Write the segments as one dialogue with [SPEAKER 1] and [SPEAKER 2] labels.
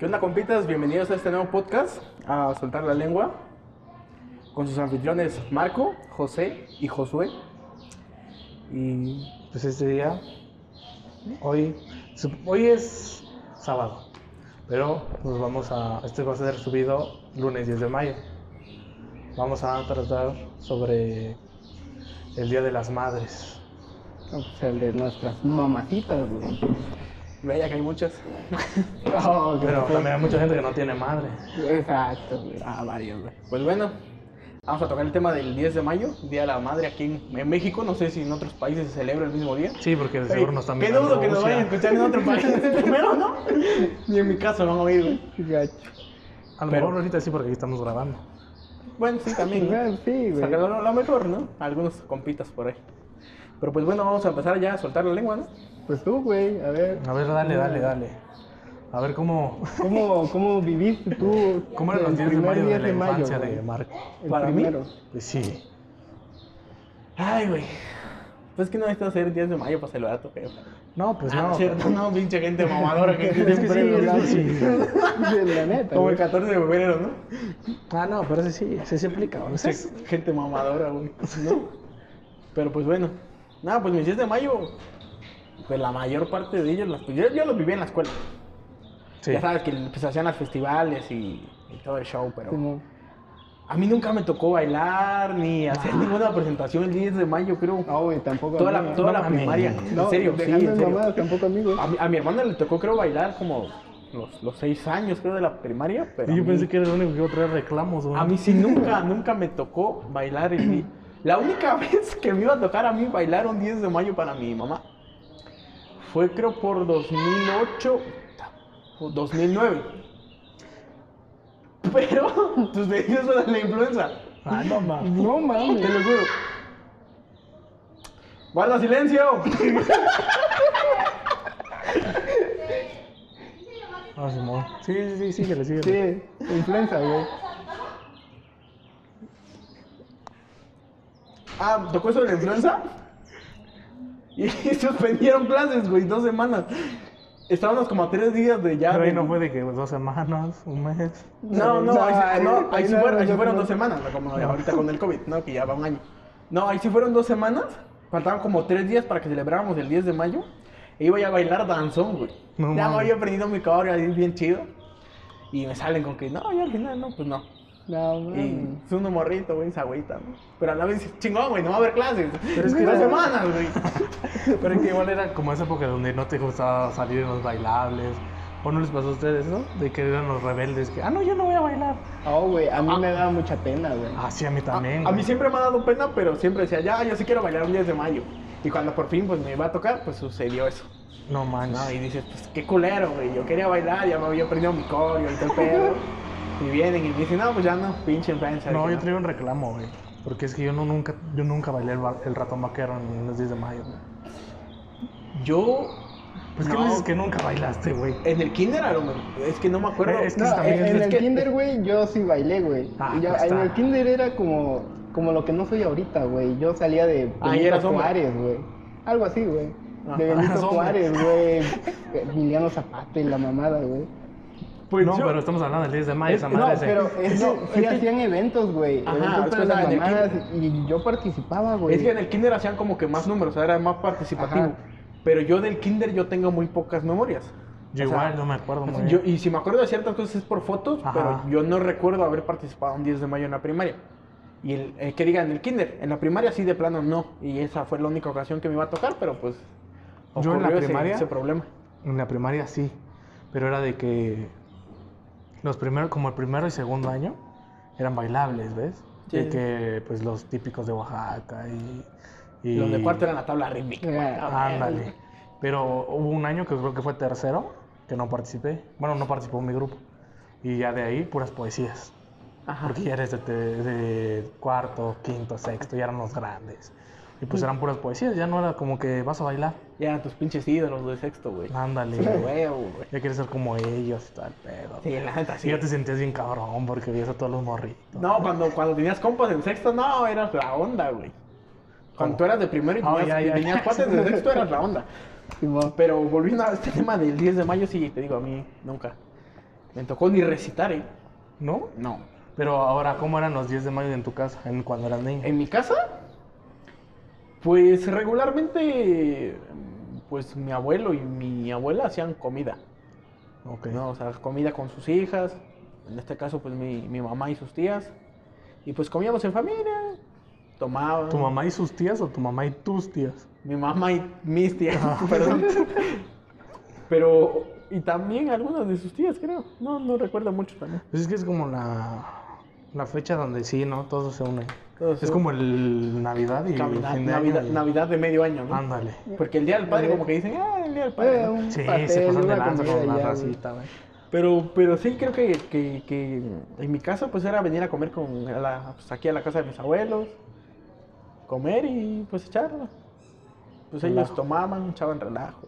[SPEAKER 1] ¿Qué onda, compitas? Bienvenidos a este nuevo podcast, a Soltar la Lengua, con sus anfitriones Marco, José y Josué.
[SPEAKER 2] Y pues este día, hoy, hoy es sábado, pero nos vamos a, este va a ser subido lunes 10 de mayo. Vamos a tratar sobre el Día de las Madres.
[SPEAKER 3] No, pues el de nuestras mamacitas, güey.
[SPEAKER 1] Vaya que hay muchas.
[SPEAKER 3] Oh, qué
[SPEAKER 2] Pero también hay mucha gente que no tiene madre.
[SPEAKER 3] Exacto.
[SPEAKER 1] Ah, varios, güey. Pues bueno, vamos a tocar el tema del 10 de mayo, Día de la Madre aquí en, en México. No sé si en otros países se celebra el mismo día.
[SPEAKER 2] Sí, porque de seguro nos están
[SPEAKER 1] Qué
[SPEAKER 2] viendo.
[SPEAKER 1] dudo que nos vayan a escuchar en otro país primero, ¿no? Ni en mi caso van a oír, güey.
[SPEAKER 3] Qué gacho.
[SPEAKER 2] A lo
[SPEAKER 1] Pero-
[SPEAKER 2] mejor ahorita sí porque aquí estamos grabando.
[SPEAKER 1] Bueno, sí, también. ¿no?
[SPEAKER 3] Bueno, sí, güey.
[SPEAKER 1] lo, lo mejor, ¿no? Algunos compitas por ahí. Pero pues bueno, vamos a empezar ya a soltar la lengua, ¿no?
[SPEAKER 3] Pues tú, güey, a ver.
[SPEAKER 2] A ver, dale, dale, dale. A ver cómo,
[SPEAKER 3] ¿Cómo, cómo viviste tú
[SPEAKER 2] cómo eran los
[SPEAKER 3] el
[SPEAKER 2] 10 de
[SPEAKER 3] primer
[SPEAKER 2] mayo
[SPEAKER 3] 10
[SPEAKER 2] de la infancia
[SPEAKER 3] güey?
[SPEAKER 2] de Marco.
[SPEAKER 3] El
[SPEAKER 1] Para mí,
[SPEAKER 3] primero.
[SPEAKER 2] Pues sí.
[SPEAKER 1] Ay, güey. Pues que no necesito hacer 10 de mayo para celebrar tu jefe.
[SPEAKER 2] No, pues
[SPEAKER 1] Ah,
[SPEAKER 2] no.
[SPEAKER 1] cierto, no, pinche gente mamadora que
[SPEAKER 2] Es que
[SPEAKER 1] siempre
[SPEAKER 2] sí, es que sí.
[SPEAKER 3] Sí, La neta.
[SPEAKER 1] Como el
[SPEAKER 3] güey.
[SPEAKER 1] 14 de febrero, ¿no?
[SPEAKER 2] Ah, no, pero ese sí, ese sí aplica. o sea, es-
[SPEAKER 1] Gente mamadora, güey. ¿No? Pero pues bueno. Nada, pues mis 10 de mayo, pues la mayor parte de ellos, las, pues, yo, yo los viví en la escuela.
[SPEAKER 2] sí.
[SPEAKER 1] Ya sabes que pues, hacían los festivales y, y todo el show, pero
[SPEAKER 3] Como-
[SPEAKER 1] a mí nunca me tocó bailar ni hacer ninguna presentación el 10 de mayo, creo.
[SPEAKER 3] No, güey, tampoco.
[SPEAKER 1] toda la, toda
[SPEAKER 2] no
[SPEAKER 1] la primaria.
[SPEAKER 3] No,
[SPEAKER 1] en serio, sí, en serio.
[SPEAKER 3] mamadas, tampoco a mí, güey.
[SPEAKER 1] A mi, a mi hermana le tocó, creo, bailar como los, los seis años, creo, de la primaria. Pero
[SPEAKER 2] yo
[SPEAKER 1] mí-
[SPEAKER 2] pensé que era el único que iba a traer reclamos, güey.
[SPEAKER 1] A mí sí nunca, nunca me tocó bailar el. La única vez que me iba a tocar a mí bailar un 10 de mayo para mi mamá fue creo por 2008 o 2009. Pero tus medios son de la influenza.
[SPEAKER 2] Ah, no, mames.
[SPEAKER 3] No
[SPEAKER 1] Te
[SPEAKER 3] mames.
[SPEAKER 1] lo juro. ¡Guarda silencio!
[SPEAKER 2] Ah, Simón. Sí, sí, sí, síguele, síguele.
[SPEAKER 3] Sí, influenza, güey.
[SPEAKER 1] Ah, ¿tocó eso de la influenza? Y suspendieron clases, güey, dos semanas. Estábamos como a tres días de ya.
[SPEAKER 2] Pero ahí
[SPEAKER 1] de-
[SPEAKER 2] no fue de que dos semanas, un mes.
[SPEAKER 1] No, no,
[SPEAKER 3] No,
[SPEAKER 1] ahí, no, ahí
[SPEAKER 3] ahí
[SPEAKER 1] sí
[SPEAKER 3] no,
[SPEAKER 1] fueron, ahí sí
[SPEAKER 3] no,
[SPEAKER 1] fueron
[SPEAKER 3] no.
[SPEAKER 1] dos semanas, no como ahorita con el COVID, ¿no? Que ya va un año. No, ahí sí fueron dos semanas. Faltaban como tres días para que celebráramos el 10 de mayo. E iba ya a bailar danzón, güey.
[SPEAKER 2] No
[SPEAKER 1] ya me había aprendido mi coreo ahí bien chido. Y me salen con que, no, ya al final, no, pues no.
[SPEAKER 3] No,
[SPEAKER 1] Y es un morrito, güey, esa agüita, ¿no? Pero a la vez, chingón, güey, no va a haber clases.
[SPEAKER 2] Pero es que
[SPEAKER 1] dos semanas, güey.
[SPEAKER 2] Pero es que igual era como esa época donde no te gustaba salir en los bailables. ¿O no les pasó a ustedes, no? De que eran los rebeldes que, ah, no, yo no voy a bailar.
[SPEAKER 3] Oh, güey, a mí me daba mucha pena, güey.
[SPEAKER 2] Ah, sí, a mí también.
[SPEAKER 1] A, a mí siempre me ha dado pena, pero siempre decía, ya, yo sí quiero bailar un 10 de mayo. Y cuando por fin pues me iba a tocar, pues sucedió eso.
[SPEAKER 2] No manches.
[SPEAKER 1] No, y dices, pues qué culero, güey. Yo quería bailar, ya me había aprendido mi coreo y todo el pedo. y vienen y me dicen, no, pues ya no, pinche influencer.
[SPEAKER 2] No, yo traigo un reclamo, güey. Porque es que yo no nunca, yo nunca bailé el, el ratón vaquero en los 10 de mayo. güey.
[SPEAKER 1] Yo.
[SPEAKER 2] Pues
[SPEAKER 1] no,
[SPEAKER 2] que me dices que nunca bailaste, güey.
[SPEAKER 1] En el kinder a lo mejor. Es que no me acuerdo.
[SPEAKER 2] Eh, es que
[SPEAKER 3] No,
[SPEAKER 2] también
[SPEAKER 3] en,
[SPEAKER 2] es-
[SPEAKER 3] en
[SPEAKER 2] es
[SPEAKER 3] el
[SPEAKER 1] que-
[SPEAKER 3] kinder, güey, yo sí bailé, güey.
[SPEAKER 2] Ah,
[SPEAKER 3] yo-
[SPEAKER 2] pues
[SPEAKER 3] en
[SPEAKER 2] está.
[SPEAKER 3] el kinder era como, como lo que no soy ahorita, güey. Yo salía de
[SPEAKER 1] Ah,
[SPEAKER 3] Benito. Juárez, güey. Algo así, güey.
[SPEAKER 1] Ah,
[SPEAKER 3] De
[SPEAKER 2] eras
[SPEAKER 3] Benito. Juárez, güey. Emiliano Zapata y la mamada, güey.
[SPEAKER 1] Pues
[SPEAKER 2] no,
[SPEAKER 1] yo-
[SPEAKER 2] pero estamos hablando del 10 de mayo,
[SPEAKER 1] Es-
[SPEAKER 2] esa
[SPEAKER 1] no,
[SPEAKER 2] madre se-
[SPEAKER 3] Pero es
[SPEAKER 1] No, es
[SPEAKER 3] sí
[SPEAKER 1] que-
[SPEAKER 3] hacían eventos, güey.
[SPEAKER 1] Ajá,
[SPEAKER 3] Eventos
[SPEAKER 1] es
[SPEAKER 3] para
[SPEAKER 1] sea,
[SPEAKER 3] las mamadas y yo participaba, güey.
[SPEAKER 1] Es que en el kinder hacían como que más números, o sea, era más participativo.
[SPEAKER 3] Ajá.
[SPEAKER 1] Pero yo del kinder yo tengo muy pocas memorias.
[SPEAKER 2] Yo
[SPEAKER 1] O sea,
[SPEAKER 2] igual no me acuerdo muy bien.
[SPEAKER 1] Yo, y si me acuerdo de ciertas cosas es por fotos,
[SPEAKER 2] Ajá.
[SPEAKER 1] pero yo no recuerdo haber participado un 10 de mayo en la primaria. Y el, eh, que diga en el kinder, en la primaria sí de plano no. Y esa fue la única ocasión que me iba a tocar, pero pues
[SPEAKER 2] Yo en la
[SPEAKER 1] ocurrió ese-
[SPEAKER 2] primaria-
[SPEAKER 1] ese problema.
[SPEAKER 2] En la primaria sí, pero era de que los primeros, como el primero y segundo año, eran bailables, ¿ves?
[SPEAKER 1] Sí.
[SPEAKER 2] De que, pues, los típicos de Oaxaca y... y
[SPEAKER 1] Los de cuarto eran la tabla rítmica.
[SPEAKER 3] Ah,
[SPEAKER 2] Ándale. Pero hubo un año que creo que fue tercero, que no participé. Bueno, no participó mi grupo. Y ya de ahí, puras poesías.
[SPEAKER 1] Ajá.
[SPEAKER 2] Porque ya eres de, de- de cuarto, quinto, sexto, ya eran los grandes. Y pues eran puras poesías, ya no era como que vas a bailar.
[SPEAKER 1] Ya eran tus pinches ídolos de sexto, güey.
[SPEAKER 2] Ándale.
[SPEAKER 1] Sí, huevo, güey.
[SPEAKER 2] Ya quieres ser como ellos y tal, pedo.
[SPEAKER 1] Sí, la neta,
[SPEAKER 2] Sí,
[SPEAKER 1] sí.
[SPEAKER 2] ya te sentías bien cabrón porque veías a todos los morritos.
[SPEAKER 1] No, cuando, cuando tenías compas en sexto, no, eras la onda, güey. Cuando
[SPEAKER 2] ¿Cómo?
[SPEAKER 1] tú eras de primero y
[SPEAKER 2] Oh,
[SPEAKER 1] tenías,
[SPEAKER 2] ya,
[SPEAKER 1] y
[SPEAKER 2] ya,
[SPEAKER 1] tenías
[SPEAKER 2] ya.
[SPEAKER 1] cuates de sexto, eras la onda. Pero volviendo a este tema del 10 de mayo, sí, te digo, a mí nunca. Me tocó ni recitar, ¿eh?
[SPEAKER 2] ¿No?
[SPEAKER 1] No.
[SPEAKER 2] Pero ahora, ¿cómo eran los 10 de mayo en tu casa, en, cuando eras niño?
[SPEAKER 1] En mi casa, pues regularmente, pues mi abuelo y mi abuela hacían comida.
[SPEAKER 2] Ok.
[SPEAKER 1] ¿no? O sea, comida con sus hijas, en este caso pues mi, mi mamá y sus tías, y pues comíamos en familia, tomábamos.
[SPEAKER 2] ¿Tu mamá y sus tías o tu mamá y tus tías?
[SPEAKER 1] Mi mamá y mis tías, perdón. Pero, y también algunas de sus tías, creo. No, no recuerdo mucho también.
[SPEAKER 2] Pues es que es como la, la fecha donde sí, ¿no? Todos se unen.
[SPEAKER 1] Todos
[SPEAKER 2] es como el Navidad y
[SPEAKER 1] Navidad,
[SPEAKER 2] fin de año
[SPEAKER 1] Navidad,
[SPEAKER 2] y-
[SPEAKER 1] Navidad de medio año, ¿no?
[SPEAKER 2] Ándale.
[SPEAKER 1] Porque el Día del Padre como que dicen, ah, el Día del Padre.
[SPEAKER 3] Eh,
[SPEAKER 1] ¿no?
[SPEAKER 3] un
[SPEAKER 2] Sí,
[SPEAKER 3] pastel,
[SPEAKER 2] se pasan de
[SPEAKER 3] una
[SPEAKER 2] lanza con la racita, güey.
[SPEAKER 1] Pero, pero sí creo que, que, que en mi caso pues era venir a comer con a la, pues, aquí a la casa de mis abuelos, comer y pues echarlo. Pues ellos
[SPEAKER 2] Relajo.
[SPEAKER 1] tomaban, echaban relajo.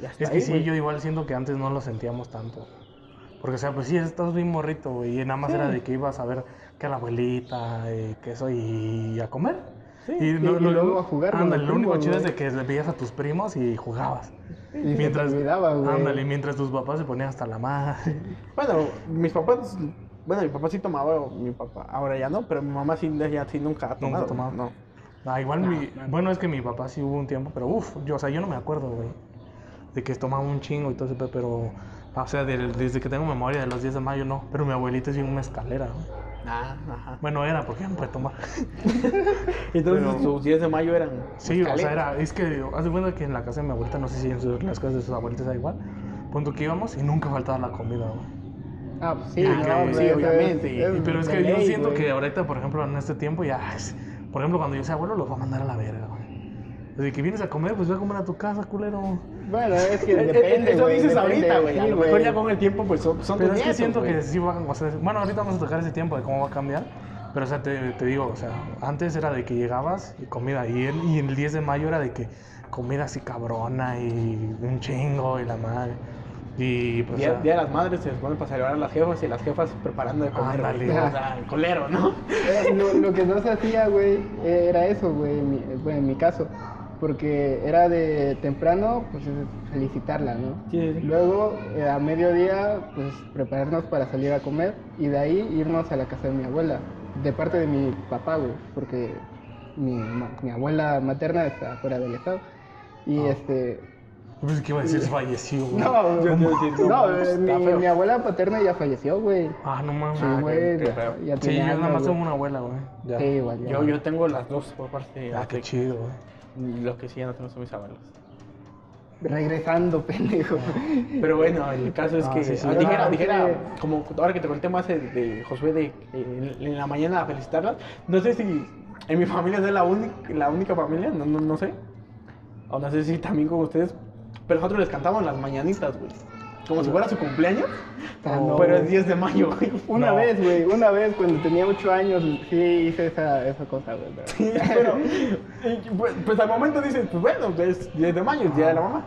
[SPEAKER 1] Y hasta
[SPEAKER 2] Es que
[SPEAKER 1] ahí,
[SPEAKER 2] sí,
[SPEAKER 1] güey.
[SPEAKER 2] yo igual siento que antes no lo sentíamos tanto. Porque, o sea, pues sí, estás bien morrito, güey. Y nada más era de que ibas a ver que la abuelita, eh, que eso, y a comer.
[SPEAKER 1] Sí,
[SPEAKER 2] y,
[SPEAKER 3] y luego a jugar
[SPEAKER 2] Ándale, lo único chido es de que le veías a tus primos y jugabas.
[SPEAKER 3] Y te olvidaba, güey.
[SPEAKER 2] Ándale, mientras tus papás se ponían hasta la madre.
[SPEAKER 1] Bueno, mis papás, bueno, mi papá sí tomaba, mi papá, ahora ya no, pero mi mamá sí, ya sí nunca ha tomado.
[SPEAKER 2] tomaba.
[SPEAKER 1] No.
[SPEAKER 2] Ah, igual, mi, bueno, es que mi papá sí hubo un tiempo, pero uff, yo, o sea, yo no me acuerdo, güey, de que tomaba un chingo y todo ese pedo, pero, o sea, del- desde que tengo memoria de los 10 de mayo, no, pero mi abuelita es bien una escalera, güey.
[SPEAKER 1] Ah, ajá.
[SPEAKER 2] Bueno, era porque ya no puede tomar.
[SPEAKER 1] Entonces
[SPEAKER 2] Pero-
[SPEAKER 1] sus 10 de mayo eran.
[SPEAKER 2] Sí, o sea, era, es que, haz de cuenta que en la casa de mi abuelita, no sé si en sus- las casas de sus abuelitas da igual, punto que íbamos y nunca faltaba la comida, güey.
[SPEAKER 3] Ah, pues sí,
[SPEAKER 1] Ah, claro, sí, obviamente,
[SPEAKER 2] Pero es que yo siento que ahorita, por ejemplo, en este tiempo ya, por ejemplo, cuando yo sea abuelo, los va a mandar a la verga, güey. Desde que vienes a comer, pues ve a comer a tu casa, culero.
[SPEAKER 3] Bueno, es que depende,
[SPEAKER 1] Eso dices ahorita, güey. A
[SPEAKER 3] sí,
[SPEAKER 1] lo mejor ya con el tiempo, pues son, son
[SPEAKER 2] Pero
[SPEAKER 1] tus
[SPEAKER 2] es que siento que sí va a ser. Bueno, ahorita vamos a tocar ese tiempo de cómo va a cambiar. Pero, o sea, te, te digo, o sea, antes era de que llegabas y comida. Y el, y el 10 de mayo era de que comida así cabrona y un chingo y la madre. Y pues.
[SPEAKER 1] Día,
[SPEAKER 2] o sea,
[SPEAKER 1] Día de las Madres se supone para celebrar a las jefas y las jefas preparando de comer.
[SPEAKER 2] Ándale.
[SPEAKER 1] O sea, el colero, ¿no?
[SPEAKER 3] Eh, lo, lo que no se hacía, güey, era eso, güey, en bueno, en mi caso. Porque era de temprano, pues es felicitarla, ¿no?
[SPEAKER 1] Sí.
[SPEAKER 3] Luego, eh, a mediodía, pues prepararnos para salir a comer y de ahí irnos a la casa de mi abuela, de parte de mi papá, güey, porque mi, ma- mi abuela materna está fuera del estado. Y
[SPEAKER 2] Ah.
[SPEAKER 3] este.
[SPEAKER 2] pues, ¿qué iba a decir? Falleció, güey.
[SPEAKER 3] No,
[SPEAKER 1] no,
[SPEAKER 3] no, eh, mi, mi abuela paterna ya falleció, güey.
[SPEAKER 2] Ah, no mames.
[SPEAKER 3] Sí,
[SPEAKER 1] Ah,
[SPEAKER 3] güey,
[SPEAKER 1] qué- qué
[SPEAKER 3] ya- ya
[SPEAKER 2] Sí, yo nada más tengo una abuela, güey. Ya.
[SPEAKER 3] Sí, igual, ya.
[SPEAKER 1] Yo, yo tengo las dos por parte de
[SPEAKER 2] Ah, qué chido, güey.
[SPEAKER 1] Lo que sí ya no tengo son mis abuelos.
[SPEAKER 3] Regresando, pendejo.
[SPEAKER 1] Pero bueno, el caso es
[SPEAKER 2] Ah,
[SPEAKER 1] que
[SPEAKER 2] sí, sí.
[SPEAKER 1] dijera, dijera, como ahora que te conté más de, de Josué de en, en la mañana a felicitarlas, no sé si en mi familia es la única, la única familia, no, no, no sé. O no sé si también con ustedes, pero nosotros les cantamos las mañanitas, güey. Como si fuera su cumpleaños,
[SPEAKER 3] Ah, no,
[SPEAKER 1] pero es
[SPEAKER 3] güey.
[SPEAKER 1] 10 de mayo, güey.
[SPEAKER 3] Una
[SPEAKER 2] No.
[SPEAKER 3] vez, güey, una vez cuando tenía 8 años, sí hice esa, esa cosa, güey. pero-
[SPEAKER 1] Sí, pero y, pues, pues al momento dices, pues bueno, es 10 de mayo, es día de la mamá.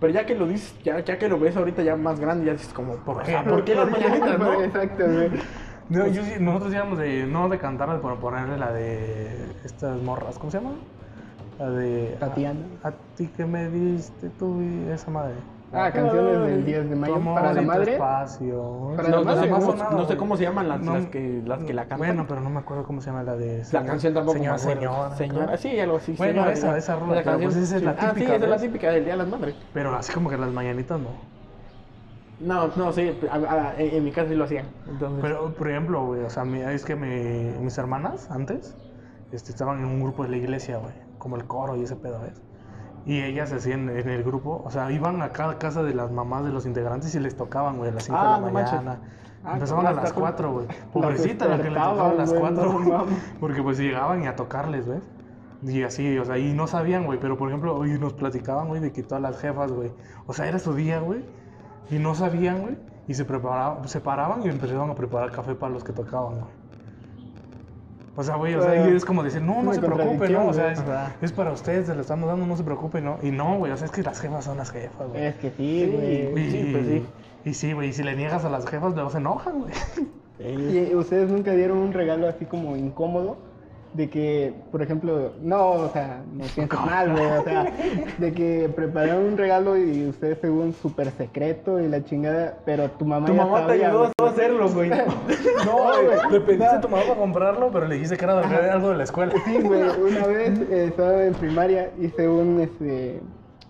[SPEAKER 1] Pero ya que lo dices, ya, ya que lo ves ahorita ya más grande, ya dices como, ¿por qué? ¿Por qué las mañanitas, no?
[SPEAKER 3] Exacto, güey.
[SPEAKER 2] No, yo nosotros íbamos de, no de cantar, pero ponerle la de estas morras, ¿cómo se llama? La de...
[SPEAKER 3] Tatiana.
[SPEAKER 2] A, a ti que me diste tú y esa madre.
[SPEAKER 3] Ah, canciones del 10 de mayo para la madre.
[SPEAKER 2] espacio.
[SPEAKER 3] Para
[SPEAKER 1] No,
[SPEAKER 3] la
[SPEAKER 1] no sé
[SPEAKER 3] madre,
[SPEAKER 1] cómo, no sé cómo se llaman las,
[SPEAKER 2] No,
[SPEAKER 1] las que, las que la cantan.
[SPEAKER 2] Bueno, pero no me acuerdo cómo se llama la de...
[SPEAKER 1] la canción tampoco
[SPEAKER 2] Señora,
[SPEAKER 1] me acuerdo.
[SPEAKER 2] señora.
[SPEAKER 1] Señora, sí, algo así.
[SPEAKER 2] Bueno,
[SPEAKER 1] señora,
[SPEAKER 2] esa- esa rola, pero pues esa es la
[SPEAKER 1] Ah, sí,
[SPEAKER 2] típica,
[SPEAKER 1] esa es la típica del Día de las Madres.
[SPEAKER 2] Pero así como que las mañanitas no.
[SPEAKER 1] No, no, sí, a- a- en, en mi casa sí lo hacían. Entonces,
[SPEAKER 2] Pero, por ejemplo, güey, o sea, mi- es que mi- mis hermanas antes este, estaban en un grupo de la iglesia, güey, como el coro y ese pedo, ¿ves? Y ellas hacían en el grupo, o sea, iban a cada casa de las mamás de los integrantes y les tocaban, güey, a las 5
[SPEAKER 1] Ah,
[SPEAKER 2] de la
[SPEAKER 1] manches.
[SPEAKER 2] mañana.
[SPEAKER 1] Ah,
[SPEAKER 2] Empezaban a las
[SPEAKER 1] cool.
[SPEAKER 2] 4, güey. Pobrecita la que le tocaba a las
[SPEAKER 3] güey,
[SPEAKER 2] 4.
[SPEAKER 3] no
[SPEAKER 2] porque pues llegaban y a tocarles, ¿ves? Y así, o sea, y no sabían, güey, pero por ejemplo, hoy nos platicaban, güey, de que todas las jefas, güey, o sea, era su día, güey, y no sabían, güey, y se preparaban, se paraban y empezaban a preparar café para los que tocaban, güey. O sea, güey, o sea, y es como decir, no, no se preocupe, ¿no? O sea, es, para ustedes, se lo estamos dando, no se preocupe, ¿no? Y no, güey, o sea, es que las jefas son las jefas, güey.
[SPEAKER 3] Es que sí, güey.
[SPEAKER 2] Y,
[SPEAKER 1] sí, pues sí.
[SPEAKER 2] Y sí, güey, y si le niegas a las jefas, luego se enojan, güey.
[SPEAKER 3] ¿Y ustedes nunca dieron un regalo así como incómodo? De que, por ejemplo, no, o sea, no pienses mal, güey, o sea, de que prepararon un regalo y ustedes según súper secreto y la chingada, pero tu mamá
[SPEAKER 1] Tu
[SPEAKER 3] ya
[SPEAKER 1] mamá te
[SPEAKER 3] sabía,
[SPEAKER 1] ayudó
[SPEAKER 3] güey.
[SPEAKER 1] a hacerlo, güey.
[SPEAKER 2] No,
[SPEAKER 3] güey.
[SPEAKER 2] Le pediste a tu mamá para comprarlo, pero le dijiste que era de algo de la escuela.
[SPEAKER 3] Sí, güey, una vez eh, estaba en primaria, hice un, este,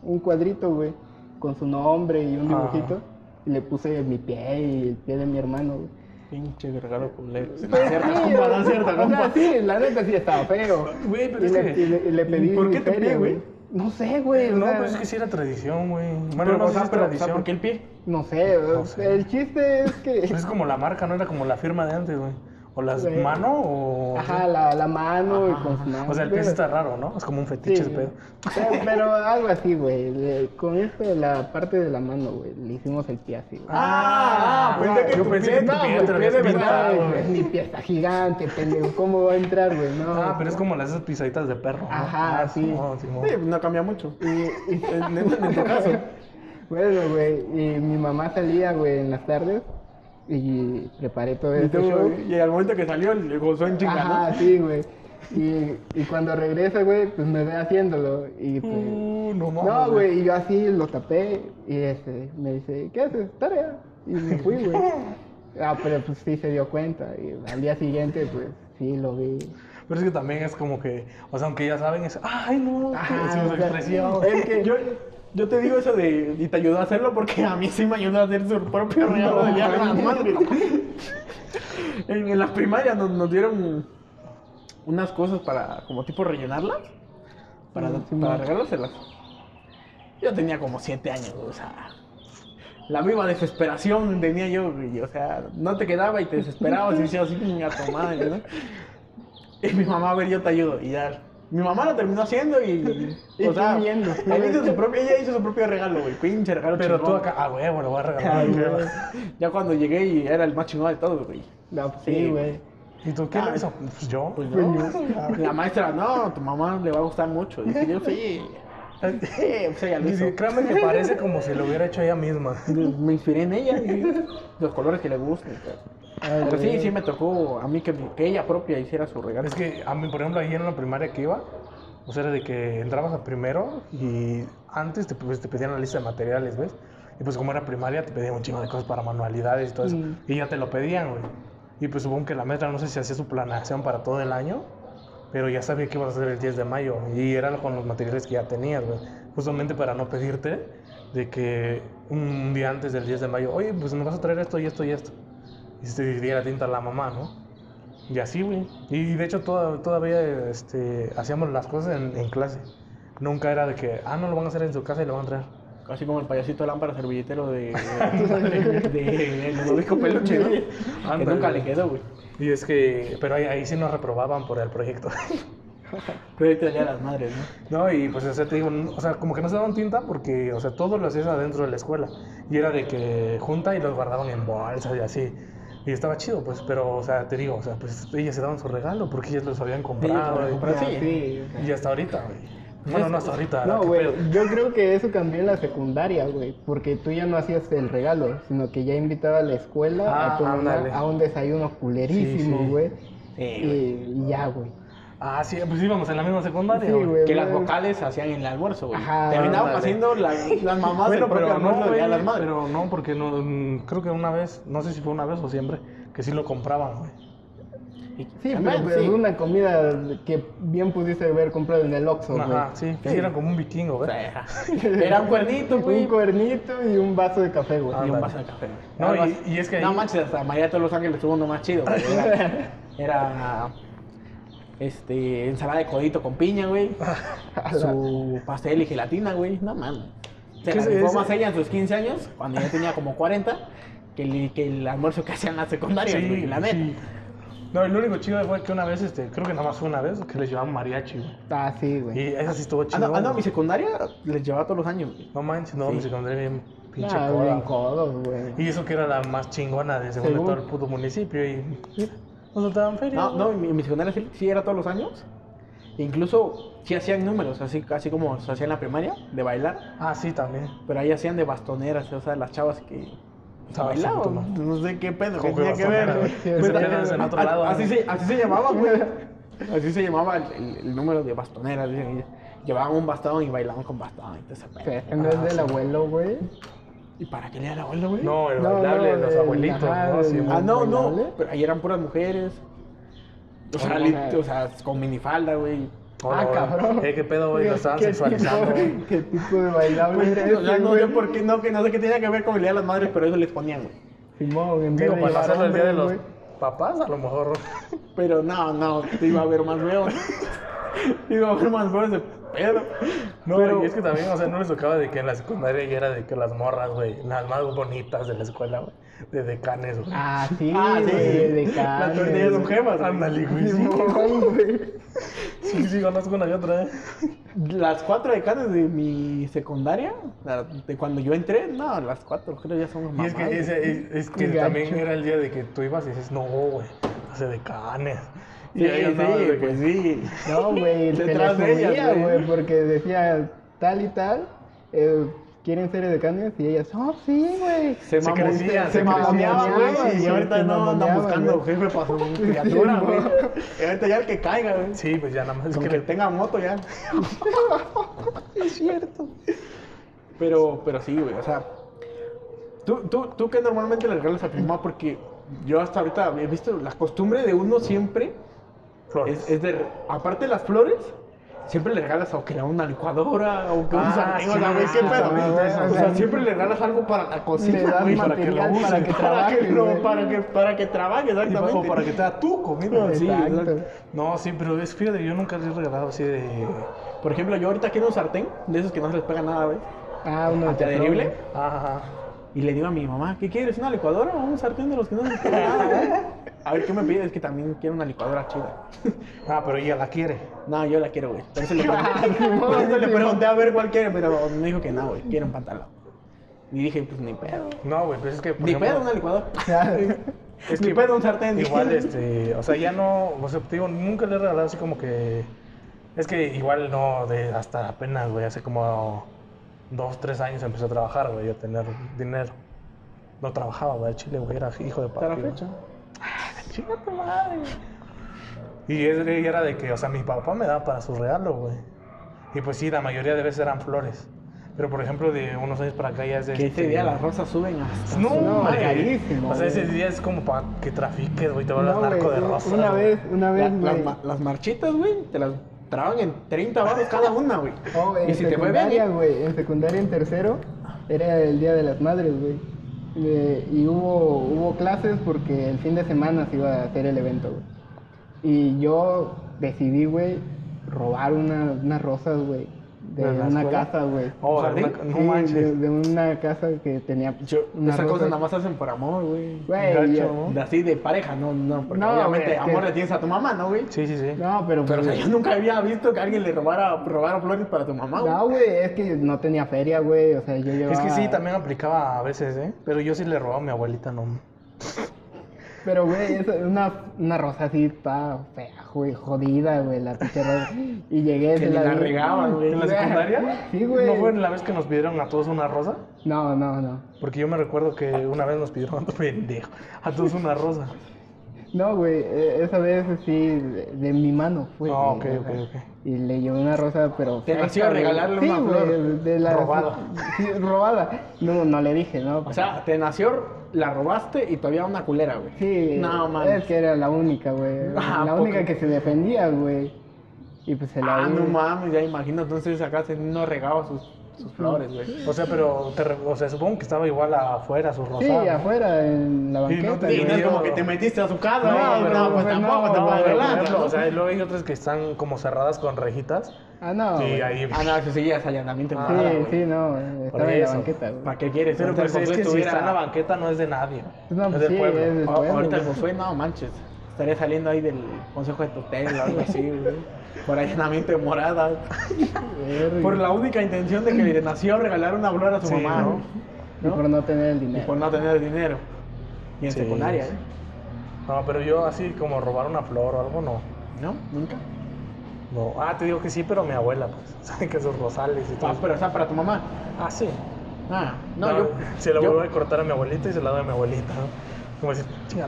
[SPEAKER 3] un cuadrito, güey, con su nombre y un
[SPEAKER 2] Ah.
[SPEAKER 3] dibujito, y le puse mi pie y el pie de mi hermano, güey.
[SPEAKER 1] Pinche regalo culero.
[SPEAKER 3] Pues
[SPEAKER 1] No es cierto,
[SPEAKER 3] sí,
[SPEAKER 1] compa, no es cierto,
[SPEAKER 3] o sea,
[SPEAKER 1] compa.
[SPEAKER 3] sí, la neta sí estaba feo.
[SPEAKER 2] Güey, pero
[SPEAKER 3] y,
[SPEAKER 2] es
[SPEAKER 3] le,
[SPEAKER 2] que-
[SPEAKER 3] y le- y le pedí
[SPEAKER 1] ¿Por qué
[SPEAKER 3] feria,
[SPEAKER 1] pie, güey?
[SPEAKER 3] No sé, güey.
[SPEAKER 2] No, pero es que sí era tradición, güey. Bueno,
[SPEAKER 1] Pero,
[SPEAKER 2] no
[SPEAKER 1] o
[SPEAKER 2] sé
[SPEAKER 1] sea,
[SPEAKER 2] si es
[SPEAKER 1] pero, o sea,
[SPEAKER 2] tradición.
[SPEAKER 1] ¿por qué el pie?
[SPEAKER 3] No sé,
[SPEAKER 2] No sé.
[SPEAKER 3] el chiste es que...
[SPEAKER 2] Pues es como la marca, ¿no? Era como la firma de antes, güey. O las
[SPEAKER 3] Güey.
[SPEAKER 2] mano o.
[SPEAKER 3] Ajá, la, la mano y con su nombre.
[SPEAKER 2] O sea, el pie sí está raro, ¿no? Es como un fetiche
[SPEAKER 3] Sí,
[SPEAKER 2] ese pedo.
[SPEAKER 3] Pero, pero algo así, güey. le- Con esto de la parte de la mano, güey. Le hicimos el pie así, güey.
[SPEAKER 1] Ah,
[SPEAKER 2] Ah,
[SPEAKER 1] pensé que
[SPEAKER 2] yo pensé
[SPEAKER 1] pie,
[SPEAKER 2] que tu
[SPEAKER 1] no,
[SPEAKER 2] pie
[SPEAKER 1] güey,
[SPEAKER 2] habías
[SPEAKER 1] verdad,
[SPEAKER 2] pintado,
[SPEAKER 1] güey.
[SPEAKER 3] Mi pie está gigante, pendejo. ¿Cómo va a entrar, güey? No.
[SPEAKER 2] Ah, pero es como las esas pisaditas de perro. ¿no?
[SPEAKER 3] Ajá,
[SPEAKER 2] Ah,
[SPEAKER 3] sí.
[SPEAKER 2] no, sí, no.
[SPEAKER 1] Sí, no cambia mucho.
[SPEAKER 3] Y, y-
[SPEAKER 1] En, en- en tu caso.
[SPEAKER 3] Bueno, güey, y mi mamá salía, güey, en las tardes y preparé todo
[SPEAKER 1] Y,
[SPEAKER 3] este
[SPEAKER 1] tú,
[SPEAKER 3] show.
[SPEAKER 1] y al momento que salió, le gozó en chinga,
[SPEAKER 3] Ajá,
[SPEAKER 1] ¿no?
[SPEAKER 3] sí, güey. Y, y cuando regresa, güey, pues me ve haciéndolo. Y pues.
[SPEAKER 2] Uh, no, mames,
[SPEAKER 3] no, güey, y yo así lo tapé. Y este, me dice, ¿qué haces? Tarea. Y me fui, güey. Ah, pero pues sí se dio cuenta. Y al día siguiente, pues sí lo vi.
[SPEAKER 2] Pero es que también es como que, o sea, aunque ya saben, es, ay, no,
[SPEAKER 3] Ajá,
[SPEAKER 2] es
[SPEAKER 3] o
[SPEAKER 2] su
[SPEAKER 3] sea,
[SPEAKER 2] expresión.
[SPEAKER 3] Es que
[SPEAKER 1] Yo, yo te digo eso de. Y te ayudó a hacerlo porque a mí sí me ayudó a hacer su propio regalo de Día de las Madres. En, en las primarias nos, nos dieron unas cosas para, como tipo, rellenarlas. Para,
[SPEAKER 3] Mm, sí,
[SPEAKER 1] para regalárselas. Yo tenía como siete años, o sea. La misma desesperación tenía yo, güey, o sea, no te quedaba y te desesperabas y decías así, a tu madre, ¿no? Y mi mamá, a ver, yo te ayudo, y ya. Mi mamá lo terminó haciendo y.
[SPEAKER 3] Y
[SPEAKER 1] o sea,
[SPEAKER 3] tú viendo.
[SPEAKER 1] él hizo su propio, ella hizo su propio regalo, güey, pinche regalo
[SPEAKER 2] Pero tú acá, ah, güey, bueno, voy a regalar. Güey.
[SPEAKER 1] Ya cuando llegué y era el más chingón de todos, güey.
[SPEAKER 3] No, pues,
[SPEAKER 1] Sí,
[SPEAKER 3] güey.
[SPEAKER 2] ¿Y tú qué
[SPEAKER 1] Ah,
[SPEAKER 2] hizo? Pues yo.
[SPEAKER 1] Pues no. La maestra, no, tu mamá le va a gustar mucho. Dije, yo sí. Sí, pues ella lo hizo.
[SPEAKER 2] Créame que parece como si lo hubiera hecho ella misma.
[SPEAKER 1] Me inspiré en ella, y los colores que le gustan. todo.
[SPEAKER 3] Ay,
[SPEAKER 1] Pero sí,
[SPEAKER 3] güey.
[SPEAKER 1] sí me tocó a mí que, que ella propia hiciera su regalo.
[SPEAKER 2] Es que a mí, por ejemplo, ahí en la primaria que iba, o sea, era de que entrabas a primero y antes te, pues, te pedían la lista de materiales, ¿ves? Y pues como era primaria, te pedían un chingo de cosas para manualidades y todo eso.
[SPEAKER 3] Mm.
[SPEAKER 2] Y ya te lo pedían, güey. Y pues supongo que la maestra, no sé si hacía su planeación para todo el año, pero ya sabía que ibas a hacer el 10 de mayo. Y era con los materiales que ya tenías, güey. Justamente para no pedirte de que un día antes del 10 de mayo, oye, pues nos vas a traer esto y esto y esto. Y se diera tinta a la mamá, ¿no? Y así, güey. Y de hecho toda- todavía este, hacíamos las cosas en, en clase. Nunca era de que, ah, no lo van a hacer en su casa y lo van a traer.
[SPEAKER 1] Así como el payasito de lámpara servilletero de, de, de, de Ludovico Peluche, ¿no? Que
[SPEAKER 2] Ándale.
[SPEAKER 1] nunca le quedó, güey.
[SPEAKER 2] Y es que, pero ahí, ahí sí nos reprobaban por el proyecto.
[SPEAKER 1] Proyecto de las Madres, ¿no?
[SPEAKER 2] No, y pues, o sea, te digo, o sea, como que no se daban tinta porque, o sea, todo lo hacías adentro de la escuela. Y era de que junta y los guardaban en bolsas y así. Y estaba chido, pues, pero, o sea, te digo, o sea, pues ellas se daban su regalo porque ellas los habían comprado.
[SPEAKER 1] habían
[SPEAKER 2] y-
[SPEAKER 1] comprado. Sí.
[SPEAKER 3] sí,
[SPEAKER 2] y, hasta ahorita, güey. Bueno, no hasta ahorita.
[SPEAKER 3] No,
[SPEAKER 2] ¿qué
[SPEAKER 3] güey, yo creo que eso cambió en la secundaria, güey, porque tú ya no hacías el regalo, sino que ya invitaba a la escuela
[SPEAKER 2] Ah,
[SPEAKER 3] a tomar
[SPEAKER 2] ándale.
[SPEAKER 3] a un desayuno culerísimo,
[SPEAKER 2] Sí, sí.
[SPEAKER 3] güey.
[SPEAKER 1] Sí,
[SPEAKER 3] y, y ya, güey.
[SPEAKER 2] Ah, sí, pues íbamos en la misma secundaria,
[SPEAKER 3] Sí,
[SPEAKER 2] güey.
[SPEAKER 3] güey.
[SPEAKER 1] Que las vocales hacían en el almuerzo, güey.
[SPEAKER 3] Ajá,
[SPEAKER 1] Terminaban
[SPEAKER 2] ándale.
[SPEAKER 1] haciendo las, las mamás
[SPEAKER 2] Bueno, pero no, güey,
[SPEAKER 1] de las Madres.
[SPEAKER 2] pero no, porque no, mm, creo que una vez, no sé si fue una vez o siempre, que sí lo compraban, güey.
[SPEAKER 3] Sí, pero, es una comida que bien pudiste haber comprado en el Oxxo, güey.
[SPEAKER 2] Ajá, sí, que sí eran como un vikingo,
[SPEAKER 1] O
[SPEAKER 2] güey.
[SPEAKER 1] sea, Era un cuernito, güey.
[SPEAKER 3] Un cuernito y un vaso de café, güey.
[SPEAKER 1] Y un vaso de café. güey.
[SPEAKER 2] No,
[SPEAKER 1] Algo
[SPEAKER 2] y- es que
[SPEAKER 1] No
[SPEAKER 2] ahí-
[SPEAKER 1] manches, hasta María de todos los Ángeles tuvo uno más chido, güey. Era, era, este, ensalada de codito con piña, güey. Su pastel y gelatina, güey. No mames. Se
[SPEAKER 2] ¿Qué
[SPEAKER 1] la rifó más ella en sus 15 años, cuando yo tenía como 40, que el, que el almuerzo que hacían en la secundaria,
[SPEAKER 2] Sí,
[SPEAKER 1] güey, la neta.
[SPEAKER 2] sí. No, el único chido fue que una vez, este, creo que nada más una vez, que les llevaban mariachi, güey.
[SPEAKER 3] Ah, sí, güey.
[SPEAKER 2] Y esa sí estuvo
[SPEAKER 1] Ah,
[SPEAKER 2] chido.
[SPEAKER 1] no, ah, no, mi secundaria les llevaba todos los años, güey.
[SPEAKER 2] No manches, no,
[SPEAKER 1] Sí.
[SPEAKER 2] mi secundaria bien pinche
[SPEAKER 3] Ah,
[SPEAKER 2] coda.
[SPEAKER 3] bien codos, güey.
[SPEAKER 2] Y eso que era la más chingona de según de todo el puto municipio y nos daban feria.
[SPEAKER 1] No, no, mi, secundaria sí, sí era todos los años. Incluso sí hacían números, así, así como se hacía en la primaria, de bailar.
[SPEAKER 2] Ah, sí, también.
[SPEAKER 1] Pero ahí hacían de bastoneras, o sea, las chavas que pues,
[SPEAKER 2] Ah, sí,
[SPEAKER 1] bailaban. No sé qué pedo, que
[SPEAKER 2] ¿Cómo que
[SPEAKER 1] tenía que ver. Pues,
[SPEAKER 3] se
[SPEAKER 1] así,
[SPEAKER 2] ¿no?
[SPEAKER 1] se, así se llamaba, güey. Así se llamaba el, el- el número de bastoneras. Llevaban un bastón y bailaban con bastón y todo ese pedo.
[SPEAKER 3] Pero ese no es del abuelo, güey.
[SPEAKER 1] ¿Y para qué le da la abuela, güey?
[SPEAKER 2] No, el
[SPEAKER 3] No,
[SPEAKER 2] bailable
[SPEAKER 3] no,
[SPEAKER 2] de los
[SPEAKER 3] el-
[SPEAKER 2] abuelitos,
[SPEAKER 3] ajá,
[SPEAKER 2] ¿no? Sí,
[SPEAKER 1] Ah, no, no. Pero ahí eran puras mujeres. O sea, li- o sea, con minifalda, güey.
[SPEAKER 3] Ah, cabrón.
[SPEAKER 2] Eh, ¿Qué pedo, güey? Lo estaban
[SPEAKER 3] ¿Qué
[SPEAKER 2] sexualizando.
[SPEAKER 3] Tipo, ¿Qué tipo de bailable era ese,
[SPEAKER 1] no
[SPEAKER 3] güey?
[SPEAKER 1] sé por qué, no, que no sé qué tenía que ver con el Día de las Madres, pero eso les ponían, güey.
[SPEAKER 3] Simón,
[SPEAKER 2] Digo, para hacerlo el día de los papás, a lo mejor.
[SPEAKER 1] Pero no, no, te iba a ver más feo. iba a ver más feo pedo.
[SPEAKER 2] No,
[SPEAKER 1] pero
[SPEAKER 2] y es que también, o sea, no les tocaba de que en la secundaria ya era de que las morras, güey, las más bonitas de la escuela, güey, de decanes, güey.
[SPEAKER 3] Ah, sí,
[SPEAKER 1] Ah, sí.
[SPEAKER 3] de
[SPEAKER 1] Las
[SPEAKER 3] carne,
[SPEAKER 1] tortillas son gemas.
[SPEAKER 2] Ándale, güey. sí.
[SPEAKER 3] Güey.
[SPEAKER 2] Sí, sí, conozco una y otra, ¿eh?
[SPEAKER 1] Las cuatro decanes de mi secundaria, de cuando yo entré, no, las cuatro creo ya son
[SPEAKER 2] Y
[SPEAKER 1] mamás.
[SPEAKER 2] es que, ese- es, es que también era el día de que tú ibas y dices, no, güey, hace decanes.
[SPEAKER 1] Sí,
[SPEAKER 2] Y ahí andabas
[SPEAKER 1] sí,
[SPEAKER 2] de que-
[SPEAKER 1] pues sí.
[SPEAKER 3] No, güey,
[SPEAKER 1] Detrás de
[SPEAKER 3] subía,
[SPEAKER 1] güey.
[SPEAKER 3] porque decía tal y tal, eh, quieren ser decanes y ellas, oh, sí, güey.
[SPEAKER 1] Se,
[SPEAKER 2] Se crecían,
[SPEAKER 1] se
[SPEAKER 2] se
[SPEAKER 1] mamoneaban,
[SPEAKER 3] crecían,
[SPEAKER 1] güey.
[SPEAKER 3] sí,
[SPEAKER 1] Y ahorita no andan buscando
[SPEAKER 3] güey.
[SPEAKER 1] jefe para su criatura,
[SPEAKER 3] Sí,
[SPEAKER 1] güey.
[SPEAKER 3] no.
[SPEAKER 1] Y ahorita ya el que caiga, güey.
[SPEAKER 2] Sí, pues ya nada más es que
[SPEAKER 1] que
[SPEAKER 2] le
[SPEAKER 1] tenga moto ya.
[SPEAKER 3] Es cierto.
[SPEAKER 1] Pero, pero sí, güey, o sea. ¿tú, tú, ¿Tú qué normalmente le regalas a tu mamá? Porque yo hasta ahorita he visto la costumbre de uno siempre
[SPEAKER 2] flores.
[SPEAKER 1] es, es de. Aparte de las flores, siempre le regalas o que una licuadora o que un
[SPEAKER 2] Ah.
[SPEAKER 1] O
[SPEAKER 2] sí,
[SPEAKER 1] güey, ¿qué
[SPEAKER 2] sí, también,
[SPEAKER 1] O sea,
[SPEAKER 3] o sea,
[SPEAKER 1] siempre le regalas algo para la cocina, güey, para que lo
[SPEAKER 3] material
[SPEAKER 1] use,
[SPEAKER 3] para que
[SPEAKER 1] para
[SPEAKER 3] trabaje,
[SPEAKER 1] que, lo-
[SPEAKER 3] güey.
[SPEAKER 1] para que, para que trabaje, exactamente.
[SPEAKER 2] o para que te da tu comida.
[SPEAKER 1] Sí,
[SPEAKER 3] Exacto.
[SPEAKER 2] No, sí, pero es fíjate, yo nunca les he regalado así de.
[SPEAKER 1] Por ejemplo, yo ahorita quiero un sartén, de esos que no se les pega nada, güey.
[SPEAKER 3] Ah, de
[SPEAKER 1] Antiadherible.
[SPEAKER 2] Ajá.
[SPEAKER 1] Y le digo a mi mamá, ¿qué quieres? ¿Una licuadora o un sartén de los que no se les nada, güey? A ver, ¿qué me pide? Es que también quiero una licuadora chida.
[SPEAKER 2] Ah, pero ella la quiere.
[SPEAKER 1] No, yo la quiero, güey. Por eso le pregunté, por eso le pregunté a ver cuál quiere, pero me dijo que no, güey. Quiero un pantalón. Y dije, pues ni pedo.
[SPEAKER 2] No, güey, pues es que. por
[SPEAKER 1] Ni
[SPEAKER 2] ejemplo,
[SPEAKER 1] pedo una licuadora.
[SPEAKER 2] Es
[SPEAKER 1] ni
[SPEAKER 2] que
[SPEAKER 1] pedo un sartén.
[SPEAKER 2] Igual, este, o sea, ya no, o sea, te digo, nunca le he regalado así como que, es que igual no, de hasta apenas, güey, hace como dos, tres años empecé a trabajar, güey, a tener dinero. No trabajaba, güey, Chile, güey, era hijo de
[SPEAKER 1] Hasta la
[SPEAKER 2] papi.
[SPEAKER 1] fecha.
[SPEAKER 2] Chinga tu madre. Y era de que, o sea, mi papá me daba para su regalo, güey. Y pues sí, la mayoría de veces eran flores. Pero por ejemplo, de unos años para acá ya es de.
[SPEAKER 1] Que ese
[SPEAKER 2] este,
[SPEAKER 1] día las rosas suben hasta.
[SPEAKER 2] No,
[SPEAKER 3] No, carísimo,
[SPEAKER 2] O sea, ese día es como para que trafiques, güey, te vuelvas
[SPEAKER 3] No,
[SPEAKER 2] narco
[SPEAKER 3] güey,
[SPEAKER 2] de rosas.
[SPEAKER 3] Una
[SPEAKER 2] güey.
[SPEAKER 3] vez, una
[SPEAKER 1] La-
[SPEAKER 3] vez,
[SPEAKER 1] las,
[SPEAKER 3] güey.
[SPEAKER 1] ma- las marchitas, güey, te las traban en 30 baros cada una, güey.
[SPEAKER 3] Oh,
[SPEAKER 1] y si te fue bien,
[SPEAKER 3] güey, en secundaria en tercero, era el Día de las Madres, güey. Eh, y hubo, hubo clases porque el fin de semana se iba a hacer el evento, güey. Y yo decidí, güey, robar una- unas rosas, güey, de
[SPEAKER 2] ¿De la
[SPEAKER 3] una
[SPEAKER 2] escuela?
[SPEAKER 3] casa, güey.
[SPEAKER 2] Oh, de una- no
[SPEAKER 3] Sí,
[SPEAKER 2] manches.
[SPEAKER 3] de, de una casa que tenía
[SPEAKER 1] yo,
[SPEAKER 3] unas
[SPEAKER 1] esas cosas
[SPEAKER 3] rosas.
[SPEAKER 1] nada más hacen por amor, güey.
[SPEAKER 3] Güey,
[SPEAKER 1] así de pareja, no, no, porque
[SPEAKER 3] No,
[SPEAKER 1] obviamente
[SPEAKER 3] que-
[SPEAKER 1] amor le tienes a tu mamá, ¿no, güey?
[SPEAKER 2] Sí, sí, sí.
[SPEAKER 3] No, pero...
[SPEAKER 1] Pero o sea,
[SPEAKER 3] pues,
[SPEAKER 1] yo nunca había visto que alguien le robara, robara flores para tu mamá, güey.
[SPEAKER 3] No, güey, es que no tenía feria, güey, o sea, yo llevaba...
[SPEAKER 2] Es que sí, también aplicaba a veces, ¿eh? Pero yo sí le robaba a mi abuelita, no.
[SPEAKER 3] Pero, güey, es una, una rosa así, toda fea, güey, jodida, güey, la pinche rosa. Y llegué,
[SPEAKER 1] Que ni la regaban, güey.
[SPEAKER 2] ¿En la secundaria?
[SPEAKER 3] Sí, güey.
[SPEAKER 2] ¿No fue la vez que nos pidieron a todos una rosa?
[SPEAKER 3] No, no, no.
[SPEAKER 2] Porque yo me recuerdo que una vez nos pidieron pendejo, a todos una rosa.
[SPEAKER 3] No, güey, eh, esa vez sí, de, de mi mano fue.
[SPEAKER 2] Ah, ok, ok, ok.
[SPEAKER 3] Y le llevé una rosa, pero.
[SPEAKER 1] Te nació
[SPEAKER 3] güey.
[SPEAKER 1] regalarle
[SPEAKER 3] Sí,
[SPEAKER 1] una
[SPEAKER 3] güey,
[SPEAKER 1] flor.
[SPEAKER 3] de la-
[SPEAKER 2] Robada.
[SPEAKER 3] Sí, robada. No, no le dije, ¿no?
[SPEAKER 1] O sea, te nació, la robaste y todavía una culera, güey.
[SPEAKER 3] Sí,
[SPEAKER 1] No,
[SPEAKER 3] es
[SPEAKER 1] mames.
[SPEAKER 3] que era la única, güey.
[SPEAKER 1] Ah,
[SPEAKER 3] la
[SPEAKER 1] ¿a
[SPEAKER 3] única
[SPEAKER 1] poco?
[SPEAKER 3] que se defendía, güey. Y pues se la
[SPEAKER 1] Ah, no mames, ya imagino. Entonces acá se no regaba sus, sus flores, güey.
[SPEAKER 2] O sea, pero, te re- o sea, supongo que estaba igual afuera, su rosa.
[SPEAKER 3] Sí, afuera, en la
[SPEAKER 2] Y no
[SPEAKER 3] banqueta.
[SPEAKER 1] Y no es como que te metiste a su casa,
[SPEAKER 3] No,
[SPEAKER 1] güey.
[SPEAKER 3] pero-
[SPEAKER 1] No, pues
[SPEAKER 3] pues,
[SPEAKER 1] tampoco
[SPEAKER 3] no,
[SPEAKER 1] te
[SPEAKER 3] no,
[SPEAKER 1] puedo
[SPEAKER 2] Por
[SPEAKER 1] regalar.
[SPEAKER 2] ejemplo,
[SPEAKER 1] ¿no?
[SPEAKER 2] o sea, y luego hay otras que están como cerradas con rejitas.
[SPEAKER 3] Ah, no. güey.
[SPEAKER 2] ahí.
[SPEAKER 1] Ah, no, eso sí ya es allanamiento
[SPEAKER 2] Ah,
[SPEAKER 3] Sí,
[SPEAKER 1] güey.
[SPEAKER 3] sí, no. Estaba en la banqueta, güey.
[SPEAKER 1] ¿Para qué quieres?
[SPEAKER 2] Pero pues es que si está en la banqueta no es de nadie.
[SPEAKER 3] No,
[SPEAKER 2] es del
[SPEAKER 3] sí,
[SPEAKER 2] pueblo.
[SPEAKER 3] es del
[SPEAKER 1] A-
[SPEAKER 3] pueblo.
[SPEAKER 1] Ahorita el. Josué, no manches. Estaría saliendo ahí del consejo de tutela o algo así, güey. Por allanamiento de morada. Por la única intención de que le nació regalar una flor a su
[SPEAKER 2] Sí,
[SPEAKER 1] mamá,
[SPEAKER 2] ¿no?
[SPEAKER 3] Y por no tener el
[SPEAKER 1] Y
[SPEAKER 3] dinero.
[SPEAKER 1] por no tener dinero. Y en
[SPEAKER 2] Sí,
[SPEAKER 1] secundaria,
[SPEAKER 2] sí.
[SPEAKER 1] ¿eh?
[SPEAKER 2] No, pero yo así como robar una flor o algo, no.
[SPEAKER 1] ¿No? Nunca.
[SPEAKER 2] No. Ah, te digo que sí, pero mi abuela, pues. Saben que esos rosales y todo.
[SPEAKER 1] Ah, pero o sea, para tu mamá.
[SPEAKER 2] Ah, sí.
[SPEAKER 1] Ah, no,
[SPEAKER 2] No,
[SPEAKER 1] yo.
[SPEAKER 2] Se la
[SPEAKER 1] yo-
[SPEAKER 2] voy a cortar a mi abuelita y se la doy a mi abuelita. ¿no? Como decir, chinga.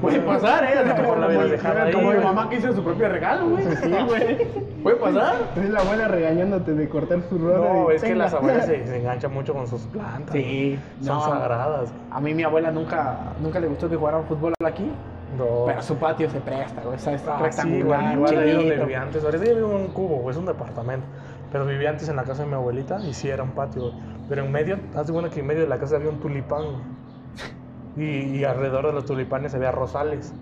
[SPEAKER 1] Puede pasar, ¿eh? Así como,
[SPEAKER 2] la
[SPEAKER 1] como,
[SPEAKER 2] hubieras dejado ahí,
[SPEAKER 1] como mi mamá que hizo su propio regalo, güey.
[SPEAKER 3] Sí, güey.
[SPEAKER 1] Puede pasar.
[SPEAKER 3] Es la abuela regañándote de cortar su ropa.
[SPEAKER 2] No, es que las abuelas se, se enganchan mucho con sus plantas.
[SPEAKER 1] Sí,
[SPEAKER 2] Son
[SPEAKER 1] no.
[SPEAKER 2] sagradas.
[SPEAKER 1] A mí mi abuela nunca, nunca le gustó que jugaran fútbol aquí,
[SPEAKER 2] No.
[SPEAKER 1] pero su patio se presta, güey. Está
[SPEAKER 2] Ah, sí,
[SPEAKER 1] rectangular,
[SPEAKER 2] igual, igual ahí donde vivía antes. Ahorita ya vivo en un cubo, güey, es un departamento. Pero vivía antes en la casa de mi abuelita y sí era un patio, güey. Pero en medio, haz de cuenta que en medio de la casa había un tulipán. Y, y alrededor de los tulipanes había rosales.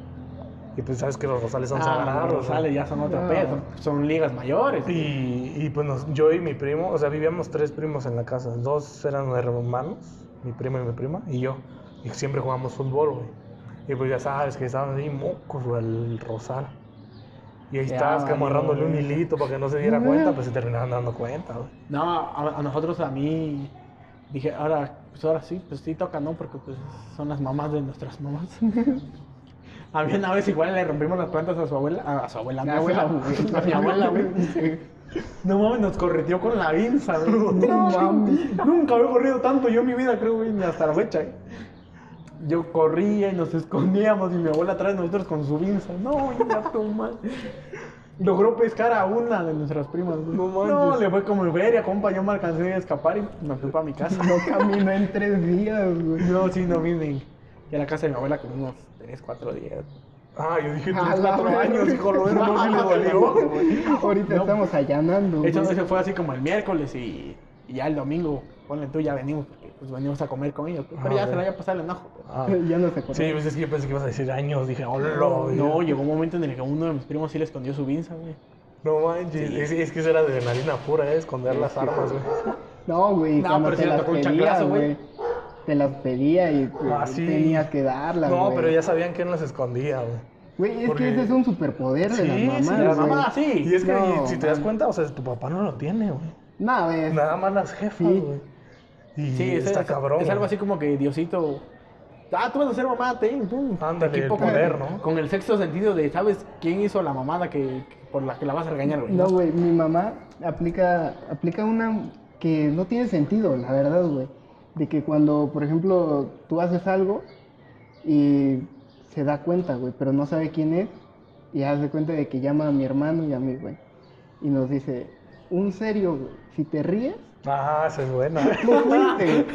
[SPEAKER 2] Y pues sabes que los rosales son
[SPEAKER 1] Ah,
[SPEAKER 2] sagrados.
[SPEAKER 1] los. Rosales ya son otro
[SPEAKER 3] Ah.
[SPEAKER 1] pedo, son, son ligas mayores.
[SPEAKER 2] Y, y pues nos- yo y mi primo, o sea, vivíamos tres primos en la casa. Dos eran hermanos, mi primo y mi prima, y yo. Y siempre jugamos fútbol, güey. Y pues ya sabes que estaban ahí mocos, güey, el rosal. Y ahí
[SPEAKER 1] Ya
[SPEAKER 2] estabas amarrándole un hilito para que no se diera cuenta, pues se terminaban dando cuenta, güey.
[SPEAKER 1] No, a, a nosotros, a mí, dije, ahora, pues ahora sí, pues sí toca, ¿no? Porque pues son las mamás de nuestras mamás. A mí una vez igual le rompimos las plantas a su abuela, a su abuela, a mi abuela,
[SPEAKER 3] abuela.
[SPEAKER 1] a mi abuela, güey. No mames, nos correteó con la vinza, güey.
[SPEAKER 3] No mames.
[SPEAKER 1] Nunca había corrido tanto yo en mi vida, creo, güey, ni hasta la fecha. Yo corría y nos escondíamos y mi abuela atrás de nosotros con su vinza. No, ya tu madre. Logró pescar a una de nuestras primas. güey.
[SPEAKER 2] No.
[SPEAKER 1] No, le fue como feria, compa. Yo me alcancé a escapar y me fui para mi casa.
[SPEAKER 3] No caminó en tres días, güey.
[SPEAKER 1] No, sí, no vine. Y a la casa de mi abuela como unos 3, 4 días.
[SPEAKER 2] Ah, yo dije
[SPEAKER 3] A
[SPEAKER 2] 3,
[SPEAKER 3] la
[SPEAKER 2] 4
[SPEAKER 3] verga.
[SPEAKER 2] años, hijo, lo no, le dolió.
[SPEAKER 3] Ahorita
[SPEAKER 1] No.
[SPEAKER 3] estamos allanando.
[SPEAKER 1] Eso, fue así como el miércoles y, y ya el domingo, ponle tú, ya venimos, pues venimos a comer con ellos. Pero
[SPEAKER 2] Ah,
[SPEAKER 1] ya se le había pasado el enojo. pues.
[SPEAKER 2] Ah,
[SPEAKER 3] Ya no se acordó.
[SPEAKER 2] sí, pues es que yo pensé que ibas a decir años. Dije, hola.
[SPEAKER 1] No, llegó un momento en el que uno de mis primos sí le escondió su vinza, güey.
[SPEAKER 2] No manches, es, es que eso era de adrenalina pura, ¿eh? esconder las armas, güey.
[SPEAKER 3] No, güey,
[SPEAKER 1] No, pero sí le
[SPEAKER 3] las
[SPEAKER 1] tocó un chanclazo, güey.
[SPEAKER 3] Te las pedía y pues,
[SPEAKER 2] Ah, sí.
[SPEAKER 3] tenías que darlas,
[SPEAKER 2] No,
[SPEAKER 3] güey.
[SPEAKER 2] pero ya sabían quién las escondía, güey.
[SPEAKER 3] Güey, es
[SPEAKER 2] porque-
[SPEAKER 3] que ese es un superpoder de
[SPEAKER 2] Sí,
[SPEAKER 3] las
[SPEAKER 2] sí,
[SPEAKER 3] mamás,
[SPEAKER 2] de
[SPEAKER 1] De sí.
[SPEAKER 2] Y es que
[SPEAKER 3] No,
[SPEAKER 2] si te das cuenta, o sea, tu papá no lo tiene, güey.
[SPEAKER 3] No, güey.
[SPEAKER 2] Nada más las jefas,
[SPEAKER 3] Sí.
[SPEAKER 2] güey. Y
[SPEAKER 1] Sí, es,
[SPEAKER 2] está
[SPEAKER 1] es-
[SPEAKER 2] cabrón.
[SPEAKER 1] Es algo así como que Diosito. Ah, tú vas a ser mamá, ten, tú.
[SPEAKER 2] Ándale, el
[SPEAKER 1] con-
[SPEAKER 2] poder, ¿no?
[SPEAKER 1] Con el sexto sentido de, ¿sabes quién hizo la mamada que, que- por la que la vas a regañar, güey?
[SPEAKER 3] No, güey, mi mamá aplica, aplica una que no tiene sentido, la verdad, güey. De que cuando, por ejemplo, tú haces algo y se da cuenta, güey, pero no sabe quién es, y hace cuenta de que llama a mi hermano y a mí, güey. Y nos dice, un serio, güey, si te ríes,
[SPEAKER 2] Ah, esa es buena.
[SPEAKER 3] tú fuiste.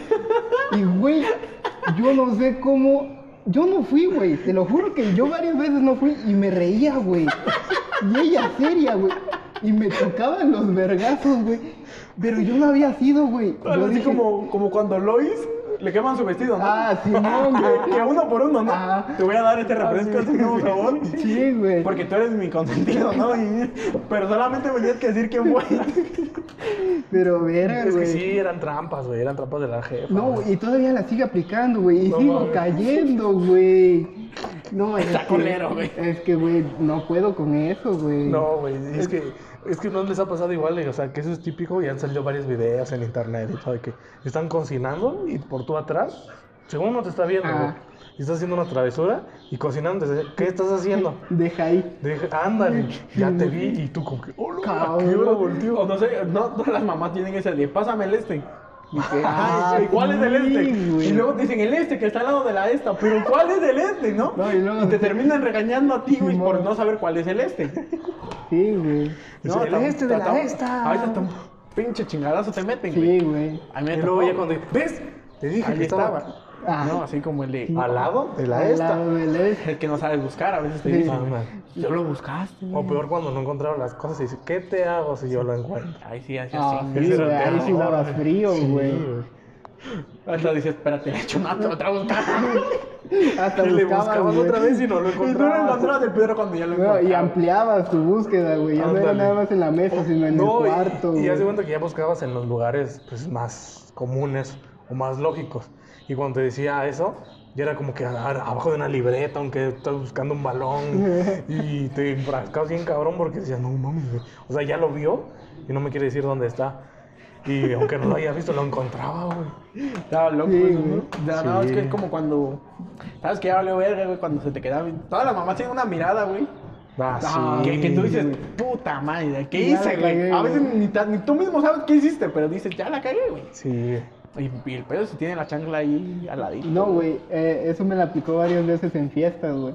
[SPEAKER 3] Y, güey, yo no sé cómo. Yo no fui, güey. Te lo juro que yo varias veces no fui y me reía, güey. Y ella seria, güey. Y me tocaban los vergazos, güey. Pero yo no había sido, güey. Yo
[SPEAKER 1] así
[SPEAKER 3] dije,
[SPEAKER 1] como, como cuando Lois le queman su vestido, ¿no?
[SPEAKER 3] Ah, Simón, güey.
[SPEAKER 1] Que uno por uno, ¿no?
[SPEAKER 3] Ah.
[SPEAKER 1] Te voy a dar este refresco,
[SPEAKER 2] sí.
[SPEAKER 1] por favor.
[SPEAKER 3] Sí, güey.
[SPEAKER 1] Porque tú eres mi consentido, ¿no? Y- pero solamente me tienes que decir quién fue.
[SPEAKER 3] Pero verga,
[SPEAKER 2] es que
[SPEAKER 3] güey.
[SPEAKER 2] sí, eran trampas, güey. Eran trampas de la jefa.
[SPEAKER 3] No,
[SPEAKER 2] güey.
[SPEAKER 3] y todavía la sigue aplicando, güey. Y
[SPEAKER 2] No
[SPEAKER 3] sigo cayendo, güey. No, es
[SPEAKER 1] Está
[SPEAKER 3] que-
[SPEAKER 1] güey.
[SPEAKER 3] Es que, güey, no puedo con eso, güey.
[SPEAKER 2] No, güey, es que, es que no les ha pasado igual, o sea, que eso es típico y han salido varios videos en internet y todo, de que están cocinando y por tú atrás, según no te está viendo,
[SPEAKER 3] Ah.
[SPEAKER 2] güey, y estás haciendo una travesura y cocinando, ¿qué estás haciendo?
[SPEAKER 3] Deja ahí.
[SPEAKER 2] Dije, ándale, ya te vi y tú como que, oh,
[SPEAKER 3] Cabrón.
[SPEAKER 2] ¿qué hora volteó?
[SPEAKER 1] O no sé, no todas las mamás tienen ese de pásame el este. Que,
[SPEAKER 3] Ah,
[SPEAKER 1] ¿cuál es el este?
[SPEAKER 3] güey.
[SPEAKER 1] Y luego te dicen el este que está al lado de la esta, pero ¿cuál es el este, no?
[SPEAKER 3] No, y luego-
[SPEAKER 1] te terminan regañando a ti, güey, por no saber cuál es el este.
[SPEAKER 3] Sí, güey.
[SPEAKER 2] No, el este de la esta.
[SPEAKER 1] A veces tan pinche chingadazo te meten, güey.
[SPEAKER 3] Sí, güey.
[SPEAKER 1] A mí me
[SPEAKER 2] luego ya cuando, ¿ves? Te dije
[SPEAKER 1] ahí
[SPEAKER 2] que estaba
[SPEAKER 1] estaba.
[SPEAKER 3] Ah.
[SPEAKER 1] No, así como el de,
[SPEAKER 2] al lado de la esta.
[SPEAKER 3] lado este.
[SPEAKER 1] el que no sabes buscar, a veces te
[SPEAKER 3] Sí.
[SPEAKER 1] dicen,
[SPEAKER 2] man.
[SPEAKER 1] yo lo buscaste.
[SPEAKER 2] O peor cuando no encontraron las cosas y dice, ¿qué te hago si yo lo encuentro?
[SPEAKER 1] Ahí sí, así,
[SPEAKER 3] Ah, sí, güey.
[SPEAKER 2] el
[SPEAKER 3] Ahí sí
[SPEAKER 2] güey.
[SPEAKER 3] frío,
[SPEAKER 2] Sí,
[SPEAKER 3] güey.
[SPEAKER 1] Hasta dices, espérate, le he hecho una otra a buscar.
[SPEAKER 3] Hasta
[SPEAKER 2] Y le
[SPEAKER 3] buscabas,
[SPEAKER 2] otra vez y no lo
[SPEAKER 1] Y tú lo
[SPEAKER 2] encontrabas.
[SPEAKER 1] encontrabas de Pedro cuando ya lo
[SPEAKER 3] No, y ampliabas tu búsqueda, güey. Ya no era nada más en la mesa, sino en
[SPEAKER 2] No,
[SPEAKER 3] el
[SPEAKER 2] y-
[SPEAKER 3] cuarto,
[SPEAKER 2] y,
[SPEAKER 3] güey.
[SPEAKER 2] hace cuenta que ya buscabas en los lugares pues, más comunes o más lógicos. Y cuando te decía eso, ya era como que abajo de una libreta, aunque estás buscando un balón. y te enfrascabas bien cabrón porque decías, no mames, güey. O sea, ya lo vio y no me quiere decir dónde está. Y aunque no lo haya visto, lo encontraba, güey.
[SPEAKER 1] Estaba loco
[SPEAKER 3] Sí,
[SPEAKER 1] eso,
[SPEAKER 3] güey.
[SPEAKER 1] ¿no? Ya, no, es
[SPEAKER 2] Sí.
[SPEAKER 1] que es como cuando. ¿Sabes que ya valió verga, güey? Cuando se te quedaba. Todas las mamás tienen una mirada, güey.
[SPEAKER 2] Ah,
[SPEAKER 3] Ah,
[SPEAKER 2] sí.
[SPEAKER 1] Que, que tú dices,
[SPEAKER 3] güey.
[SPEAKER 1] puta madre, ¿qué
[SPEAKER 3] Ya
[SPEAKER 1] hice,
[SPEAKER 3] la
[SPEAKER 1] güey? A veces ni, ta- ni tú mismo sabes qué hiciste, pero dices, ya la cagué, güey.
[SPEAKER 2] Sí.
[SPEAKER 1] Y, y el pedo si tiene la chancla ahí al ladito.
[SPEAKER 3] No, güey, eh, eso me la aplicó varias veces en fiestas, güey.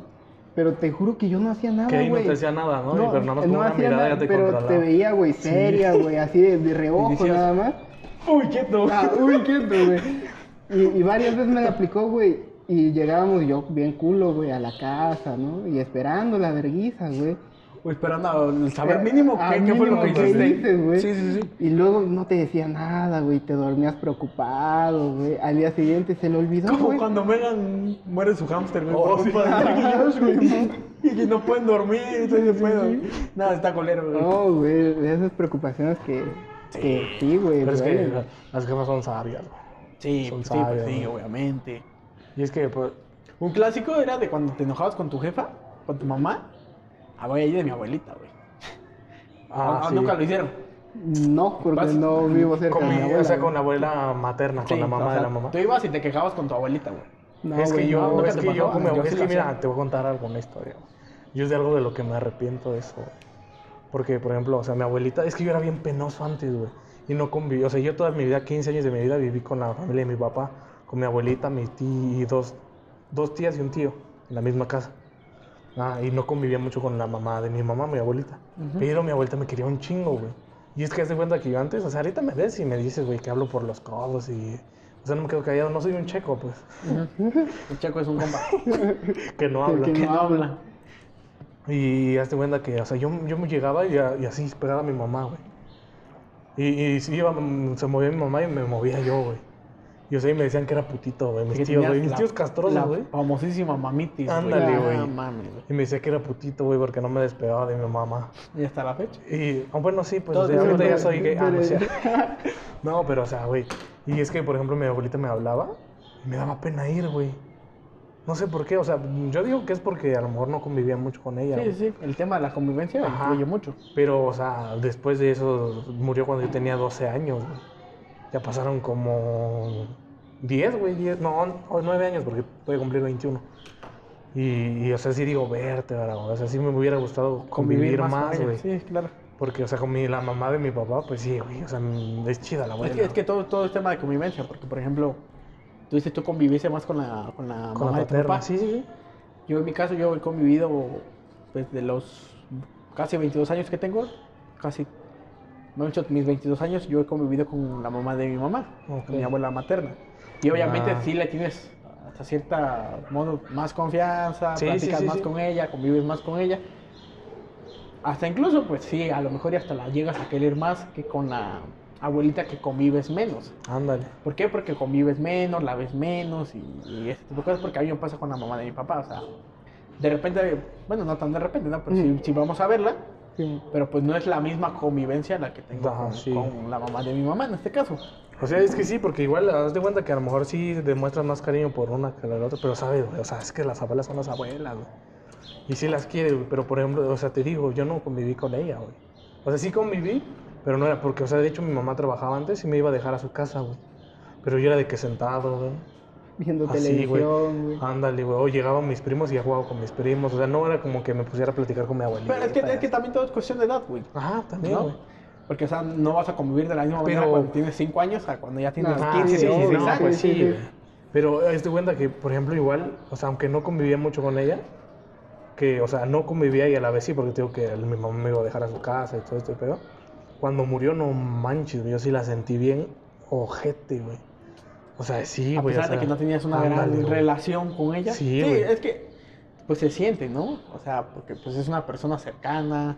[SPEAKER 3] Pero te juro que yo no hacía nada,
[SPEAKER 2] Que ahí no
[SPEAKER 3] güey.
[SPEAKER 2] te decía nada, ¿no? Y pero nada más
[SPEAKER 3] no
[SPEAKER 2] una
[SPEAKER 3] hacía
[SPEAKER 2] mirada
[SPEAKER 3] nada,
[SPEAKER 2] ya te
[SPEAKER 3] pero
[SPEAKER 2] controlaba.
[SPEAKER 3] te veía, güey, seria, güey, así de, de reojo
[SPEAKER 1] decías,
[SPEAKER 3] nada más.
[SPEAKER 1] Uy, quieto.
[SPEAKER 3] Ah, uy, quieto, güey. Y, y varias veces me la aplicó, güey. Y llegábamos yo bien culo, güey, a la casa, ¿no? Y esperando la verguiza, güey.
[SPEAKER 1] Esperando el saber mínimo
[SPEAKER 3] Ah,
[SPEAKER 1] qué, qué fue lo que
[SPEAKER 3] mínimo, ¿qué
[SPEAKER 1] hiciste.
[SPEAKER 3] dices, güey?
[SPEAKER 1] sí, sí, sí.
[SPEAKER 3] Y luego no te decía nada, güey. Te dormías preocupado, güey. Al día siguiente se le olvidó,
[SPEAKER 1] Como cuando Megan muere su hámster, güey.
[SPEAKER 2] Oh, sí.
[SPEAKER 1] y que no pueden dormir. Nada, está colero, güey.
[SPEAKER 3] No, güey, de esas preocupaciones que que sí, güey.
[SPEAKER 2] Pero es que las jefas son sabias, güey.
[SPEAKER 1] Sí,
[SPEAKER 2] Son
[SPEAKER 1] sí, pues
[SPEAKER 2] sabios,
[SPEAKER 1] sí, obviamente.
[SPEAKER 2] Y es que, pues,
[SPEAKER 1] Un clásico era de cuando te enojabas con tu jefa, con tu mamá. Ah, güey, ahí de mi abuelita, güey.
[SPEAKER 2] ah, sí.
[SPEAKER 1] Nunca lo hicieron.
[SPEAKER 3] No, porque
[SPEAKER 1] Vas-
[SPEAKER 3] no vivo cerca
[SPEAKER 2] Con
[SPEAKER 3] de
[SPEAKER 2] mi-
[SPEAKER 3] abuela.
[SPEAKER 2] o sea, con la abuela materna, con la mamá
[SPEAKER 1] o sea,
[SPEAKER 2] de la mamá.
[SPEAKER 1] Tú ibas y te quejabas con tu abuelita, güey.
[SPEAKER 3] No,
[SPEAKER 2] es que yo,
[SPEAKER 3] no,
[SPEAKER 2] es que yo, como,
[SPEAKER 1] yo
[SPEAKER 2] es que mira, te voy a contar alguna historia. güey. Yo es de algo de lo que me arrepiento de eso. güey. Porque, por ejemplo, o sea, mi abuelita, es que yo era bien penoso antes, güey. Y no conviví, o sea, yo toda mi vida, 15 años de mi vida, viví con la familia de mi papá, con mi abuelita, mi tía y dos, dos tías y un tío en la misma casa. Ah, y no convivía mucho con la mamá de mi mamá, mi abuelita. Pero mi abuelita me quería un chingo, güey. Y es que haz de cuenta que yo antes, o sea, ahorita me ves y me dices, güey, que hablo por los codos y... O sea, no me quedo callado, no soy un checo, pues,
[SPEAKER 1] El chaco es un compa.
[SPEAKER 2] que no habla.
[SPEAKER 3] Que
[SPEAKER 1] que
[SPEAKER 3] no
[SPEAKER 1] no habla.
[SPEAKER 2] Y hazte cuenta que, o sea, yo, yo me llegaba y, a- y así esperaba a mi mamá, güey. Y, y sí, iba, se movía mi mamá y me movía yo, güey. Y o sea, y me decían que era putito, güey. Mis tíos, güey. Mis tíos castrosos, güey.
[SPEAKER 1] famosísima mamitis.
[SPEAKER 2] Ándale,
[SPEAKER 1] Ah,
[SPEAKER 2] güey. Y me decía que era putito, güey, porque no me despegaba de mi mamá.
[SPEAKER 1] Y hasta la fecha.
[SPEAKER 2] Y, ah, bueno, sí, pues ahorita ya
[SPEAKER 1] decimos,
[SPEAKER 2] soy gay. Ah, no, sí. no, pero, o sea, güey. Y es que, por ejemplo, mi abuelita me hablaba y me daba pena ir, güey. No sé por qué, o sea, yo digo que es porque a lo mejor no convivía mucho con ella.
[SPEAKER 1] Sí, sí, el tema de la convivencia
[SPEAKER 2] Ajá.
[SPEAKER 1] influye mucho.
[SPEAKER 2] Pero, o sea, después de eso murió cuando yo tenía 12 años, güey. Ya pasaron como 10, güey, 10, no, no, 9 años porque voy a cumplir 21. Y, y, o sea, sí digo, verte, o sea, sí me hubiera gustado convivir,
[SPEAKER 1] con
[SPEAKER 2] más, güey.
[SPEAKER 1] Sí, claro.
[SPEAKER 2] Porque, o sea, con mi, la mamá de mi papá, pues sí, güey, o sea, es chida la abuela.
[SPEAKER 1] Es que, es que todo, todo es tema de convivencia, porque por ejemplo, tú dices tú conviviste más con la, con la
[SPEAKER 2] con
[SPEAKER 1] mamá
[SPEAKER 2] la
[SPEAKER 1] de tu papá.
[SPEAKER 2] Sí, sí, sí.
[SPEAKER 1] Yo en mi caso, yo he convivido pues, de los casi 22 años que tengo, casi, hecho mis 22 años, yo he convivido con la mamá de mi mamá,
[SPEAKER 2] Ok.
[SPEAKER 1] con mi abuela materna. Y obviamente
[SPEAKER 2] Ah.
[SPEAKER 1] sí le tienes hasta cierto modo más confianza,
[SPEAKER 2] Sí,
[SPEAKER 1] platicas
[SPEAKER 2] sí,
[SPEAKER 1] más
[SPEAKER 2] sí.
[SPEAKER 1] con ella, convives más con ella. Hasta incluso, pues sí, a lo mejor y hasta la llegas a querer más que con la abuelita que convives menos.
[SPEAKER 2] Ándale.
[SPEAKER 1] ¿Por qué? Porque convives menos, la ves menos y, y ese tipo de cosas. Porque a mí me pasa con la mamá de mi papá. O sea, de repente, bueno, no tan de repente, ¿no? Pero sí, sí vamos a verla.
[SPEAKER 3] Sí.
[SPEAKER 1] Pero pues no es la misma convivencia la que tengo
[SPEAKER 2] Ajá,
[SPEAKER 1] con,
[SPEAKER 2] sí.
[SPEAKER 1] con la mamá de mi mamá en este caso.
[SPEAKER 2] O sea, es que sí, porque igual haz de cuenta que a lo mejor sí demuestras más cariño por una que la otra, pero sabes, güey, o sea, es que las abuelas son las abuelas, güey. Y sí las quiere, güey, pero por ejemplo, o sea, te digo, yo no conviví con ella, güey. O sea, sí conviví, pero no era porque, o sea, de hecho mi mamá trabajaba antes y me iba a dejar a su casa, güey. Pero yo era de que sentado, güey.
[SPEAKER 3] Viendo
[SPEAKER 2] Así,
[SPEAKER 3] televisión, güey.
[SPEAKER 2] Ándale, güey. O llegaban mis primos y ya jugaba con mis primos. O sea, no era como que me pusiera a platicar con mi abuelita.
[SPEAKER 1] Pero es que, es que también todo es cuestión de edad, güey.
[SPEAKER 2] Ajá, también,
[SPEAKER 1] ¿no?
[SPEAKER 2] güey.
[SPEAKER 1] Porque, o sea, no vas a convivir de la misma manera
[SPEAKER 2] Pero-
[SPEAKER 1] cuando tienes 5 años a cuando ya tienes
[SPEAKER 3] Ah,
[SPEAKER 1] 15,
[SPEAKER 3] sí,
[SPEAKER 1] 16
[SPEAKER 3] no,
[SPEAKER 1] años.
[SPEAKER 2] pues
[SPEAKER 3] sí,
[SPEAKER 2] sí. Pero es de cuenta que, por ejemplo, igual, o sea, aunque no convivía mucho con ella, que, o sea, no convivía y a la vez sí, porque te digo que el- mi mamá me iba a dejar a su casa y todo esto, pero cuando murió, no manches, güey, yo sí la sentí bien ojete, güey. O sea, sí,
[SPEAKER 1] a
[SPEAKER 2] güey.
[SPEAKER 1] pesar
[SPEAKER 2] o sea,
[SPEAKER 1] de que no tenías una
[SPEAKER 2] ándale,
[SPEAKER 1] gran
[SPEAKER 2] güey.
[SPEAKER 1] relación con ella.
[SPEAKER 2] Sí, güey.
[SPEAKER 1] es que pues se siente, ¿no? O sea, porque pues es una persona cercana.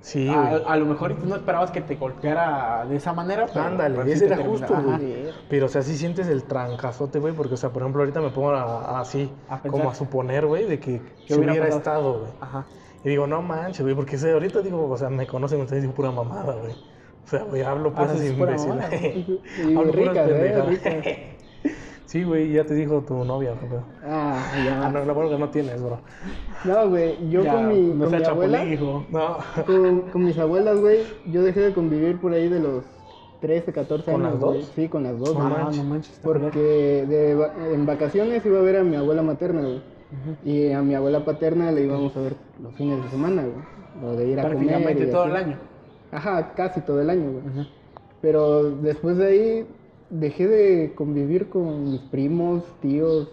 [SPEAKER 2] Sí,
[SPEAKER 1] a,
[SPEAKER 2] güey.
[SPEAKER 1] a lo mejor y tú no esperabas que te golpeara de esa manera, pero
[SPEAKER 2] Ándale,
[SPEAKER 1] pero sí
[SPEAKER 2] ese era
[SPEAKER 1] termina-
[SPEAKER 2] justo,
[SPEAKER 1] ajá.
[SPEAKER 2] güey. Pero, o sea, sí sientes el trancazote, güey, porque, o sea, por ejemplo, ahorita me pongo a- a- así,
[SPEAKER 1] A
[SPEAKER 2] como a suponer, güey, de que
[SPEAKER 1] ¿Qué
[SPEAKER 2] si
[SPEAKER 1] hubiera
[SPEAKER 2] estado, güey.
[SPEAKER 1] Ajá.
[SPEAKER 2] Y digo, no manches, güey, porque sé, ahorita digo, o sea, me conocen ustedes, digo pura mamada, güey. O sea, güey, hablo
[SPEAKER 3] Y
[SPEAKER 2] Hablo puras
[SPEAKER 3] ricas, ¿eh?
[SPEAKER 2] Sí, güey, ya te dijo tu novia, güey.
[SPEAKER 3] Ah,
[SPEAKER 2] Ah,
[SPEAKER 3] ya.
[SPEAKER 2] no, lo bueno que no tienes, bro.
[SPEAKER 3] No, güey, yo
[SPEAKER 1] Ya,
[SPEAKER 3] con mi,
[SPEAKER 1] no
[SPEAKER 3] con mi abuela,
[SPEAKER 1] hijo.
[SPEAKER 2] No,
[SPEAKER 3] con, con mis abuelas, güey, yo dejé de convivir por ahí de los 13, 14
[SPEAKER 2] ¿Con
[SPEAKER 3] años.
[SPEAKER 2] las dos?
[SPEAKER 3] güey. Sí, con las dos,
[SPEAKER 2] No
[SPEAKER 3] güey.
[SPEAKER 1] Ah,
[SPEAKER 2] manches.
[SPEAKER 1] no manches.
[SPEAKER 3] Porque de en vacaciones iba a ver a mi abuela materna, güey. Y a mi abuela paterna le íbamos a ver los fines de semana, güey. O de ir a comer.
[SPEAKER 1] Prácticamente
[SPEAKER 3] y
[SPEAKER 1] todo
[SPEAKER 3] así.
[SPEAKER 1] el año.
[SPEAKER 3] Ajá, casi todo el año, güey.
[SPEAKER 1] Ujú.
[SPEAKER 3] Pero después de ahí dejé de convivir con mis primos, tíos,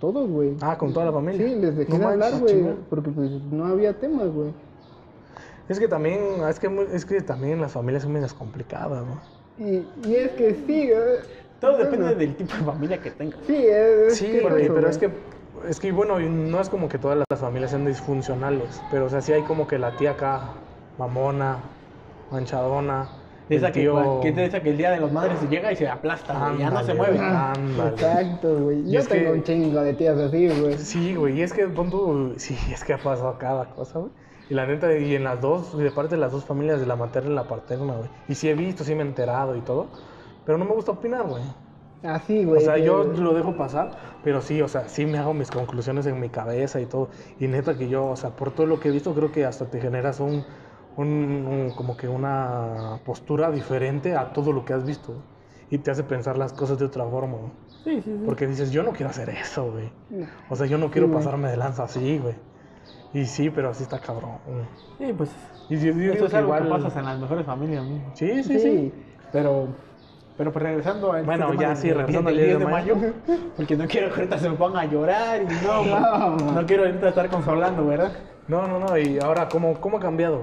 [SPEAKER 3] todos, güey.
[SPEAKER 2] Ah, con toda la familia.
[SPEAKER 3] Sí, les dejé
[SPEAKER 2] No
[SPEAKER 3] de hablar, güey, porque pues no había temas, güey.
[SPEAKER 2] Es que también, es que, es que también las familias son medias complicadas, ¿no?
[SPEAKER 3] Y, y es que sí, eh,
[SPEAKER 1] Todo
[SPEAKER 3] bueno,
[SPEAKER 1] depende del tipo de familia que tengas.
[SPEAKER 3] Sí, es, es
[SPEAKER 2] Sí,
[SPEAKER 3] que eso,
[SPEAKER 2] pero
[SPEAKER 3] güey.
[SPEAKER 2] es que, es que, bueno, no es como que todas las familias sean disfuncionales, pero o sea, sí hay como que la tía acá, mamona, manchadona,
[SPEAKER 1] Esa que,
[SPEAKER 2] tío...
[SPEAKER 1] que, esa que el día de los madres se llega y se aplasta, güey, ya no se mueve.
[SPEAKER 3] Ah,
[SPEAKER 2] Ándale.
[SPEAKER 3] Exacto, güey.
[SPEAKER 2] Y
[SPEAKER 3] Yo
[SPEAKER 2] es que-
[SPEAKER 3] tengo un chingo de tías así, güey.
[SPEAKER 2] Sí, güey, y es que, pon tú, sí, es que ha pasado cada cosa, güey. Y la neta, y en las dos, de parte de las dos familias, de la materna y la paterna, güey. Y sí he visto, sí me he enterado y todo, pero no me gusta opinar, güey.
[SPEAKER 3] Así, güey.
[SPEAKER 2] O sea,
[SPEAKER 3] que-
[SPEAKER 2] yo lo dejo pasar, pero sí, o sea, sí me hago mis conclusiones en mi cabeza y todo. Y neta que yo, o sea, por todo lo que he visto, creo que hasta te generas un, un, un- como que una postura diferente a todo lo que has visto. Y te hace pensar las cosas de otra forma, güey.
[SPEAKER 1] Sí, sí, sí.
[SPEAKER 2] Porque dices, yo no quiero hacer eso, güey.
[SPEAKER 3] No.
[SPEAKER 2] O sea, yo no quiero pasarme de lanza así, güey. Y sí, pero así está cabrón. güey.
[SPEAKER 1] Sí, pues.
[SPEAKER 2] Y yo digo
[SPEAKER 1] Eso es algo
[SPEAKER 2] igual...
[SPEAKER 1] que pasas en las mejores familias,
[SPEAKER 2] sí, sí. Sí.
[SPEAKER 1] Pero, pero pues regresando a este
[SPEAKER 2] Bueno,
[SPEAKER 1] tema
[SPEAKER 2] ya
[SPEAKER 1] del-
[SPEAKER 2] sí, regresando al
[SPEAKER 1] del
[SPEAKER 2] 10 de
[SPEAKER 1] mayo, porque no quiero que ahorita se me ponga a llorar y no,
[SPEAKER 3] No,
[SPEAKER 1] no, quiero ahorita estar consolando, ¿verdad?
[SPEAKER 2] No, no, no. Y ahora, ¿cómo, cómo ha cambiado?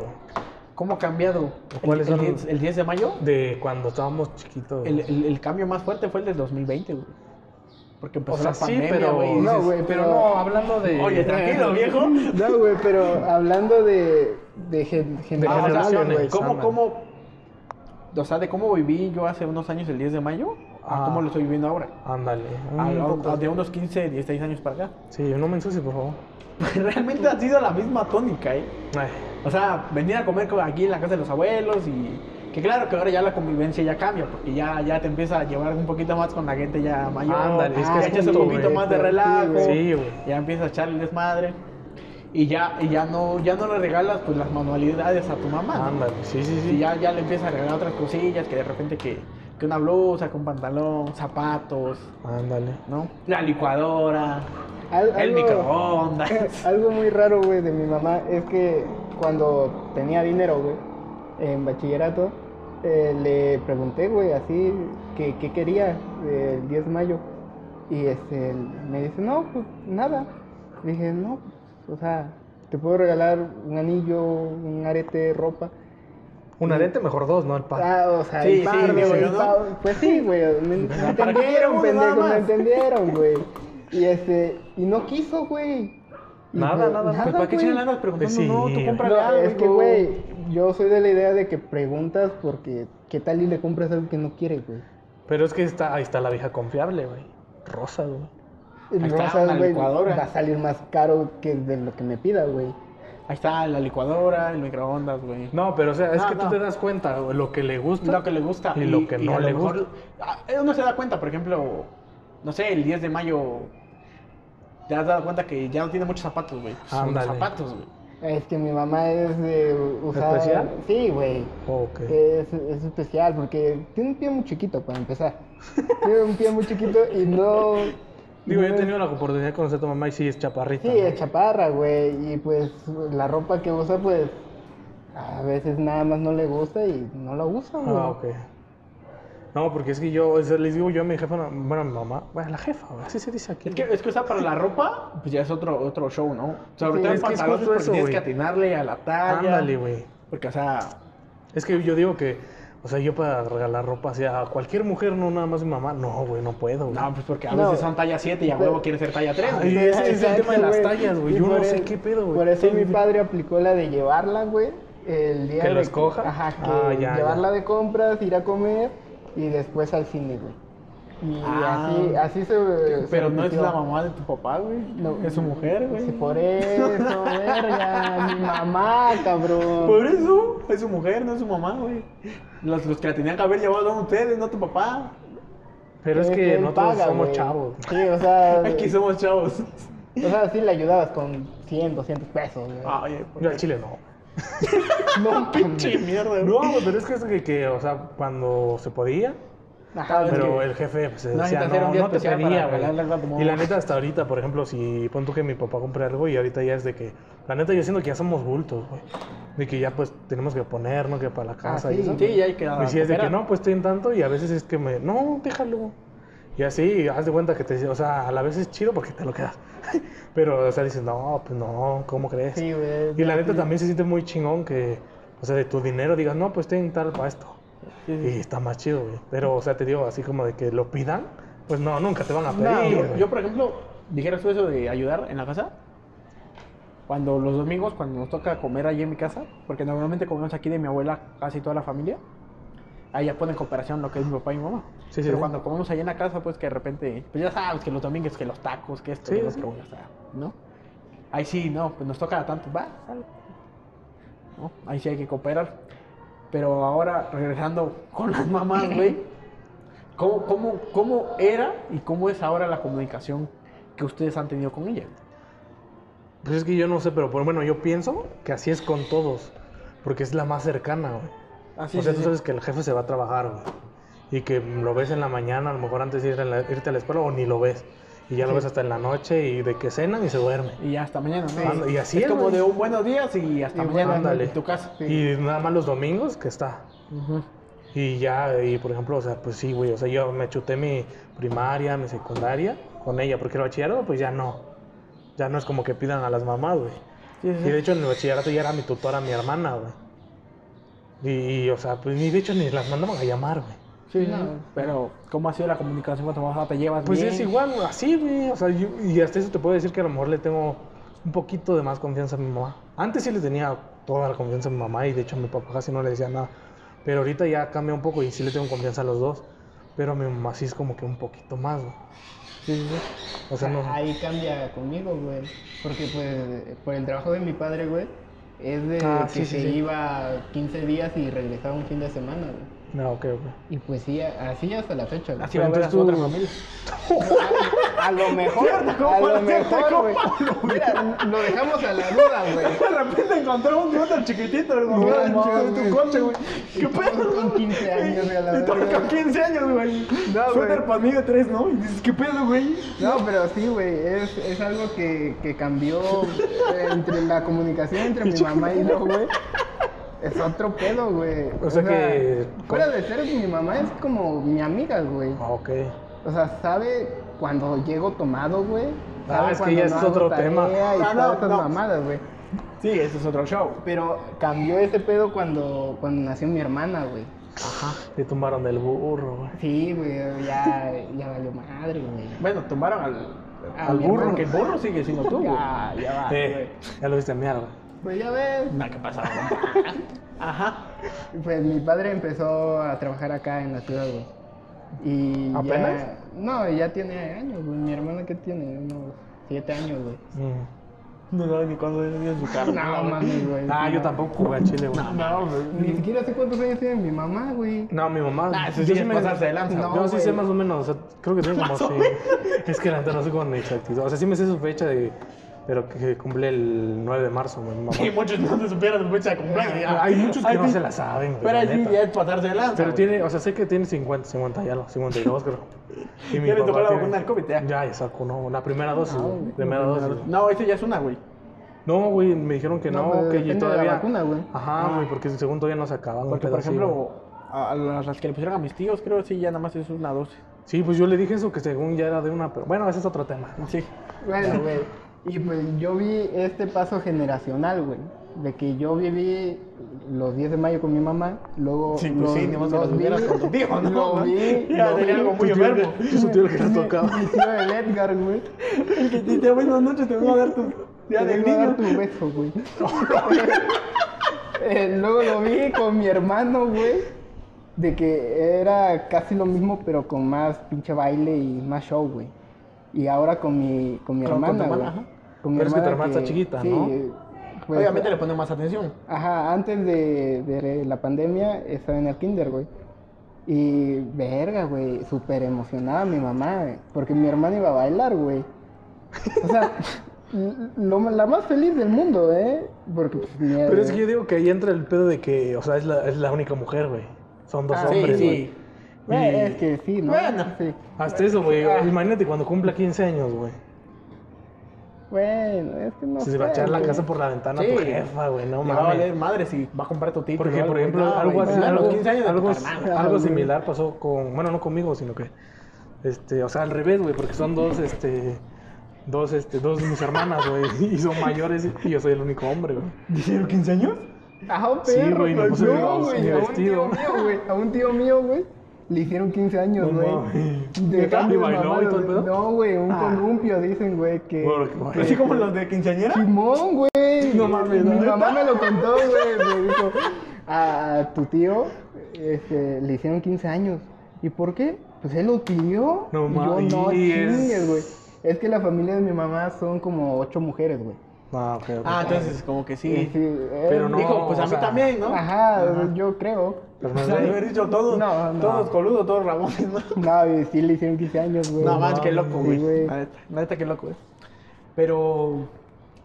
[SPEAKER 1] ¿Cómo ha cambiado?
[SPEAKER 2] ¿Cuáles
[SPEAKER 1] el,
[SPEAKER 2] son
[SPEAKER 1] el
[SPEAKER 2] los-
[SPEAKER 1] 10, el 10 de mayo,
[SPEAKER 2] De cuando estábamos chiquitos.
[SPEAKER 1] el, el- el cambio más fuerte fue el del 2020, güey. Porque
[SPEAKER 2] O
[SPEAKER 1] empezó
[SPEAKER 2] sea,
[SPEAKER 1] la
[SPEAKER 2] sí,
[SPEAKER 1] pandemia,
[SPEAKER 2] pero...
[SPEAKER 1] güey.
[SPEAKER 3] No, güey,
[SPEAKER 2] pero
[SPEAKER 3] pero-
[SPEAKER 2] no, hablando de...
[SPEAKER 1] Oye, tranquilo, viejo.
[SPEAKER 3] No, güey, pero hablando de, de gen-
[SPEAKER 1] Ah, o sea,
[SPEAKER 3] güey.
[SPEAKER 1] ¿Cómo, cómo, o sea, de cómo viví yo hace unos años el 10 de mayo a
[SPEAKER 2] Ah.
[SPEAKER 1] cómo lo estoy viviendo ahora?
[SPEAKER 2] Ándale.
[SPEAKER 1] A-
[SPEAKER 2] un
[SPEAKER 1] a-
[SPEAKER 2] poco.
[SPEAKER 1] a- de unos 15, 16 años para acá.
[SPEAKER 2] Sí, no me ensucies, por favor.
[SPEAKER 1] Realmente ha sido la misma tónica, ¿eh?
[SPEAKER 2] Ay,
[SPEAKER 1] O sea, venir a comer co- aquí en la casa de los abuelos y que claro que ahora ya la convivencia ya cambia, porque ya, ya te empieza a llevar un poquito más con la gente ya mayor,
[SPEAKER 2] Ándale, es que
[SPEAKER 1] ya
[SPEAKER 2] es
[SPEAKER 1] echas un poquito más de relajo.
[SPEAKER 2] Sí, güey.
[SPEAKER 1] ya empiezas a echarle desmadre y ya, y ya no, ya no le regalas pues las manualidades a tu mamá. ¿no?
[SPEAKER 2] Ándale, sí, sí,
[SPEAKER 1] Y
[SPEAKER 2] sí.
[SPEAKER 1] ya, ya le empiezas a regalar otras cosillas que de repente que, que una blusa, que un pantalón, zapatos,
[SPEAKER 2] Ándale.
[SPEAKER 1] ¿no? La licuadora,
[SPEAKER 3] Al-
[SPEAKER 1] el
[SPEAKER 3] algo-
[SPEAKER 1] microondas.
[SPEAKER 3] Algo muy raro, güey, de mi mamá es que cuando tenía dinero, güey, en bachillerato, eh, le pregunté, güey, así, que qué quería el 10 de mayo. Y este, me dice, no, pues nada. Le dije, no, o sea, te puedo regalar un anillo, un arete, ropa.
[SPEAKER 2] Un arete, mejor dos, ¿no? El par.
[SPEAKER 3] Ah, o sea,
[SPEAKER 1] Sí,
[SPEAKER 3] el par, güey,
[SPEAKER 1] yo,
[SPEAKER 3] el
[SPEAKER 1] ¿no?
[SPEAKER 3] par. Pues sí, güey, me, me
[SPEAKER 1] ¿Para qué
[SPEAKER 3] entendieron,
[SPEAKER 1] nada
[SPEAKER 3] pendejo, me entendieron, güey. Y este, y no quiso, güey.
[SPEAKER 2] Nada,
[SPEAKER 3] pues,
[SPEAKER 2] nada,
[SPEAKER 1] Pues, ¿Para qué chingados andas preguntando?
[SPEAKER 2] Sí,
[SPEAKER 1] no, tú cómprale
[SPEAKER 3] No,
[SPEAKER 1] algo,
[SPEAKER 3] es que, güey, yo soy de la idea de que preguntas porque qué tal y le compras algo que no quiere, güey.
[SPEAKER 2] Pero es que está, ahí está la vieja confiable, güey. Rosa, güey.
[SPEAKER 1] Ahí
[SPEAKER 3] rosas,
[SPEAKER 1] una
[SPEAKER 3] güey,
[SPEAKER 1] licuadora.
[SPEAKER 3] va a salir más caro que de lo que me pida, güey.
[SPEAKER 1] Ahí está la licuadora, el microondas, güey.
[SPEAKER 2] No, pero o sea, es
[SPEAKER 1] No,
[SPEAKER 2] que tú te das cuenta, güey, lo que le gusta.
[SPEAKER 1] Lo que le gusta.
[SPEAKER 2] Y lo que no le
[SPEAKER 1] mejor-
[SPEAKER 2] gusta.
[SPEAKER 1] Ah, Uno se da cuenta, por ejemplo, no sé, el 10 de mayo. Te has dado cuenta que ya no tiene muchos zapatos, güey. Son zapatos, güey.
[SPEAKER 3] Es que mi mamá es de usar...
[SPEAKER 2] ¿Especial?
[SPEAKER 3] Sí, güey.
[SPEAKER 2] Ok.
[SPEAKER 3] Es, es especial porque tiene un pie muy chiquito para empezar. tiene un pie muy chiquito y no...
[SPEAKER 2] Digo, yo he
[SPEAKER 3] es-
[SPEAKER 2] tenido la oportunidad de conocer a tu mamá y sí es chaparrita.
[SPEAKER 3] Sí,
[SPEAKER 2] ¿no?
[SPEAKER 3] es chaparra, güey. Y pues la ropa que usa, pues a veces nada más no le gusta y no la usa, güey.
[SPEAKER 2] Ah, ok. No, porque es que yo, o sea, les digo yo a mi jefa, no, bueno, a mi mamá, bueno, la jefa, güey, así se dice aquí.
[SPEAKER 1] Es que, es que o sea, para la ropa, pues ya es otro, otro show, ¿no? Sobre
[SPEAKER 3] Sí,
[SPEAKER 1] todo
[SPEAKER 3] es
[SPEAKER 1] en
[SPEAKER 2] que es
[SPEAKER 1] porque
[SPEAKER 2] eso,
[SPEAKER 1] tienes
[SPEAKER 2] güey.
[SPEAKER 1] que atinarle a la talla.
[SPEAKER 2] Ándale, güey.
[SPEAKER 1] Porque, o sea,
[SPEAKER 2] Es que yo digo que, o sea, yo para regalar ropa hacia a cualquier mujer, no nada más mi mamá, no, güey, no puedo, güey.
[SPEAKER 1] no, pues porque a
[SPEAKER 3] No.
[SPEAKER 1] veces son talla 7 y a huevo quiere ser talla 3.
[SPEAKER 2] Ay,
[SPEAKER 1] güey.
[SPEAKER 2] ese es el tema de las tallas, güey.
[SPEAKER 3] Y
[SPEAKER 2] Yo no
[SPEAKER 3] por
[SPEAKER 2] sé
[SPEAKER 3] el-
[SPEAKER 2] qué pedo, güey.
[SPEAKER 3] Por eso
[SPEAKER 2] Sí,
[SPEAKER 3] mi padre aplicó la de llevarla, güey. El día
[SPEAKER 2] ¿Que
[SPEAKER 3] de
[SPEAKER 2] lo escoja?
[SPEAKER 3] Ajá, que
[SPEAKER 2] Ah, ya,
[SPEAKER 3] llevarla
[SPEAKER 2] ya.
[SPEAKER 3] de compras, ir a comer y después al cine, güey. Y
[SPEAKER 1] Ah.
[SPEAKER 3] así, así se. se
[SPEAKER 1] Pero no es la mamá de tu papá, güey.
[SPEAKER 3] No.
[SPEAKER 1] Es su mujer, güey.
[SPEAKER 3] Sí, por eso, verga. Mi mamá, cabrón.
[SPEAKER 1] Por eso, es su mujer, no es su mamá, güey. Los, los que la tenían que haber llevado son ustedes, no tu papá.
[SPEAKER 2] Pero es que
[SPEAKER 3] él
[SPEAKER 2] nosotros
[SPEAKER 3] paga,
[SPEAKER 2] somos chavos.
[SPEAKER 3] Sí, o sea.
[SPEAKER 1] Aquí somos chavos.
[SPEAKER 3] O sea, sí le ayudabas con 100, 200 pesos, güey.
[SPEAKER 1] Ay,
[SPEAKER 2] Yo al chile no.
[SPEAKER 3] no,
[SPEAKER 1] pinche mierda, güey.
[SPEAKER 2] No, pero es que es que, que, o sea, cuando se podía,
[SPEAKER 1] Ajá,
[SPEAKER 2] Pero el jefe pues,
[SPEAKER 1] No,
[SPEAKER 2] decía, no, no te pedía, güey. Y la neta, hasta ahorita, por ejemplo, si pon tú que mi papá compre algo y ahorita ya es de que, la neta, yo siento que ya somos bultos, güey. De que ya pues tenemos que ponernos que para la casa
[SPEAKER 3] sí,
[SPEAKER 2] y eso.
[SPEAKER 1] Sí, y hay que.
[SPEAKER 2] Y si es de que no, pues estoy en tanto y a veces es que me, no, déjalo. Y así, haz de cuenta que te, o sea, a la vez es chido porque te lo quedas. Pero, o sea, dices, no, pues no, ¿cómo crees?
[SPEAKER 3] Sí, güey.
[SPEAKER 2] Y la neta también se siente muy chingón que, o sea, de tu dinero digas, no, pues ten tal para esto.
[SPEAKER 1] Sí, sí.
[SPEAKER 2] Y está más chido, güey. Pero, o sea, te digo, así como de que lo pidan, pues no, nunca te van a pedir.
[SPEAKER 1] No, yo, yo, por ejemplo, dijeras tú eso de ayudar en la casa. Cuando los domingos, cuando nos toca comer allí en mi casa, porque normalmente comemos aquí de mi abuela casi toda la familia, ahí ya ponen cooperación lo que es mi papá y mi mamá.
[SPEAKER 2] Sí, sí,
[SPEAKER 1] Pero cuando comemos allí en la casa, pues que de repente, pues ya sabes que los domingos, que los tacos, que esto, que lo
[SPEAKER 2] sí.
[SPEAKER 1] otro, ya está, ¿no? Ahí sí, no, pues nos toca tanto, va, sale. ¿No? Ahí sí hay que cooperar. Pero ahora, regresando con las mamás, güey, ¿cómo, cómo, ¿cómo era y cómo es ahora la comunicación que ustedes han tenido con ella?
[SPEAKER 2] Pues es que yo no sé, pero por- bueno, yo pienso que así es con todos. Porque es la más cercana, güey.
[SPEAKER 1] Así
[SPEAKER 2] o sea, tú sabes que el jefe se va a trabajar, güey. Y que lo ves en la mañana, a lo mejor antes de ir a la- irte a la escuela, o ni lo ves. Y ya lo
[SPEAKER 3] Sí.
[SPEAKER 2] ves hasta en la noche y de que cenan y se duerme.
[SPEAKER 1] Y ya hasta mañana, ¿no?
[SPEAKER 2] Y así
[SPEAKER 1] es como de un buenos días y hasta
[SPEAKER 3] Y
[SPEAKER 1] mañana
[SPEAKER 2] ándale.
[SPEAKER 1] en tu casa.
[SPEAKER 3] Sí.
[SPEAKER 2] Y nada más los domingos que está. Y ya, y por ejemplo, o sea, pues sí, güey. O sea, yo me chuté mi primaria, mi secundaria con ella, porque el bachillerato, pues ya no. Ya no es como que pidan a las mamás, güey. Y de hecho en el bachillerato ya era mi tutora, mi hermana, güey. Y, y, o sea, pues ni de hecho ni las mandaban a llamar, güey.
[SPEAKER 1] Sí.
[SPEAKER 3] No.
[SPEAKER 1] Pero, ¿cómo ha sido la comunicación con tu mamá? ¿Te llevas
[SPEAKER 2] Pues
[SPEAKER 1] bien?
[SPEAKER 2] es igual, así, güey. O sea, yo- y hasta eso te puedo decir que a lo mejor le tengo un poquito de más confianza a mi mamá. Antes sí le tenía toda la confianza a mi mamá y de hecho a mi papá casi no le decía nada. Pero ahorita ya cambia un poco y sí le tengo confianza a los dos. Pero a mi mamá sí es como que un poquito más, güey.
[SPEAKER 1] Sí, sí, sí.
[SPEAKER 2] O sea, no.
[SPEAKER 3] Ahí cambia conmigo, güey. Porque pues por el trabajo de mi padre, güey, es de
[SPEAKER 2] Ah,
[SPEAKER 3] que
[SPEAKER 2] sí,
[SPEAKER 3] se
[SPEAKER 2] sí.
[SPEAKER 3] iba 15 días y regresaba un fin de semana, güey.
[SPEAKER 2] No, ok, ok.
[SPEAKER 3] Y pues sí, así hasta la fecha, güey.
[SPEAKER 1] Así va a ver a
[SPEAKER 2] Entonces
[SPEAKER 1] su otra familia.
[SPEAKER 3] A, a lo mejor, a lo mejor, güey. Mira, lo dejamos a la duda, güey.
[SPEAKER 1] De repente encontró un motor chiquitito de tu coche, güey. ¿Qué pedo?
[SPEAKER 3] con 15 años, güey,
[SPEAKER 1] con 15 años, güey.
[SPEAKER 3] No, güey.
[SPEAKER 1] Suéter para mí de tres, ¿no? Y dices, ¿qué pedo, güey?
[SPEAKER 3] No, pero sí, güey, es, es algo que, que cambió entre la comunicación entre mi mamá y yo, güey. Es otro pedo, güey.
[SPEAKER 2] O sea que-
[SPEAKER 3] Fuera de ser mi mamá, es como mi amiga, güey.
[SPEAKER 2] Ah, ok.
[SPEAKER 3] O sea, sabe cuando llego tomado, güey.
[SPEAKER 2] Ah,
[SPEAKER 3] Sabe
[SPEAKER 2] es que
[SPEAKER 3] cuando
[SPEAKER 2] ya
[SPEAKER 3] no
[SPEAKER 2] es otro tema.
[SPEAKER 3] Y
[SPEAKER 1] Ah, no,
[SPEAKER 3] mamadas, güey.
[SPEAKER 1] Sí, ese es otro show.
[SPEAKER 3] Pero cambió ese pedo cuando, cuando nació mi hermana, güey.
[SPEAKER 1] Ajá.
[SPEAKER 2] Te tumbaron del burro, güey.
[SPEAKER 3] Sí, güey, ya, ya valió madre, güey.
[SPEAKER 1] Bueno, tumbaron al, al burro,
[SPEAKER 3] hermano.
[SPEAKER 1] que el burro sigue siendo tú, güey.
[SPEAKER 3] Ya, ya va.
[SPEAKER 2] Eh, ya lo viste güey.
[SPEAKER 3] Pues ya ves,
[SPEAKER 1] Nah, ¿qué pasa? Ajá.
[SPEAKER 3] Pues mi padre empezó a trabajar acá en la ciudad, güey. Y
[SPEAKER 2] ¿Apenas?
[SPEAKER 3] ya... No, ya tiene años, güey. Mi hermana que tiene unos siete años, güey.
[SPEAKER 2] Mm.
[SPEAKER 1] No sabe ni cuándo en su carro.
[SPEAKER 3] No, mames, güey.
[SPEAKER 2] Ah, yo
[SPEAKER 3] No.
[SPEAKER 2] tampoco jugué a Chile, güey.
[SPEAKER 1] No, güey.
[SPEAKER 3] Ni siquiera sé cuántos años tiene mi mamá, güey.
[SPEAKER 2] No, mi mamá.
[SPEAKER 1] Ah, eso
[SPEAKER 2] yo
[SPEAKER 1] sí
[SPEAKER 2] sí me-
[SPEAKER 1] pasarse de lanza.
[SPEAKER 3] No,
[SPEAKER 2] yo sí sé más o menos, o sea, creo que tiene como sí. Es que la neta no sé con exactitud. O sea, sí me sé su fecha de. Pero que cumple el 9 de marzo, güey, mi mamá.
[SPEAKER 1] Sí, muchos no se supieran su fecha de cumpleaños. ya.
[SPEAKER 2] Hay muchos que
[SPEAKER 1] Ay,
[SPEAKER 2] no
[SPEAKER 1] sí.
[SPEAKER 2] se la saben, güey.
[SPEAKER 1] Pero
[SPEAKER 2] la
[SPEAKER 1] sí ya es pasarse de lanza.
[SPEAKER 2] Pero
[SPEAKER 1] güey.
[SPEAKER 2] tiene, o sea, sé que tiene 50, 50 ya, lo- 52 creo. Y
[SPEAKER 1] Ya le tocó la vacuna del COVID, ya.
[SPEAKER 2] Ya, sacó, no, la primera dosis,
[SPEAKER 3] Ah,
[SPEAKER 2] güey,
[SPEAKER 3] güey.
[SPEAKER 2] primera dosis. güey.
[SPEAKER 1] No, ese ya es una, güey.
[SPEAKER 2] No, güey, me dijeron que
[SPEAKER 3] No,
[SPEAKER 2] no, que
[SPEAKER 3] depende de
[SPEAKER 2] todavía...
[SPEAKER 3] la vacuna, güey.
[SPEAKER 2] Ajá, güey, porque según todavía no se acaban. un
[SPEAKER 1] Porque, por ejemplo, a a las que le pusieron a mis tíos, creo sí, ya nada más es una dosis.
[SPEAKER 2] Sí, pues yo le dije eso, que según ya era de una... Pero bueno, ese es otro tema.
[SPEAKER 1] Sí.
[SPEAKER 3] Bueno, güey. Y pues yo vi este paso generacional, güey. De que yo viví los 10 de mayo con mi mamá, luego
[SPEAKER 1] Sí, pues
[SPEAKER 3] los,
[SPEAKER 1] sí, ni más que
[SPEAKER 3] los
[SPEAKER 1] vivieras con tu tío, ¿no?
[SPEAKER 3] Lo vi,
[SPEAKER 1] Ya
[SPEAKER 3] lo
[SPEAKER 1] tenía
[SPEAKER 3] vi.
[SPEAKER 1] algo muy
[SPEAKER 2] Tu tío-
[SPEAKER 1] enfermo.
[SPEAKER 2] Su tío el que
[SPEAKER 3] Mi-
[SPEAKER 2] tocaba.
[SPEAKER 3] Mi tío el Edgar, güey.
[SPEAKER 1] El que te dice buenas noches, te vengo a dar tu día
[SPEAKER 3] Te
[SPEAKER 1] del
[SPEAKER 3] a dar
[SPEAKER 1] niño.
[SPEAKER 3] tu beso, güey. Eh, luego lo vi con mi hermano, güey. De que era casi lo mismo, pero con más pinche baile y más show, güey. Y ahora con mi, con mi
[SPEAKER 1] Con- con tu
[SPEAKER 3] hermana, güey.
[SPEAKER 1] ajá.
[SPEAKER 3] Con mi
[SPEAKER 2] Pero es que tu
[SPEAKER 3] hermana
[SPEAKER 2] está chiquita, ¿no?
[SPEAKER 3] pues,
[SPEAKER 1] Obviamente le pone más atención.
[SPEAKER 3] Ajá, antes de, de la pandemia estaba en el kinder, güey. Y verga, güey, súper emocionada mi mamá, güey, porque mi hermana iba a bailar, güey. O sea, lo- la más feliz del mundo, ¿eh? Porque pues, mi-
[SPEAKER 2] Pero es que yo digo que ahí entra el pedo de que, o sea, es la, es la única mujer, güey. Son dos
[SPEAKER 3] Ah,
[SPEAKER 1] Sí,
[SPEAKER 2] hombres,
[SPEAKER 1] sí.
[SPEAKER 2] güey.
[SPEAKER 3] Güey,
[SPEAKER 2] Y-
[SPEAKER 3] Es que sí, ¿no?
[SPEAKER 1] Bueno.
[SPEAKER 3] Sí.
[SPEAKER 2] Hasta eso, güey.
[SPEAKER 3] Ah.
[SPEAKER 2] Imagínate cuando cumpla 15 años, güey.
[SPEAKER 3] Bueno, es que no
[SPEAKER 2] Se va a echar la casa por la ventana a tu
[SPEAKER 1] Sí.
[SPEAKER 2] jefa, güey. No
[SPEAKER 1] Le va a valer
[SPEAKER 2] mames.
[SPEAKER 1] madre si va a comprar tu título.
[SPEAKER 2] Porque, por ejemplo,
[SPEAKER 1] no,
[SPEAKER 2] algo
[SPEAKER 1] güey,
[SPEAKER 2] así,
[SPEAKER 1] a
[SPEAKER 2] algo,
[SPEAKER 1] los 15 años de tu
[SPEAKER 2] algo,
[SPEAKER 3] Ah,
[SPEAKER 2] similar pasó con, bueno, no conmigo, sino que, este, o sea, al revés, güey, porque son dos, este, dos, este, dos de mis hermanas, güey, y son mayores y yo soy el único hombre, güey.
[SPEAKER 1] ¿Hicieron 15 años?
[SPEAKER 3] Ah, un
[SPEAKER 2] Sí, güey, me puse mi-
[SPEAKER 3] no, güey,
[SPEAKER 2] mi
[SPEAKER 3] a un tío mío, güey, a un tío mío, güey, le hicieron 15 años,
[SPEAKER 2] No
[SPEAKER 3] güey.
[SPEAKER 2] mames.
[SPEAKER 3] De
[SPEAKER 2] ¿Y
[SPEAKER 3] cambio
[SPEAKER 2] bailó y todo el pedo?
[SPEAKER 3] No, güey, un
[SPEAKER 1] Ah.
[SPEAKER 3] columpio, dicen, güey, que...
[SPEAKER 2] Por-
[SPEAKER 1] ¿Así como los de quinceañera?
[SPEAKER 3] Simón, güey.
[SPEAKER 2] No mames,
[SPEAKER 3] Mi mamá me lo contó, güey. Me dijo, a, tu tío este, le hicieron 15 años. ¿Y por qué? Pues él lo pidió.
[SPEAKER 2] No
[SPEAKER 3] Y yo,
[SPEAKER 2] mames,
[SPEAKER 3] no
[SPEAKER 2] y es-
[SPEAKER 3] chingues, güey. Es que la familia de mi mamá son como ocho mujeres, güey.
[SPEAKER 2] Ah, ok, ok.
[SPEAKER 1] Ah, entonces como que sí.
[SPEAKER 2] Pero no,
[SPEAKER 1] Dijo, pues a mí
[SPEAKER 2] sea,
[SPEAKER 1] también, ¿no?
[SPEAKER 3] Ajá, yo creo.
[SPEAKER 2] Pero
[SPEAKER 1] O
[SPEAKER 2] no
[SPEAKER 1] sea,
[SPEAKER 2] es
[SPEAKER 1] de
[SPEAKER 2] de-
[SPEAKER 1] haber dicho todos,
[SPEAKER 3] No, no.
[SPEAKER 1] todos coludos, todos rabones, ¿no?
[SPEAKER 3] No, y sí le hicieron 15 años, güey.
[SPEAKER 1] No, más que
[SPEAKER 2] mames,
[SPEAKER 1] loco,
[SPEAKER 3] sí,
[SPEAKER 1] güey.
[SPEAKER 3] güey.
[SPEAKER 1] La neta, la neta que loco, güey. Pero,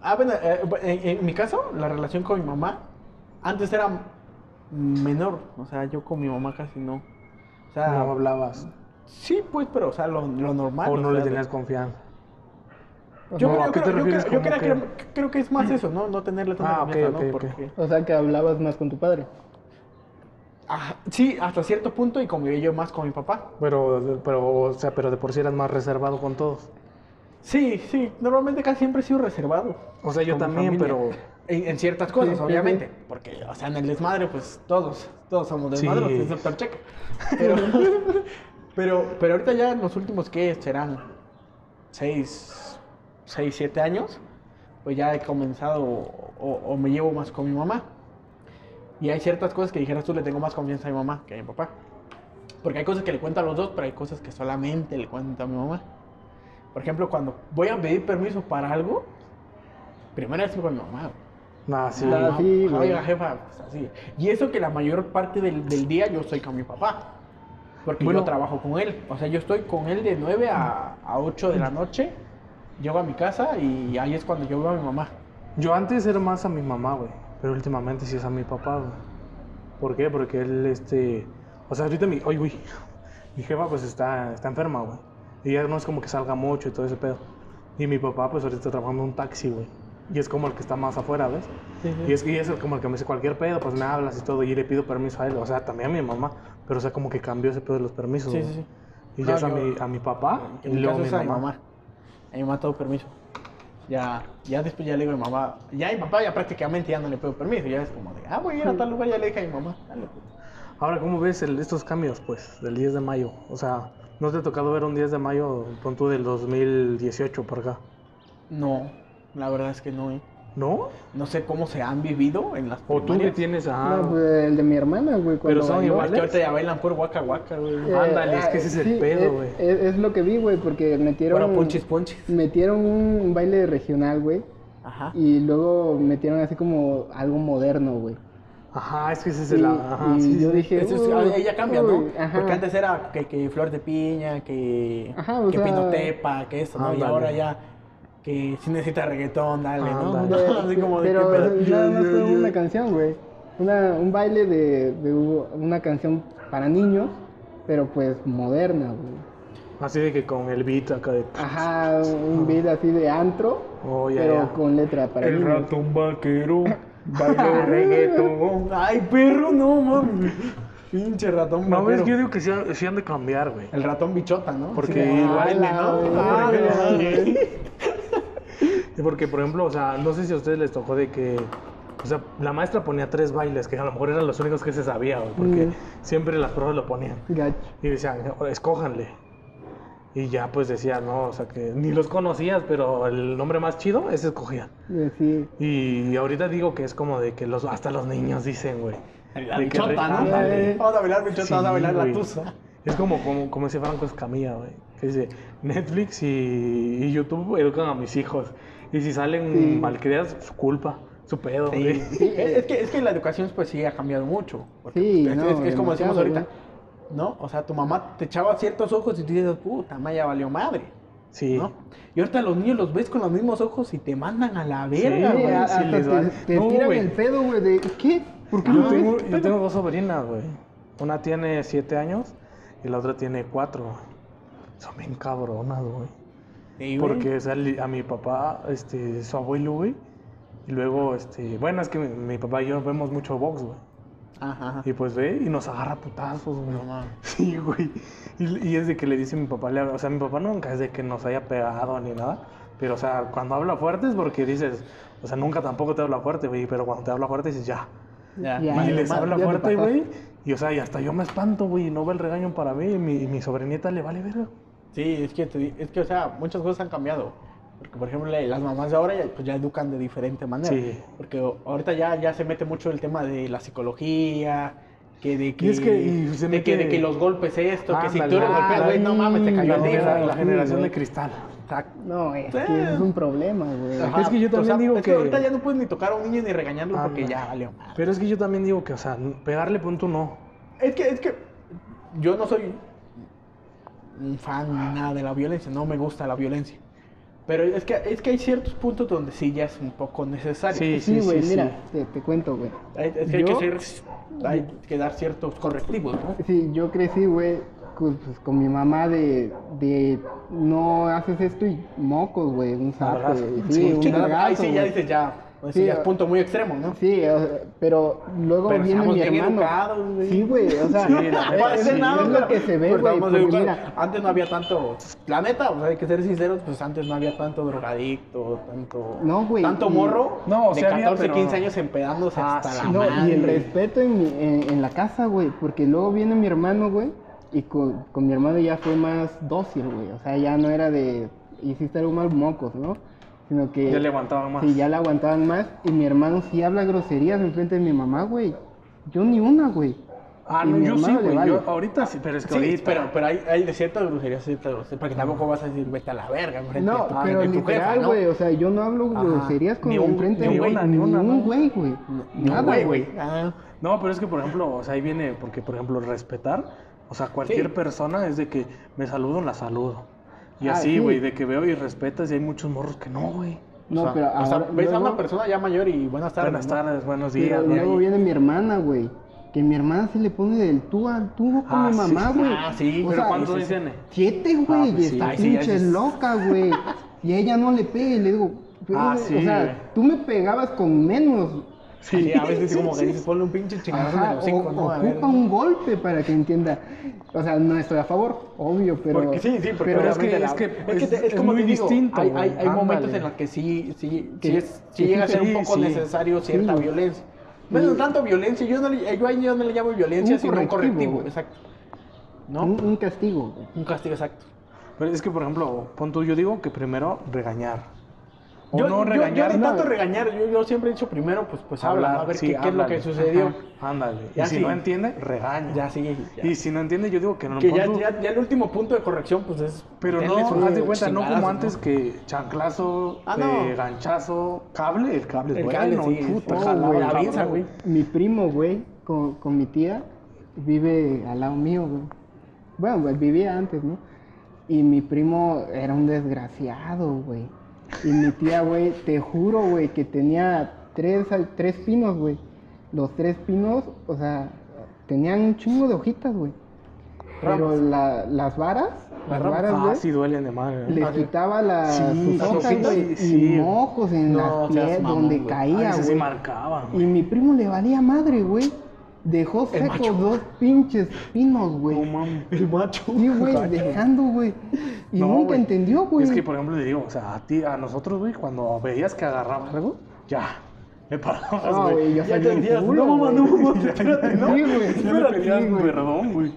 [SPEAKER 1] ah, bueno, eh, en, en mi caso, la relación con mi mamá, antes era menor. O sea, yo con mi mamá casi no. O sea,
[SPEAKER 2] No hablabas.
[SPEAKER 1] sí, pues, pero, o sea, lo, lo normal.
[SPEAKER 2] O no
[SPEAKER 1] o
[SPEAKER 2] le
[SPEAKER 1] sea,
[SPEAKER 2] tenías confianza.
[SPEAKER 1] Yo, creo,
[SPEAKER 2] ¿a
[SPEAKER 1] yo
[SPEAKER 2] qué
[SPEAKER 1] creo- yo creo- yo
[SPEAKER 2] como
[SPEAKER 1] creo
[SPEAKER 2] que-
[SPEAKER 1] que, creo que es más eso, ¿no? No tenerle tanta
[SPEAKER 2] Ah, ok,
[SPEAKER 1] confianza,
[SPEAKER 2] ok,
[SPEAKER 1] ¿no?
[SPEAKER 2] ok.
[SPEAKER 1] Porque,
[SPEAKER 3] O sea, que hablabas más con tu padre.
[SPEAKER 1] Ah, sí, hasta cierto punto y conviví yo más con mi papá.
[SPEAKER 2] Pero, pero, o sea, pero de por sí eras más reservado con todos.
[SPEAKER 1] Sí, sí, normalmente casi siempre he sido reservado.
[SPEAKER 2] O sea, yo también, pero...
[SPEAKER 1] En, en ciertas cosas,
[SPEAKER 3] Sí, sí,
[SPEAKER 1] obviamente. Porque, o sea, en el desmadre, pues todos, todos somos desmadros,
[SPEAKER 2] Sí.
[SPEAKER 1] excepto el cheque. Pero, pero, pero ahorita ya en los últimos, ¿qué serán? Seis, seis, siete años. Pues ya he comenzado o, o me llevo más con mi mamá. Y hay ciertas cosas que dijeras tú, le tengo más confianza a mi mamá que a mi papá. Porque hay cosas que le cuento a los dos, pero hay cosas que solamente le cuento a mi mamá. Por ejemplo, cuando voy a pedir permiso para algo, primero es con mi mamá.
[SPEAKER 2] Nah, sí.
[SPEAKER 3] Ah,
[SPEAKER 1] Mamá,
[SPEAKER 3] sí.
[SPEAKER 1] Oiga, jefa, pues así. Y eso que la mayor parte del, del día yo estoy con mi papá. Porque
[SPEAKER 2] Bueno.
[SPEAKER 1] yo trabajo con él. O sea, yo estoy con él de 9 a, a 8 de la noche. Llego a mi casa y ahí es cuando yo veo a mi mamá.
[SPEAKER 2] Yo antes era más a mi mamá, güey. Pero últimamente sí es a mi papá, güey. ¿Por qué? Porque él, este... O sea, ahorita mi... Oye, güey. Mi jefa, pues, está, está enferma, güey. Y ya no es como que salga mucho y todo ese pedo. Y mi papá, pues, ahorita está trabajando en un taxi, güey. Y es como el que está más afuera, ¿ves? Y es que es como el que me dice cualquier pedo, pues me hablas y todo. Y le pido permiso a él. O sea, también a mi mamá. Pero, o sea, como que cambió ese pedo de los permisos,
[SPEAKER 1] Sí, sí, sí.
[SPEAKER 2] Y ya es a mi, a mi papá y
[SPEAKER 1] mi
[SPEAKER 2] luego a mi
[SPEAKER 1] a mi
[SPEAKER 2] mamá.
[SPEAKER 1] mamá. A mi mamá todo permiso. Ya, ya después ya le digo a mi mamá. Ya mi papá ya prácticamente ya no le pido permiso. Ya es como de, ah, voy a ir a tal lugar. Ya le dije a mi mamá. Dale, pues.
[SPEAKER 2] Ahora, ¿cómo ves el- estos cambios, pues, del 10 de mayo? O sea, ¿no te ha tocado ver un 10 de mayo, pon tú, del 2018 por acá?
[SPEAKER 1] No, la verdad es que no, ¿eh?
[SPEAKER 2] ¿No?
[SPEAKER 1] No sé cómo se han vivido en las
[SPEAKER 2] O tú que tienes a...
[SPEAKER 3] No, pues el de mi hermana, güey. cuando
[SPEAKER 2] son iguales.
[SPEAKER 1] Es que ahorita ya bailan por guaca guaca, güey.
[SPEAKER 3] Eh,
[SPEAKER 2] Ándale, es que
[SPEAKER 3] ah,
[SPEAKER 2] ese es el pedo,
[SPEAKER 3] es-
[SPEAKER 2] güey.
[SPEAKER 3] Es, es lo que vi, güey, porque metieron.
[SPEAKER 1] Ahora punchis punchis.
[SPEAKER 3] Metieron un, baile regional, güey.
[SPEAKER 1] Ajá.
[SPEAKER 3] Y luego metieron así como algo moderno, güey.
[SPEAKER 2] Ajá, es que ese es
[SPEAKER 3] Y,
[SPEAKER 2] el... Ajá,
[SPEAKER 3] y
[SPEAKER 2] sí,
[SPEAKER 3] yo dije.
[SPEAKER 1] Eso es-
[SPEAKER 3] "Uy,
[SPEAKER 1] ella cambia, ¿no?
[SPEAKER 3] uy", ajá.
[SPEAKER 1] Porque antes era que, que flor de piña, que,
[SPEAKER 3] Ajá, o
[SPEAKER 1] que
[SPEAKER 3] sea-
[SPEAKER 1] pinotepa, que eso, ¿no? Y ahora ya que si necesita reggaetón, dale, ¿no?
[SPEAKER 2] Ándale.
[SPEAKER 1] Así como de
[SPEAKER 3] Pero
[SPEAKER 1] qué pedo.
[SPEAKER 3] nada más fue una canción, güey. Una, un baile de, de una canción para niños, pero pues moderna, güey.
[SPEAKER 2] Así de que con el beat acá de...
[SPEAKER 3] Ajá, un beat así de antro,
[SPEAKER 2] Oh, ya,
[SPEAKER 3] pero
[SPEAKER 2] ya.
[SPEAKER 3] con letra para
[SPEAKER 1] El
[SPEAKER 3] niños.
[SPEAKER 1] ratón vaquero bailó reggaetón. Ay, perro, no mames. Pinche ratón
[SPEAKER 2] No, ves, yo digo que sí, han- sí han de cambiar, güey.
[SPEAKER 1] El ratón bichota, ¿no?
[SPEAKER 2] Porque
[SPEAKER 1] Sí,
[SPEAKER 2] igual,
[SPEAKER 1] ¿no? Ah,
[SPEAKER 3] Ah,
[SPEAKER 2] Porque, por ejemplo, o sea, no sé si a ustedes les tocó de que... O sea, la maestra ponía tres bailes, que a lo mejor eran los únicos que se sabía, güey. Porque
[SPEAKER 3] Mm.
[SPEAKER 2] siempre las pruebas lo ponían.
[SPEAKER 3] Gacho.
[SPEAKER 2] Y decían, escójanle. Y ya pues decía, no, o sea que ni los conocías, pero el nombre más chido, ese escogía.
[SPEAKER 3] Sí.
[SPEAKER 2] Y ahorita digo que es como de que los, hasta los niños dicen, güey.
[SPEAKER 1] La
[SPEAKER 2] De que re-
[SPEAKER 1] bichota, ¿no?
[SPEAKER 2] ándale.
[SPEAKER 1] Vamos a bailar bichota,
[SPEAKER 2] Sí,
[SPEAKER 1] vamos a bailar
[SPEAKER 2] güey.
[SPEAKER 1] la tusa.
[SPEAKER 2] Es como, como, como ese Franco Escamilla, güey. Que dice, Netflix y, y YouTube educan a mis hijos. Y si salen
[SPEAKER 3] Sí.
[SPEAKER 2] malcriadas, su culpa, su pedo,
[SPEAKER 1] Sí, es, que, es que la educación pues sí ha cambiado mucho.
[SPEAKER 3] Sí,
[SPEAKER 1] es,
[SPEAKER 3] no,
[SPEAKER 1] es- es como decimos ahorita, ¿no? O sea, tu mamá te echaba ciertos ojos y tú dices, puta, ya valió madre,
[SPEAKER 2] Sí.
[SPEAKER 1] ¿no? Y ahorita los niños los ves con los mismos ojos y te mandan a la verga,
[SPEAKER 3] Sí,
[SPEAKER 1] güey.
[SPEAKER 2] sí
[SPEAKER 3] te, te
[SPEAKER 2] No,
[SPEAKER 3] tiran el pedo, güey, de ¿qué? ¿Por qué
[SPEAKER 2] Yo
[SPEAKER 3] no
[SPEAKER 2] tengo, yo tengo dos sobrinas, güey. Una tiene siete años y la otra tiene cuatro. Son bien cabronas, güey.
[SPEAKER 1] Y, güey,
[SPEAKER 2] Porque, o sea, li- a mi papá, este, su abuelo, güey. Y luego, este, bueno, es que mi, mi papá y yo vemos mucho box, güey.
[SPEAKER 1] Ajá, ajá.
[SPEAKER 2] Y pues ve y nos agarra putazos, güey.
[SPEAKER 1] No mames.
[SPEAKER 2] Sí, güey. Y, y es de que le dice mi papá, le habla- o sea, mi papá nunca es de que nos haya pegado ni nada. Pero, o sea, cuando habla fuerte es porque dices, o sea, nunca tampoco te habla fuerte, güey. Pero cuando te habla fuerte dices, ya.
[SPEAKER 1] Ya,
[SPEAKER 3] Ya,
[SPEAKER 2] y
[SPEAKER 1] vale,
[SPEAKER 2] les habla fuerte, güey. Y, o sea, y hasta yo me espanto, güey. Y no ve el regaño para mí. Y mi, y mi sobrinita le vale verga.
[SPEAKER 1] Sí, es que, te es que, o sea, muchas cosas han cambiado. Porque, por ejemplo, las mamás de ahora ya, pues, ya educan de diferente manera.
[SPEAKER 2] Sí.
[SPEAKER 1] Porque ahorita ya, ya se mete mucho el tema de la psicología, que de que,
[SPEAKER 2] es que- y se
[SPEAKER 1] de, que,
[SPEAKER 2] mete-
[SPEAKER 1] de que los golpes esto, que si tú le golpeas, güey, no mames, te cayó
[SPEAKER 2] La, la
[SPEAKER 3] sí,
[SPEAKER 2] generación de cristal.
[SPEAKER 1] Exacto.
[SPEAKER 3] No, es
[SPEAKER 1] Sí.
[SPEAKER 3] que es un problema, güey.
[SPEAKER 1] Ajá,
[SPEAKER 2] Es que yo
[SPEAKER 1] o sea,
[SPEAKER 2] también digo
[SPEAKER 1] es que
[SPEAKER 2] que-
[SPEAKER 1] ahorita ya no puedes ni tocar a un niño ni regañarlo porque ya valió.
[SPEAKER 2] Pero es que yo también digo que, o sea, pegarle punto no.
[SPEAKER 1] Es que, es que yo no soy un fan ni nada de la violencia, no me gusta la violencia. Pero es que, es que hay ciertos puntos donde sí ya es un poco necesario.
[SPEAKER 2] Sí,
[SPEAKER 3] Sí, güey,
[SPEAKER 2] sí,
[SPEAKER 3] mira,
[SPEAKER 2] sí.
[SPEAKER 3] Te, te cuento, güey.
[SPEAKER 1] Hay- Es que hay que,
[SPEAKER 3] Yo-
[SPEAKER 1] ser, hay que dar ciertos correctivos, ¿no?
[SPEAKER 3] Sí, yo crecí, güey, con, pues, con mi mamá de, de no haces esto y mocos, güey, un.
[SPEAKER 2] Nalgazo.
[SPEAKER 3] Sí,
[SPEAKER 2] Sí,
[SPEAKER 3] un nalgazo,
[SPEAKER 1] Ahí sí ya
[SPEAKER 3] güey.
[SPEAKER 1] dices ya, pues sí,
[SPEAKER 3] Sí,
[SPEAKER 1] ya es
[SPEAKER 3] o-
[SPEAKER 1] punto muy extremo, ¿no?
[SPEAKER 3] Sí, o sea, pero luego
[SPEAKER 1] Pero
[SPEAKER 3] viene mi hermano.
[SPEAKER 1] educados, güey.
[SPEAKER 3] Sí, güey, o sea,
[SPEAKER 2] Sí,
[SPEAKER 3] es,
[SPEAKER 2] sí.
[SPEAKER 3] es lo que se ve, güey. mira,
[SPEAKER 1] Antes no había tanto, la neta, o sea, hay que ser sinceros, pues antes no había tanto drogadicto, tanto,
[SPEAKER 3] No, güey,
[SPEAKER 1] tanto
[SPEAKER 3] y-
[SPEAKER 1] morro
[SPEAKER 2] No, o
[SPEAKER 1] de
[SPEAKER 2] sea, había,
[SPEAKER 1] 14,
[SPEAKER 2] pero-
[SPEAKER 1] 15 años empedándose
[SPEAKER 2] Ah,
[SPEAKER 1] hasta
[SPEAKER 2] sí.
[SPEAKER 1] la
[SPEAKER 3] no,
[SPEAKER 1] madre.
[SPEAKER 3] y el respeto en, mi- en, en la casa, güey, porque luego viene mi hermano, güey, y con, con mi hermano ya fue más dócil, güey. O sea, ya no era de hiciste algo mal mocos, ¿no? Sino que
[SPEAKER 2] Ya le aguantaban más.
[SPEAKER 3] Sí, ya la aguantaban más. Y mi hermano sí habla groserías enfrente de mi mamá, güey. Yo ni una, güey.
[SPEAKER 2] Ah,
[SPEAKER 3] Y
[SPEAKER 2] no, yo sí,
[SPEAKER 3] le
[SPEAKER 2] güey.
[SPEAKER 3] vale.
[SPEAKER 2] Yo ahorita sí, pero es que
[SPEAKER 1] Sí,
[SPEAKER 2] ahorita.
[SPEAKER 1] pero, pero hay, hay de ciertas groserías, ciertas groserías, porque tampoco vas a decir vete a la verga enfrente
[SPEAKER 3] No,
[SPEAKER 1] tu,
[SPEAKER 3] pero literal,
[SPEAKER 1] ¿no?
[SPEAKER 3] güey. O sea, yo no hablo
[SPEAKER 1] Ajá.
[SPEAKER 3] groserías con
[SPEAKER 1] Ni un-
[SPEAKER 3] enfrente
[SPEAKER 1] ni
[SPEAKER 3] de
[SPEAKER 1] una,
[SPEAKER 2] ni una,
[SPEAKER 3] un
[SPEAKER 2] ¿no?
[SPEAKER 3] güey, güey.
[SPEAKER 1] Ni
[SPEAKER 3] Nada,
[SPEAKER 1] güey. Ah,
[SPEAKER 2] No, pero es que, por ejemplo, o sea, ahí viene, porque, por ejemplo, respetar, o sea, cualquier
[SPEAKER 1] Sí.
[SPEAKER 2] persona es de que me saludo, la saludo. Y
[SPEAKER 3] Ah,
[SPEAKER 2] así,
[SPEAKER 3] sí.
[SPEAKER 2] güey, de que veo y respetas, y hay muchos morros que no, güey.
[SPEAKER 3] No,
[SPEAKER 1] o sea,
[SPEAKER 3] pero
[SPEAKER 1] o sea,
[SPEAKER 3] ahora,
[SPEAKER 1] ves a
[SPEAKER 3] luego-
[SPEAKER 1] una persona ya mayor y buenas tardes.
[SPEAKER 2] Buenas
[SPEAKER 1] ¿no?
[SPEAKER 2] tardes, buenos
[SPEAKER 3] pero
[SPEAKER 2] días.
[SPEAKER 3] luego
[SPEAKER 2] güey.
[SPEAKER 3] viene mi hermana, güey. Que mi hermana se le pone del tú al tú con
[SPEAKER 2] Ah,
[SPEAKER 3] mi mamá, güey.
[SPEAKER 1] Ah, sí,
[SPEAKER 3] O
[SPEAKER 2] ¿Pero
[SPEAKER 3] sea,
[SPEAKER 2] cuántos
[SPEAKER 1] sí.
[SPEAKER 2] tiene?
[SPEAKER 3] Siete, güey,
[SPEAKER 2] Ah,
[SPEAKER 3] y
[SPEAKER 2] pues sí,
[SPEAKER 3] está
[SPEAKER 1] sí, ya
[SPEAKER 3] pinche
[SPEAKER 1] es-
[SPEAKER 3] loca, güey. y ella no le pega y le digo, pero,
[SPEAKER 2] Ah,
[SPEAKER 3] o
[SPEAKER 2] sí,
[SPEAKER 3] sea,
[SPEAKER 2] güey.
[SPEAKER 3] tú me pegabas con menos.
[SPEAKER 1] Sí, a veces
[SPEAKER 2] sí,
[SPEAKER 1] como que
[SPEAKER 2] sí.
[SPEAKER 1] dices, ponle un pinche chingadazo en
[SPEAKER 3] Ajá,
[SPEAKER 1] el hocico,
[SPEAKER 3] o-
[SPEAKER 1] ¿no? A ver.
[SPEAKER 3] ocupa un golpe para que entienda. O sea, no estoy a favor, obvio, pero.
[SPEAKER 1] Porque sí, sí, porque
[SPEAKER 3] pero
[SPEAKER 2] es que-
[SPEAKER 1] la-
[SPEAKER 2] es que
[SPEAKER 1] es,
[SPEAKER 2] es-
[SPEAKER 1] es
[SPEAKER 2] es
[SPEAKER 1] como
[SPEAKER 2] muy
[SPEAKER 1] te digo,
[SPEAKER 2] distinto,
[SPEAKER 1] Hay, hay, hay momentos en los que sí, sí,
[SPEAKER 3] Que-
[SPEAKER 1] sí, es- llega a ser
[SPEAKER 2] se-
[SPEAKER 1] un poco
[SPEAKER 2] sí,
[SPEAKER 1] necesario cierta
[SPEAKER 3] Sí.
[SPEAKER 1] violencia. Bueno,
[SPEAKER 3] Sí.
[SPEAKER 1] tanto violencia, yo, no le, yo ahí yo no le llamo violencia,
[SPEAKER 3] Un
[SPEAKER 1] sino un
[SPEAKER 3] correctivo, güey.
[SPEAKER 1] exacto. ¿No?
[SPEAKER 3] Un, un castigo.
[SPEAKER 1] Un castigo exacto.
[SPEAKER 2] Pero es que, por ejemplo, pon tú, yo digo que primero regañar. O
[SPEAKER 1] yo,
[SPEAKER 2] no
[SPEAKER 1] yo-
[SPEAKER 2] regañar.
[SPEAKER 1] Yo, ni
[SPEAKER 2] no.
[SPEAKER 1] tanto regañar, yo, yo siempre he dicho primero, pues, pues habla,
[SPEAKER 2] Hablar,
[SPEAKER 1] a ver
[SPEAKER 2] sí,
[SPEAKER 1] qué, qué es lo que sucedió.
[SPEAKER 2] Ajá, Ándale. Y si
[SPEAKER 1] sí.
[SPEAKER 2] no entiende, regaña.
[SPEAKER 1] Ya sí, ya.
[SPEAKER 2] Y si no entiende, yo digo que no.
[SPEAKER 1] que ya, ya, ya el último punto de corrección, pues es.
[SPEAKER 2] Pero no, haz de cuenta, no como antes que chanclazo,
[SPEAKER 1] Ah,
[SPEAKER 2] eh, ganchazo, cable, el cable es
[SPEAKER 1] El
[SPEAKER 2] bueno,
[SPEAKER 1] cable, sí,
[SPEAKER 2] puta,
[SPEAKER 1] oh, güey, la avienta, güey.
[SPEAKER 3] Mi primo, güey, con, con mi tía, vive al lado mío, güey. Bueno, pues vivía antes, ¿no? Y mi primo era un desgraciado, güey. Y mi tía, güey, te juro, güey, que tenía tres, tres pinos, güey. Los tres pinos, o sea, tenían un chingo de hojitas, güey. Pero la- las varas, las varas,
[SPEAKER 2] Ah,
[SPEAKER 3] güey,
[SPEAKER 2] sí duelen de madre. ¿eh?
[SPEAKER 3] les quitaba las
[SPEAKER 2] Sí,
[SPEAKER 3] sus hojas,
[SPEAKER 2] sí.
[SPEAKER 3] y mocos en
[SPEAKER 1] No,
[SPEAKER 3] las pies,
[SPEAKER 1] mamón,
[SPEAKER 3] donde.
[SPEAKER 2] Ah,
[SPEAKER 3] caía, güey.
[SPEAKER 2] marcaba,
[SPEAKER 3] Y mi primo le valía madre, güey. Dejó secos dos pinches pinos, güey.
[SPEAKER 2] No mames.
[SPEAKER 1] El macho.
[SPEAKER 3] Sí, güey, dejando, güey. Y
[SPEAKER 2] No,
[SPEAKER 3] nunca
[SPEAKER 2] güey.
[SPEAKER 3] entendió, güey.
[SPEAKER 2] Es que, por ejemplo, le digo, o sea, a ti, a nosotros, güey, cuando veías que agarraba algo, ya, me parabas,
[SPEAKER 3] No,
[SPEAKER 2] güey.
[SPEAKER 3] yo
[SPEAKER 1] Ya
[SPEAKER 3] salí
[SPEAKER 1] te
[SPEAKER 3] en
[SPEAKER 1] decías,
[SPEAKER 3] culo,
[SPEAKER 1] no, mamá, no, mamá, espérate, ¿no?
[SPEAKER 3] Sí, güey. Sí, güey.
[SPEAKER 2] perdón, güey.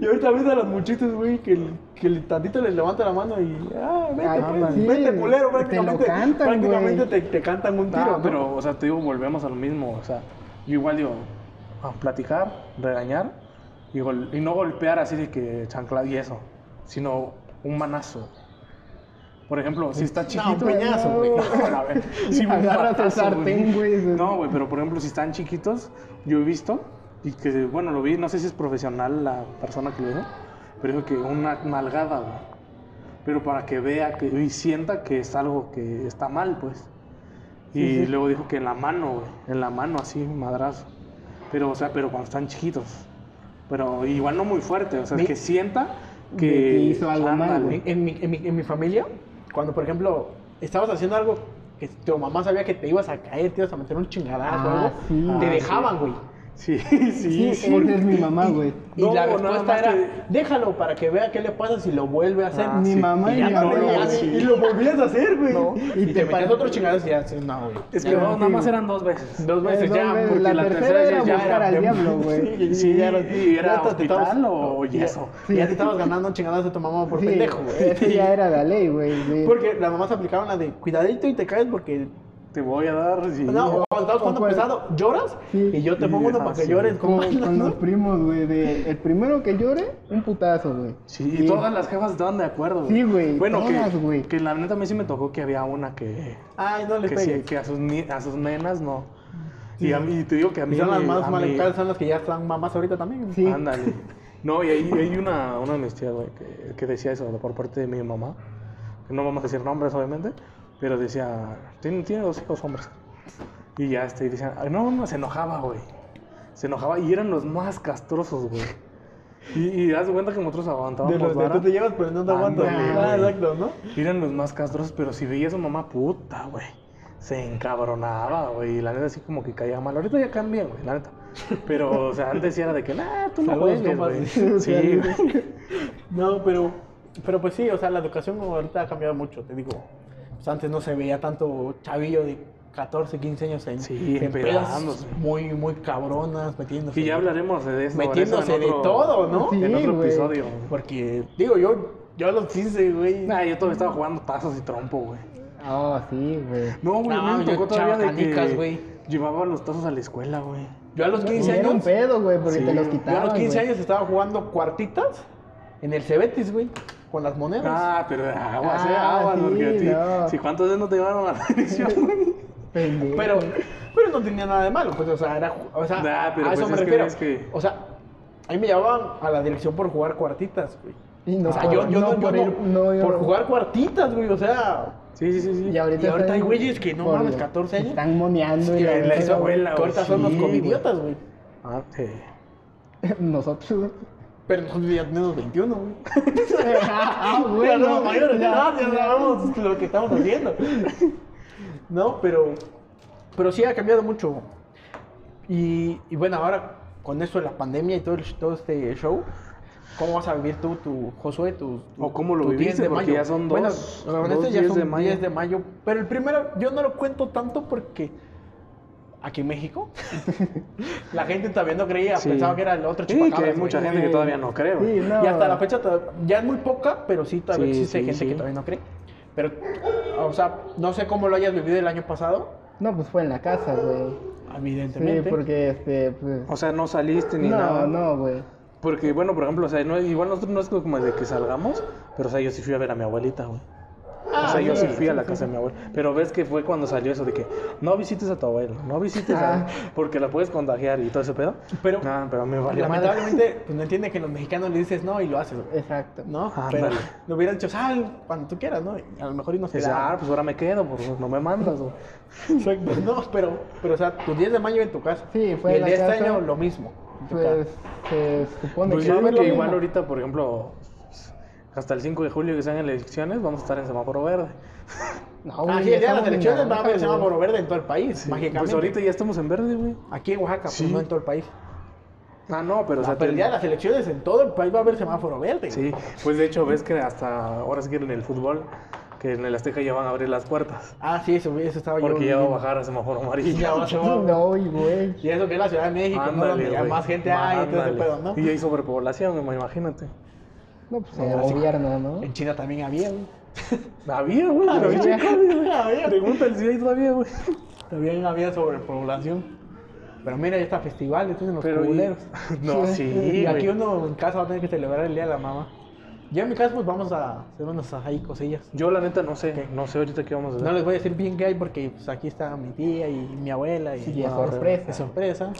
[SPEAKER 1] Y ahorita ves a los muchitos, güey, que, que tantito les levanta la mano y. Ah, vete,
[SPEAKER 3] Ay,
[SPEAKER 1] pues,
[SPEAKER 3] sí,
[SPEAKER 1] vete, culero,
[SPEAKER 3] te lo
[SPEAKER 1] prácticamente.
[SPEAKER 3] cantan,
[SPEAKER 1] prácticamente te, te cantan un tiro.
[SPEAKER 2] Ah,
[SPEAKER 1] ¿no?
[SPEAKER 2] pero, o sea, te digo, volvemos a lo mismo. O sea, yo igual digo, a platicar, regañar y, gol- y no golpear así de que chancla y eso, sino un manazo. Por ejemplo, si está
[SPEAKER 1] No,
[SPEAKER 2] chiquito.
[SPEAKER 1] un peñazo, güey.
[SPEAKER 2] No, a ver,
[SPEAKER 3] Agarras el sartén, güey.
[SPEAKER 2] No, güey, pero por ejemplo, si están chiquitos, yo he visto, y que, bueno, lo vi, no sé si es profesional la persona que lo dijo, pero dijo que una nalgada, güey. Pero para que vea que, y sienta que es algo que está mal, pues. Y luego dijo que en la mano, güey, en la mano así, madrazo. Pero, o sea, pero cuando están chiquitos. pero igual no muy fuerte, o sea,
[SPEAKER 1] Mi-
[SPEAKER 2] que sienta que,
[SPEAKER 3] que hizo algo mal.
[SPEAKER 1] En, en mi, en, mi, en mi familia, cuando por ejemplo estabas haciendo algo que tu mamá sabía que te ibas a caer, te ibas a meter un chingadazo o
[SPEAKER 3] Ah,
[SPEAKER 1] algo,
[SPEAKER 3] sí.
[SPEAKER 1] te
[SPEAKER 2] Ah,
[SPEAKER 1] dejaban, güey.
[SPEAKER 2] Sí, sí,
[SPEAKER 3] Sí,
[SPEAKER 2] sí.
[SPEAKER 3] esa es mi mamá, güey.
[SPEAKER 1] Y
[SPEAKER 2] No,
[SPEAKER 1] la respuesta era,
[SPEAKER 2] que-
[SPEAKER 1] déjalo para que vea qué le pasa si lo vuelve a hacer.
[SPEAKER 2] Ah,
[SPEAKER 3] Mi
[SPEAKER 2] sí.
[SPEAKER 3] mamá y
[SPEAKER 1] y,
[SPEAKER 3] mi
[SPEAKER 1] no,
[SPEAKER 3] abuela.
[SPEAKER 1] y-
[SPEAKER 2] sí.
[SPEAKER 1] y lo volvías a hacer, güey.
[SPEAKER 2] No.
[SPEAKER 1] Y,
[SPEAKER 3] Y
[SPEAKER 1] te
[SPEAKER 3] te
[SPEAKER 1] metías
[SPEAKER 3] parece-
[SPEAKER 1] otro chingadazo y ya, sí, no, güey.
[SPEAKER 2] Es que no,
[SPEAKER 3] sí,
[SPEAKER 2] nada más eran dos veces.
[SPEAKER 1] Dos veces
[SPEAKER 3] Eh,
[SPEAKER 1] ya,
[SPEAKER 3] veces.
[SPEAKER 1] porque
[SPEAKER 3] la,
[SPEAKER 2] la
[SPEAKER 3] tercera
[SPEAKER 2] tercera
[SPEAKER 3] era
[SPEAKER 2] ya
[SPEAKER 3] buscar
[SPEAKER 2] era
[SPEAKER 3] al diablo, güey.
[SPEAKER 1] Sí,
[SPEAKER 2] Sí,
[SPEAKER 1] ya era-
[SPEAKER 2] y era hospital o
[SPEAKER 1] ya-
[SPEAKER 2] yeso.
[SPEAKER 1] y Ya te estabas ganando un chingadazo de tu mamá por
[SPEAKER 3] Sí,
[SPEAKER 1] pendejo, güey.
[SPEAKER 3] Ya era la ley, güey.
[SPEAKER 1] Porque las mamás aplicaban la de cuidadito y te caes porque.
[SPEAKER 2] Te voy a dar. Sí.
[SPEAKER 1] No, cuando estás
[SPEAKER 3] o
[SPEAKER 1] jugando
[SPEAKER 3] pues-
[SPEAKER 1] pesado, lloras
[SPEAKER 3] Sí.
[SPEAKER 1] y yo te pongo uno
[SPEAKER 2] ah,
[SPEAKER 1] para que
[SPEAKER 2] sí.
[SPEAKER 1] llores.
[SPEAKER 3] Con,
[SPEAKER 1] Con,
[SPEAKER 3] los primos, güey. De, el primero que llore, un putazo, güey.
[SPEAKER 2] Sí, y todas las jefas estaban de acuerdo.
[SPEAKER 3] Sí, güey,
[SPEAKER 2] Bueno,
[SPEAKER 3] todas,
[SPEAKER 2] que,
[SPEAKER 3] güey.
[SPEAKER 2] que la neta a mí sí me tocó que había una que,
[SPEAKER 1] Ay, no les
[SPEAKER 2] que,
[SPEAKER 1] pegues.
[SPEAKER 2] que a, sus a sus nenas no. Y, a mí, y te digo que a mí.
[SPEAKER 1] Y son las más maleducadas, son las que ya están mamás ahorita también.
[SPEAKER 3] Sí.
[SPEAKER 2] Ándale. No, y hay, hay una, una de mis tías, güey, que, que decía eso por parte de mi mamá. Que no vamos a decir nombres, obviamente. Pero decía, tiene, tiene dos hijos hombres. Y ya, este, y decía, "Ay, no, no, se enojaba, güey. Se enojaba y eran los más castrosos, güey. Y, y haz de cuenta que nosotros aguantábamos
[SPEAKER 1] De los de
[SPEAKER 2] vara.
[SPEAKER 1] tú te llevas, pero no te aguantas. Ah, exacto, ¿no?
[SPEAKER 2] Eran los más castrosos, pero si veía a su mamá, puta, güey. Se encabronaba, güey. Y la neta así como que caía mal. Ahorita ya caen bien, güey, la neta. Pero, o sea, antes sí era de que, nah, tú no juegues, güey. Sí, güey.
[SPEAKER 1] No, pero, pero pues sí, o sea, la educación ahorita ha cambiado mucho, te digo. Pues antes no se veía tanto chavillo de 14, 15 años en,
[SPEAKER 2] Sí,
[SPEAKER 1] en pedas muy, muy cabronas, metiéndose.
[SPEAKER 2] Y ya hablaremos de eso.
[SPEAKER 1] Metiéndose
[SPEAKER 2] en
[SPEAKER 1] de
[SPEAKER 2] otro-
[SPEAKER 1] todo, ¿no?
[SPEAKER 3] Sí,
[SPEAKER 2] En otro
[SPEAKER 3] güey.
[SPEAKER 2] episodio.
[SPEAKER 1] Porque, digo, yo, yo a los 15, güey.
[SPEAKER 2] Nah, yo todavía estaba jugando tazos y trompo, güey.
[SPEAKER 3] Oh, sí, güey.
[SPEAKER 2] No, güey, a mí
[SPEAKER 1] No,
[SPEAKER 2] me
[SPEAKER 1] yo
[SPEAKER 2] tocó todavía de
[SPEAKER 1] canicas,
[SPEAKER 2] que
[SPEAKER 1] güey.
[SPEAKER 2] llevaba los tazos a la escuela, güey.
[SPEAKER 1] Yo a los 15
[SPEAKER 3] Y era un
[SPEAKER 1] años.
[SPEAKER 3] pedo, güey, porque
[SPEAKER 2] Sí,
[SPEAKER 3] te los
[SPEAKER 2] yo a
[SPEAKER 1] Yo
[SPEAKER 3] quitaban.
[SPEAKER 1] a los 15
[SPEAKER 3] güey.
[SPEAKER 1] años estaba jugando cuartitas en el Cebetis, güey. Con las monedas.
[SPEAKER 2] Ah, pero aguas, eh,
[SPEAKER 3] Ah,
[SPEAKER 2] aguas,
[SPEAKER 3] sí,
[SPEAKER 2] porque a ti.
[SPEAKER 3] no.
[SPEAKER 2] Si veces no te llevaron a la dirección.
[SPEAKER 1] Pero, pero no tenía nada de malo, pues, o sea, era, o sea,
[SPEAKER 2] Nah, pero
[SPEAKER 1] a eso
[SPEAKER 2] pues
[SPEAKER 1] me
[SPEAKER 2] es que
[SPEAKER 1] refiero.
[SPEAKER 2] es que-
[SPEAKER 1] O sea, a mí me llamaban a la dirección por jugar cuartitas, güey.
[SPEAKER 3] Y no
[SPEAKER 1] o sea, yo, yo no,
[SPEAKER 3] por ir- no
[SPEAKER 1] por jugar cuartitas, güey, o sea,
[SPEAKER 2] Sí, sí, sí, sí.
[SPEAKER 3] Y ahorita,
[SPEAKER 1] Y ahorita hay güeyes que no mames, 14 años.
[SPEAKER 3] Están moneando y
[SPEAKER 1] que
[SPEAKER 3] la
[SPEAKER 1] la abuela, ahorita son los comidiotas, güey.
[SPEAKER 2] Ah, sí.
[SPEAKER 3] Nosotros, güey.
[SPEAKER 1] Pero nosotros ya tenemos 21, güey.
[SPEAKER 3] ah,
[SPEAKER 1] Ya
[SPEAKER 3] bueno.
[SPEAKER 1] somos mayores,
[SPEAKER 3] ya,
[SPEAKER 1] ya, ya
[SPEAKER 3] ya.
[SPEAKER 1] sabemos lo que estamos haciendo. No, pero, pero sí ha cambiado mucho. Y, y bueno, ahora con esto de la pandemia y todo, el- todo este show, ¿cómo vas a vivir tú, tu Josué, tu, tu-
[SPEAKER 2] O cómo lo
[SPEAKER 1] tu
[SPEAKER 2] viviste,
[SPEAKER 1] 10 de
[SPEAKER 2] porque
[SPEAKER 1] mayo?
[SPEAKER 2] ya son
[SPEAKER 1] Bueno,
[SPEAKER 2] dos-
[SPEAKER 1] con
[SPEAKER 2] dos
[SPEAKER 1] este ya
[SPEAKER 2] 10
[SPEAKER 1] son
[SPEAKER 2] de mayo.
[SPEAKER 1] 10 de mayo. Pero el primero, yo no lo cuento tanto porque aquí en México, la gente todavía no creía,
[SPEAKER 2] Sí.
[SPEAKER 1] pensaba que era el otro
[SPEAKER 2] Sí, que hay
[SPEAKER 1] chupacabras,
[SPEAKER 2] mucha
[SPEAKER 1] güey.
[SPEAKER 2] gente que todavía no cree.
[SPEAKER 3] Sí, no.
[SPEAKER 1] Y hasta la fecha ya es muy poca, pero sí todavía
[SPEAKER 2] Sí,
[SPEAKER 1] existe
[SPEAKER 2] sí,
[SPEAKER 1] gente
[SPEAKER 2] sí.
[SPEAKER 1] que todavía no cree. Pero, o sea, no sé cómo lo hayas vivido el año pasado,
[SPEAKER 3] No, pues fue en la casa, güey. Sí,
[SPEAKER 1] evidentemente.
[SPEAKER 3] porque este, pues.
[SPEAKER 2] O sea, no saliste ni
[SPEAKER 3] no,
[SPEAKER 2] nada.
[SPEAKER 3] no, güey.
[SPEAKER 2] Porque, bueno, por ejemplo, o sea, no, igual nosotros no es como de que salgamos, pero, o sea, yo sí fui a ver a mi abuelita, güey. O sea, yo sí
[SPEAKER 3] sí,
[SPEAKER 2] fui a la casa de mi abuela. Pero ves que fue cuando salió eso de que no visites a tu abuelo, no visites a...
[SPEAKER 3] Ah.
[SPEAKER 2] Porque la puedes contagiar y todo ese pedo.
[SPEAKER 1] Pero,
[SPEAKER 2] Ah, pero me valió madre.
[SPEAKER 1] lamentablemente, pues no entiende que los mexicanos le dices no y lo haces,
[SPEAKER 3] Exacto.
[SPEAKER 1] ¿no?
[SPEAKER 2] Ándale.
[SPEAKER 1] Pero le hubieran dicho sal cuando tú quieras, ¿no? Y a lo mejor y no se
[SPEAKER 2] Dice, ah, pues ahora me quedo, pues no me mandas.
[SPEAKER 1] Exacto. No, pero, pero, o sea, tu 10 de mayo en tu casa.
[SPEAKER 3] Sí, fue
[SPEAKER 1] y
[SPEAKER 3] en
[SPEAKER 1] el
[SPEAKER 3] la
[SPEAKER 1] de este año lo mismo.
[SPEAKER 3] Pues se supone
[SPEAKER 2] Pues
[SPEAKER 3] que
[SPEAKER 2] yo que igual
[SPEAKER 3] mismo.
[SPEAKER 2] ahorita, por ejemplo, hasta el 5 de julio que sean elecciones, vamos a estar en semáforo verde.
[SPEAKER 3] No,
[SPEAKER 1] Ah,
[SPEAKER 3] güey,
[SPEAKER 1] sí,
[SPEAKER 3] ya
[SPEAKER 1] el día de las elecciones va a haber semáforo verde en todo el país, mágicamente.
[SPEAKER 2] Pues ahorita ya estamos en verde, güey.
[SPEAKER 1] Aquí en Oaxaca, pues
[SPEAKER 2] Sí.
[SPEAKER 1] no en todo el país.
[SPEAKER 2] Ah, no, pero o
[SPEAKER 1] O
[SPEAKER 2] sea,
[SPEAKER 1] pero el
[SPEAKER 2] te-
[SPEAKER 1] día de las elecciones en todo el país va a haber semáforo verde.
[SPEAKER 2] Sí, pues de hecho ves que hasta ahora sí que en el fútbol, que en el Azteca ya van a abrir las puertas.
[SPEAKER 1] Ah, sí, eso, eso estaba yo.
[SPEAKER 2] Porque ya va a
[SPEAKER 1] viendo.
[SPEAKER 2] bajar a semáforo
[SPEAKER 1] Ya
[SPEAKER 2] amarillo.
[SPEAKER 1] va a semáforo.
[SPEAKER 3] No, y güey.
[SPEAKER 1] Y eso que es la Ciudad de México, ¿no?
[SPEAKER 2] Ándale,
[SPEAKER 1] Donde ya
[SPEAKER 2] güey.
[SPEAKER 1] más gente hay y todo ese
[SPEAKER 2] Ándale.
[SPEAKER 1] pedo, ¿no?
[SPEAKER 2] Y hay sobrepoblación, güey, imagínate.
[SPEAKER 3] No, pues
[SPEAKER 1] No,
[SPEAKER 3] el
[SPEAKER 1] así-
[SPEAKER 3] gobierno, ¿no?
[SPEAKER 1] En China también había, güey.
[SPEAKER 2] Había, güey, pero
[SPEAKER 3] Había.
[SPEAKER 2] COVID, güey.
[SPEAKER 1] Había.
[SPEAKER 2] Pregúntale si hay todavía, güey.
[SPEAKER 1] También había sobrepoblación. Pero mira, ya está festival, estos en los
[SPEAKER 2] Pero y-. No, sí,
[SPEAKER 1] Y aquí uno en casa va a tener que celebrar el día de la mamá. Yo en mi casa pues vamos a hacer unas ahí cosillas.
[SPEAKER 2] Yo la neta no sé,
[SPEAKER 1] ¿Qué?
[SPEAKER 2] no sé ahorita qué vamos a hacer.
[SPEAKER 1] No les voy a decir bien qué hay porque pues, aquí está mi tía y mi abuela y
[SPEAKER 3] Sí, es
[SPEAKER 1] Ah,
[SPEAKER 3] sorpresa.
[SPEAKER 1] es sorpresa.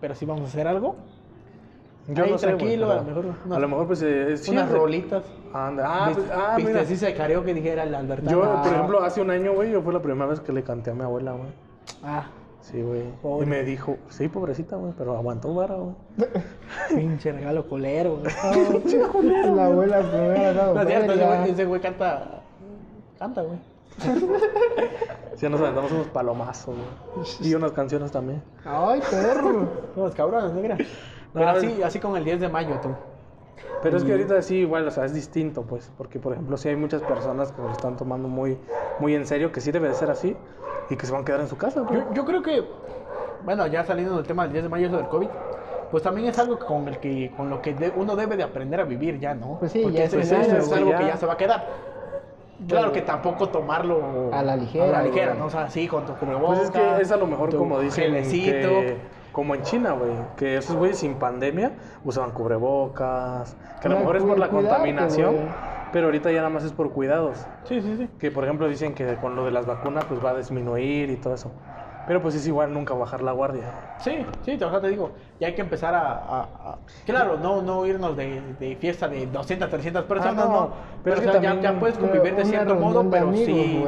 [SPEAKER 1] Pero sí vamos a hacer algo.
[SPEAKER 2] Yo
[SPEAKER 1] Ahí
[SPEAKER 2] no sé,
[SPEAKER 1] tranquilo, a lo mejor unas-
[SPEAKER 2] a lo mejor pues eh, sí,
[SPEAKER 1] unas rolitas.
[SPEAKER 2] Anda, ah, pues, ah,
[SPEAKER 1] viste
[SPEAKER 2] mira.
[SPEAKER 1] así se careó que dijera el Albertano.
[SPEAKER 2] Yo,
[SPEAKER 1] Ah,
[SPEAKER 2] por ejemplo, hace un año, güey, yo fue la primera vez que le canté a mi abuela, güey.
[SPEAKER 1] Ah,
[SPEAKER 2] Sí, güey. Y me dijo, sí, pobrecita, güey, pero aguantó vara, güey.
[SPEAKER 1] Pinche regalo colero, güey.
[SPEAKER 3] La abuela que me hubiera dado
[SPEAKER 1] No es cierto, ese güey, ese güey canta. Canta, güey.
[SPEAKER 2] Sí, nos aventamos unos palomazos, güey. Y unas canciones también.
[SPEAKER 3] Ay, perro.
[SPEAKER 1] Todos cabrones, negra. Pero
[SPEAKER 2] No,
[SPEAKER 1] así, así con el 10 de mayo, tú.
[SPEAKER 2] Pero es que ahorita sí, igual, o sea, es distinto, pues. Porque, por ejemplo, sí hay muchas personas que lo están tomando muy, muy en serio, que sí debe de ser así, y que se van a quedar en su casa, güey.
[SPEAKER 1] Yo, yo creo que, bueno, ya saliendo del tema del 10 de mayo, eso del COVID, pues también es algo con, el que, con lo que de- uno debe de aprender a vivir ya, ¿no?
[SPEAKER 3] Pues sí,
[SPEAKER 1] Porque
[SPEAKER 3] ya
[SPEAKER 1] eso,
[SPEAKER 3] es
[SPEAKER 1] eso es algo
[SPEAKER 2] ya.
[SPEAKER 1] que ya se va a quedar. Claro que tampoco tomarlo
[SPEAKER 3] A la ligera,
[SPEAKER 1] a la ligera. ¿no? O sea, sí, con tu cubrebocas.
[SPEAKER 2] Pues es que es a lo mejor como dicen
[SPEAKER 1] gelecito.
[SPEAKER 2] que- como en China, güey, que esos güeyes sin pandemia usaban cubrebocas, que a lo mejor es por la contaminación, pero ahorita ya nada más es por cuidados.
[SPEAKER 1] Sí, sí, sí.
[SPEAKER 2] Que por ejemplo dicen que con lo de las vacunas pues va a disminuir y todo eso. Pero pues es igual nunca bajar la guardia.
[SPEAKER 1] Sí, sí, te, digo, ya hay que empezar a... a- a- claro, no, no irnos de, de fiesta de 200, 300 personas,
[SPEAKER 2] Ah, no,
[SPEAKER 1] no.
[SPEAKER 2] pero
[SPEAKER 1] Pero, o sea, ya, ya puedes convivir de cierto modo, pero
[SPEAKER 3] amigos,
[SPEAKER 1] sí,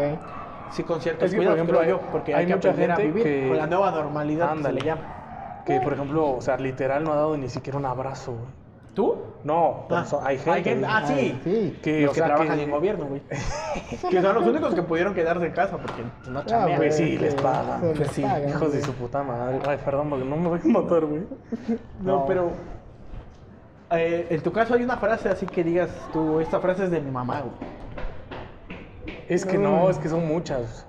[SPEAKER 1] sí con ciertos
[SPEAKER 2] Es que, por
[SPEAKER 1] cuidados,
[SPEAKER 2] ejemplo,
[SPEAKER 1] creo yo, porque
[SPEAKER 2] hay
[SPEAKER 1] hay, que
[SPEAKER 2] mucha
[SPEAKER 1] aprender a
[SPEAKER 2] gente
[SPEAKER 1] vivir
[SPEAKER 2] que-
[SPEAKER 1] con la nueva normalidad que se
[SPEAKER 2] Ándale.
[SPEAKER 1] le llama.
[SPEAKER 2] Que por ejemplo, o sea, literal no ha dado ni siquiera un abrazo, güey.
[SPEAKER 1] ¿Tú?
[SPEAKER 2] No, pero
[SPEAKER 1] Ah,
[SPEAKER 2] so- hay gente.
[SPEAKER 1] hay gente-
[SPEAKER 2] güey,
[SPEAKER 1] ah, sí.
[SPEAKER 2] Que,
[SPEAKER 1] los
[SPEAKER 2] o
[SPEAKER 1] que
[SPEAKER 2] sea,
[SPEAKER 1] trabajan
[SPEAKER 2] que-
[SPEAKER 1] en gobierno, güey. que son los únicos que pudieron quedarse en casa porque no
[SPEAKER 3] Ah,
[SPEAKER 1] chambean.
[SPEAKER 2] Pues sí, les
[SPEAKER 3] que
[SPEAKER 2] pagan.
[SPEAKER 1] Pues sí,
[SPEAKER 3] pagan,
[SPEAKER 2] Hijos de su puta madre. Ay, perdón, porque no me voy a matar, güey.
[SPEAKER 1] No,
[SPEAKER 2] No.
[SPEAKER 1] pero. eh, en tu caso hay una frase así que digas tú, esta frase es de mi mamá, güey.
[SPEAKER 2] Es que no, es que son muchas.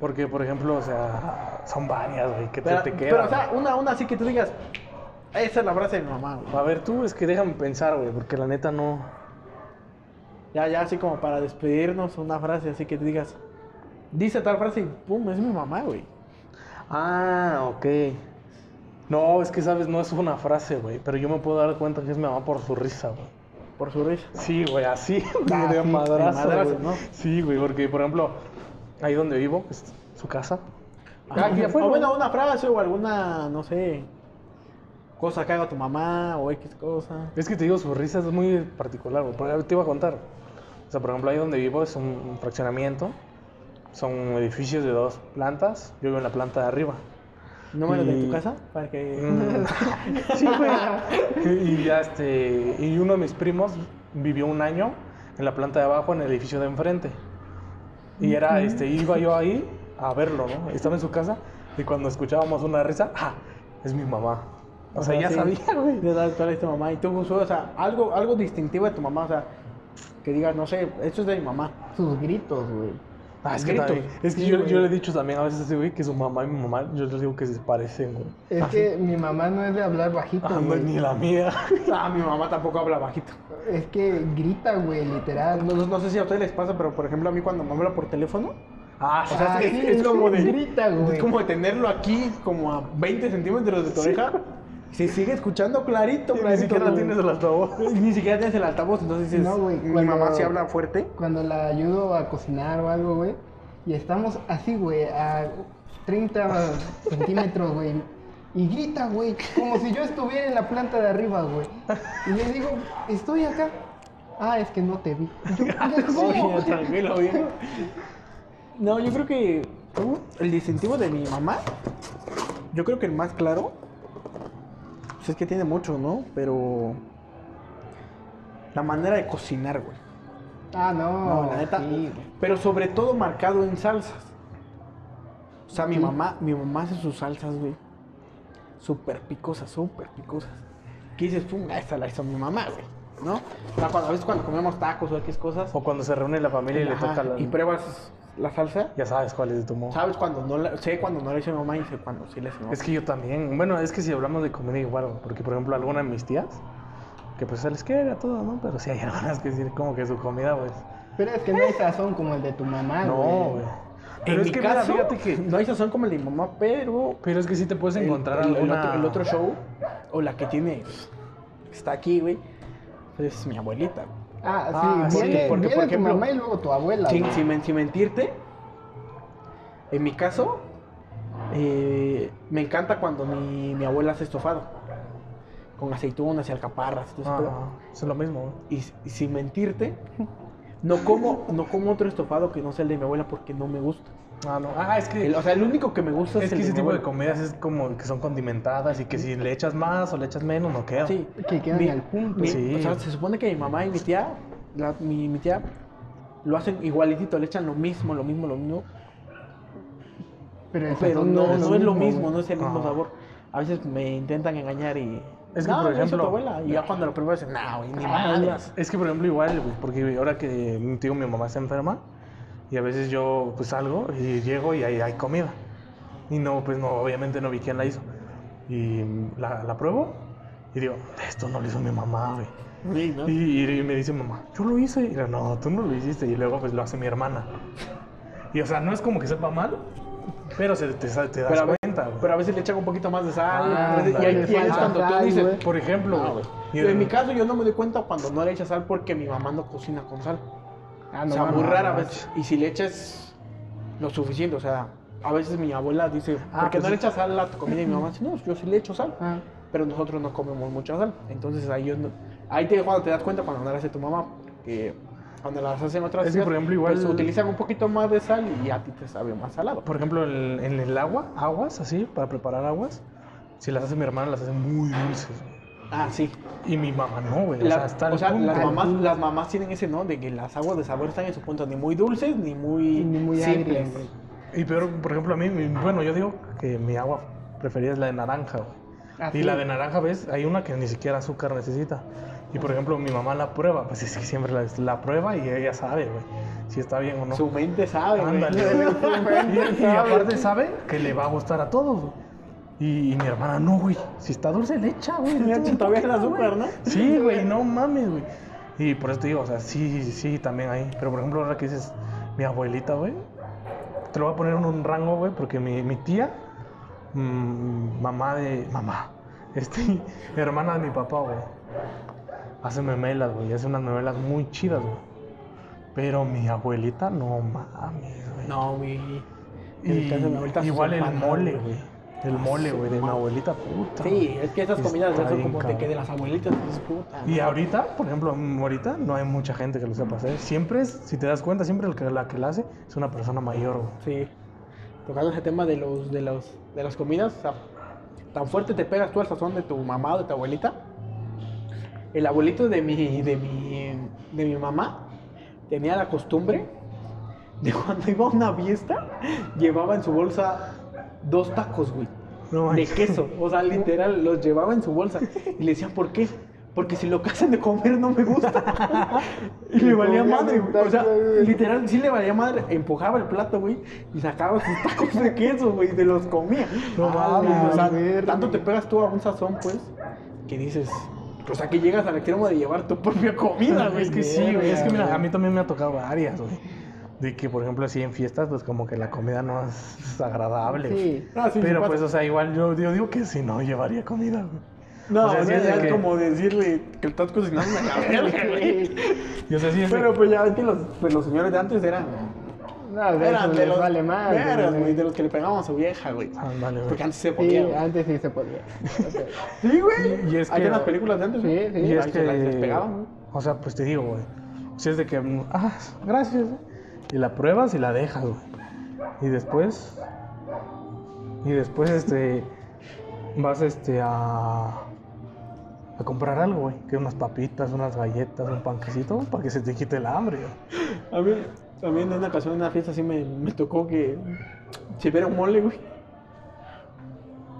[SPEAKER 2] Porque, por ejemplo, o sea, son varias, güey, que te,
[SPEAKER 1] Pero,
[SPEAKER 2] te
[SPEAKER 1] pero,
[SPEAKER 2] quedan.
[SPEAKER 1] o sea, una, una así que tú digas, esa es la frase de mi mamá, güey.
[SPEAKER 2] A ver, tú, es que déjame pensar, güey, porque la neta no.
[SPEAKER 1] Ya, ya, así como para despedirnos, una frase así que tú digas, dice tal frase y pum, es mi mamá, güey.
[SPEAKER 2] Ah, ok. No, es que, ¿sabes? No es una frase, güey, pero yo me puedo dar cuenta que es mi mamá por su risa, güey.
[SPEAKER 1] Por su risa.
[SPEAKER 2] Sí, güey, así,
[SPEAKER 3] Ah,
[SPEAKER 2] de
[SPEAKER 3] sí,
[SPEAKER 2] madrazo.
[SPEAKER 1] ¿no?
[SPEAKER 2] Sí, güey, porque, por ejemplo, ahí donde vivo, es su casa.
[SPEAKER 1] Ah,
[SPEAKER 2] afuera,
[SPEAKER 1] o bueno, una frase o alguna, no sé, cosa que haga tu mamá o X cosa.
[SPEAKER 2] Es que te digo, su risa es muy particular, porque Te iba a contar. O sea, por ejemplo, ahí donde vivo es un, fraccionamiento. Son edificios de dos plantas. Yo vivo en la planta de arriba.
[SPEAKER 1] ¿Número de
[SPEAKER 2] Y-
[SPEAKER 1] tu casa? Para que...
[SPEAKER 2] Sí, güey. Y ya este. Y uno de mis primos vivió un año en la planta de abajo, en el edificio de enfrente. Y era, este, iba yo ahí a verlo, ¿no? Estaba en su casa y cuando escuchábamos una risa, ¡ah! Es mi mamá. O sea, ya
[SPEAKER 1] sí.
[SPEAKER 2] sabía, güey.
[SPEAKER 1] Es tu mamá. Y tú, o sea, algo, algo distintivo de tu mamá, o sea, que digas, no sé, esto es de mi mamá.
[SPEAKER 3] Sus gritos, güey.
[SPEAKER 2] Ah, es que, también- es que
[SPEAKER 3] Sí,
[SPEAKER 2] yo, yo le he dicho también a veces a ese güey que su mamá y mi mamá, yo les digo que se parecen, güey.
[SPEAKER 3] Es que mi mamá no es de hablar bajito,
[SPEAKER 2] Ah, no,
[SPEAKER 3] güey.
[SPEAKER 2] ni la mía.
[SPEAKER 1] Ah, mi mamá tampoco habla bajito.
[SPEAKER 3] Es que grita, güey, literal.
[SPEAKER 1] No, no sé si a ustedes les pasa, pero por ejemplo a mí cuando me habla por teléfono,
[SPEAKER 2] Ah,
[SPEAKER 1] o sea,
[SPEAKER 3] Ah,
[SPEAKER 1] es,
[SPEAKER 3] sí,
[SPEAKER 1] es como de...
[SPEAKER 3] grita, güey.
[SPEAKER 1] Es como de tenerlo aquí, como a 20 centímetros de tu oreja. Se sigue escuchando clarito,
[SPEAKER 2] ni
[SPEAKER 1] clarito.
[SPEAKER 2] siquiera
[SPEAKER 1] güey.
[SPEAKER 2] tienes el altavoz.
[SPEAKER 1] Ni siquiera tienes el altavoz, entonces dices,
[SPEAKER 3] No, güey,
[SPEAKER 1] mi
[SPEAKER 3] cuando-
[SPEAKER 1] mamá sí habla fuerte.
[SPEAKER 3] Cuando la ayudo a cocinar o algo, güey, y estamos así, güey, a 30 centímetros, güey, y grita, güey, como si yo estuviera en la planta de arriba, güey. Y le digo, estoy acá. Ah, es que no te vi.
[SPEAKER 1] Tranquilo, viejo. No, yo creo que el distintivo de mi mamá, yo creo que el más claro, es que tiene mucho, ¿no? Pero la manera de cocinar, güey.
[SPEAKER 3] Ah, no.
[SPEAKER 1] No, la neta.
[SPEAKER 3] sí.
[SPEAKER 1] Pero sobre todo marcado en salsas. O sea, mi
[SPEAKER 3] Sí.
[SPEAKER 1] mamá, mi mamá hace sus salsas, güey. Súper picosas, súper picosas. Que dices, pum, esta la hizo mi mamá, güey. ¿No? O sea, cuando, a veces cuando comemos tacos o X cosas.
[SPEAKER 2] O cuando se reúne la familia y le toca la...
[SPEAKER 1] y pruebas la salsa.
[SPEAKER 2] Ya sabes cuál es de tu modo.
[SPEAKER 1] ¿Sabes cuando no la, sé cuando no le hice mi mamá y sé cuando sí le hice mi mamá?
[SPEAKER 2] Es que yo también. Bueno, es que si hablamos de comida igual, porque por ejemplo alguna de mis tías, que pues se les quiere a todo, ¿no? Pero sí hay algunas que decir como que su comida, pues...
[SPEAKER 3] Pero es que no hay sazón como el de tu mamá,
[SPEAKER 2] no,
[SPEAKER 3] güey.
[SPEAKER 1] en
[SPEAKER 2] Pero es
[SPEAKER 1] mi
[SPEAKER 2] que mira,
[SPEAKER 1] caso,
[SPEAKER 2] fíjate que...
[SPEAKER 1] no hay sazón como el de mi mamá, pero
[SPEAKER 2] Pero es que sí te puedes encontrar
[SPEAKER 1] el- el
[SPEAKER 2] alguna...
[SPEAKER 1] otro, el otro show, o la que tiene, está aquí, güey, es mi abuelita.
[SPEAKER 3] Ah, sí,
[SPEAKER 2] Ah, sí,
[SPEAKER 3] viene,
[SPEAKER 1] porque,
[SPEAKER 3] viene
[SPEAKER 1] por
[SPEAKER 3] tu
[SPEAKER 1] ejemplo,
[SPEAKER 3] mamá y luego tu abuela.
[SPEAKER 1] Sin, sin men- sin mentirte, en mi caso, eh, me encanta cuando mi, mi abuela hace estofado. Con aceitunas y alcaparras y todo pedo.
[SPEAKER 2] es lo mismo.
[SPEAKER 1] Y, y sin mentirte, no como, no como otro estofado que no sea el de mi abuela porque no me gusta.
[SPEAKER 2] Ah, no. Ah, es que.
[SPEAKER 1] El- o sea, el único que me gusta es,
[SPEAKER 2] es que
[SPEAKER 1] el
[SPEAKER 2] ese tipo de comidas es como que son condimentadas y que si le echas más o le echas menos no queda.
[SPEAKER 1] Sí.
[SPEAKER 3] Que quedan al punto.
[SPEAKER 1] mi-
[SPEAKER 2] Sí.
[SPEAKER 1] O sea, se supone que mi mamá y mi tía, la- mi, mi tía, lo hacen igualitito, le echan lo mismo, lo mismo, lo mismo.
[SPEAKER 3] Pero,
[SPEAKER 1] Pero
[SPEAKER 3] sazón
[SPEAKER 1] no, no es lo mismo, no es el mismo
[SPEAKER 2] Ajá.
[SPEAKER 1] sabor. A veces me intentan engañar y.
[SPEAKER 2] Es que,
[SPEAKER 1] no,
[SPEAKER 2] por ejemplo-
[SPEAKER 1] tu abuela. Y ya cuando lo pruebo dicen, no, güey, ni
[SPEAKER 3] Ah.
[SPEAKER 2] Es que, por ejemplo, igual, güey, porque ahora que mi tío, mi mamá está enferma, y a veces yo, pues, salgo y llego y hay, hay comida. Y no, pues, no, obviamente no vi quién la hizo. Y la, la pruebo y digo, esto no lo hizo mi mamá, güey.
[SPEAKER 1] Sí, ¿no?
[SPEAKER 2] Y, y me dice mamá, yo lo hice. Y yo, no, tú no lo hiciste. Y luego, pues, lo hace mi hermana. Y, o sea, no es como que sepa mal, pero se, te, te das
[SPEAKER 1] Pero
[SPEAKER 2] cuenta,
[SPEAKER 1] pero a veces le echan un poquito más de sal.
[SPEAKER 2] Ah,
[SPEAKER 1] y ahí y ahí es cuando tú
[SPEAKER 3] sal,
[SPEAKER 1] dices.
[SPEAKER 3] güey.
[SPEAKER 2] Por ejemplo,
[SPEAKER 1] No,
[SPEAKER 2] güey,
[SPEAKER 1] güey.
[SPEAKER 2] y
[SPEAKER 1] En mi caso, yo no me doy cuenta cuando no le echas sal porque mi mamá no cocina con sal.
[SPEAKER 3] Ah,
[SPEAKER 1] o
[SPEAKER 3] no,
[SPEAKER 1] sea,
[SPEAKER 3] mames.
[SPEAKER 1] muy rara
[SPEAKER 2] no
[SPEAKER 1] vez. Y si le echas lo suficiente, o sea, a veces mi abuela dice,
[SPEAKER 2] Ah,
[SPEAKER 1] ¿por qué
[SPEAKER 2] pues
[SPEAKER 1] no le echas sal a tu comida? Y mi mamá dice, no, yo sí le echo sal.
[SPEAKER 3] Ah,
[SPEAKER 1] Pero nosotros no comemos mucha sal. Entonces ahí, yo no- ahí te, cuando te das cuenta cuando no la hace tu mamá. Que cuando las hacen otras
[SPEAKER 2] Es que, por ejemplo, igual-
[SPEAKER 1] pues, utilizan un poquito más de sal y a ti te sabe más salado.
[SPEAKER 2] Por ejemplo, en, en el agua, aguas así, para preparar aguas, si las hace mi hermana, las hace muy dulces.
[SPEAKER 1] Ah, sí.
[SPEAKER 2] Y mi mamá no, güey.
[SPEAKER 1] La-
[SPEAKER 2] o sea, hasta el
[SPEAKER 1] o sea,
[SPEAKER 2] punto.
[SPEAKER 1] las, mamás, las mamás tienen ese, ¿no? De que las aguas de sabor están en su punto, ni muy dulces ni muy,
[SPEAKER 3] Ni muy
[SPEAKER 1] simples.
[SPEAKER 3] agrias.
[SPEAKER 2] Y peor, por ejemplo, a mí, mi- bueno, yo digo que mi agua preferida es la de naranja, güey.
[SPEAKER 3] Ah,
[SPEAKER 2] y
[SPEAKER 3] sí.
[SPEAKER 2] la de naranja, ¿ves? Hay una que ni siquiera azúcar necesita. Y por ejemplo, mi mamá la prueba, pues es que siempre la, la prueba y ella sabe, güey, si está bien o no.
[SPEAKER 1] Su mente sabe.
[SPEAKER 2] Ándale. y, y aparte sabe que le va a gustar a todos, güey. Y, y mi hermana, no, güey, si está dulce, le echa, güey.
[SPEAKER 1] Le echa todavía el azúcar,
[SPEAKER 2] güey.
[SPEAKER 1] ¿no?
[SPEAKER 2] Sí, güey, no mames, güey. Y por eso te digo, o sea, sí, sí, también ahí. Pero por ejemplo, ahora que dices, mi abuelita, güey, te lo voy a poner en un rango, güey, porque mi, mi tía, mm, mamá de. Mamá. Este, hermana de mi papá, güey. Hace memelas, güey. Hace unas memelas muy chidas, güey. Pero mi abuelita, no mames, güey.
[SPEAKER 1] No, en
[SPEAKER 2] Y igual el mole,
[SPEAKER 1] güey.
[SPEAKER 2] El mole, güey, de mi abuelita, puta.
[SPEAKER 1] Sí, es que esas comidas
[SPEAKER 2] Está
[SPEAKER 1] son
[SPEAKER 2] bien
[SPEAKER 1] como de que de las abuelitas, dices, puta.
[SPEAKER 2] Y ahorita, por ejemplo, mm, ahorita no hay mucha gente que lo sepa hacer. Siempre es, si te das cuenta, siempre el que, la que la hace es una persona mayor, güey.
[SPEAKER 1] Sí. Tocando ese tema de los, de los, de las comidas, o sea, tan fuerte te pegas tú al sazón de tu mamá o de tu abuelita. El abuelito de mi, de mi, de mi mamá tenía la costumbre de cuando iba a una fiesta, llevaba en su bolsa dos tacos, güey.
[SPEAKER 2] No
[SPEAKER 1] de queso. O sea, literal, los llevaba en su bolsa. Y le decían, ¿por qué? Porque si lo que hacen de comer no me gusta. y le valía madre, güey. O sea, literal, sí le valía madre. Empujaba el plato, güey. Y sacaba sus tacos de queso, güey. Y se los comía.
[SPEAKER 2] No
[SPEAKER 1] Ah,
[SPEAKER 2] mames,
[SPEAKER 1] O sea, tanto te pegas tú a un sazón, pues, que dices. O sea, que llegas al extremo de llevar tu propia comida, güey.
[SPEAKER 2] Es que sí, güey. Es que mira, a mí también me ha tocado varias, güey. De que, por ejemplo, así en fiestas, pues como que la comida no es agradable.
[SPEAKER 3] Sí.
[SPEAKER 1] Ah, sí, sí
[SPEAKER 2] Pero pues, o sea, igual yo, yo digo que si no, llevaría comida, güey.
[SPEAKER 1] No,
[SPEAKER 2] o sea,
[SPEAKER 1] o
[SPEAKER 2] sí
[SPEAKER 1] sea,
[SPEAKER 2] es
[SPEAKER 1] ya
[SPEAKER 2] de
[SPEAKER 1] es
[SPEAKER 2] que-
[SPEAKER 1] como decirle que estás cocinando una verga, güey.
[SPEAKER 2] Y o sea, sí es de-
[SPEAKER 1] Pero pues ya ves que los, pues, los señores de antes eran.
[SPEAKER 3] No, de
[SPEAKER 1] Eran de los.
[SPEAKER 3] vale más.
[SPEAKER 1] veras,
[SPEAKER 3] güey.
[SPEAKER 1] güey, de los que le pegaban a su vieja, güey.
[SPEAKER 2] Ándale, güey.
[SPEAKER 1] Porque antes se
[SPEAKER 3] Sí,
[SPEAKER 1] podía. güey.
[SPEAKER 3] antes sí se podía.
[SPEAKER 1] Sí, güey.
[SPEAKER 2] Y es
[SPEAKER 1] Hay
[SPEAKER 2] que-
[SPEAKER 1] en las películas de antes.
[SPEAKER 3] Sí,
[SPEAKER 1] güey.
[SPEAKER 3] sí.
[SPEAKER 2] Y es que,
[SPEAKER 1] despegaban, güey.
[SPEAKER 2] o sea, pues te digo, güey. Si es de que, ah, gracias. Y la pruebas y la dejas, güey. Y después, y después, este, vas, este, a, a comprar algo, güey. Que unas papitas, unas galletas, un panquecito, para que se te quite el hambre, güey.
[SPEAKER 1] A mí, también en una ocasión en una fiesta así me, me tocó que se viera un mole, güey.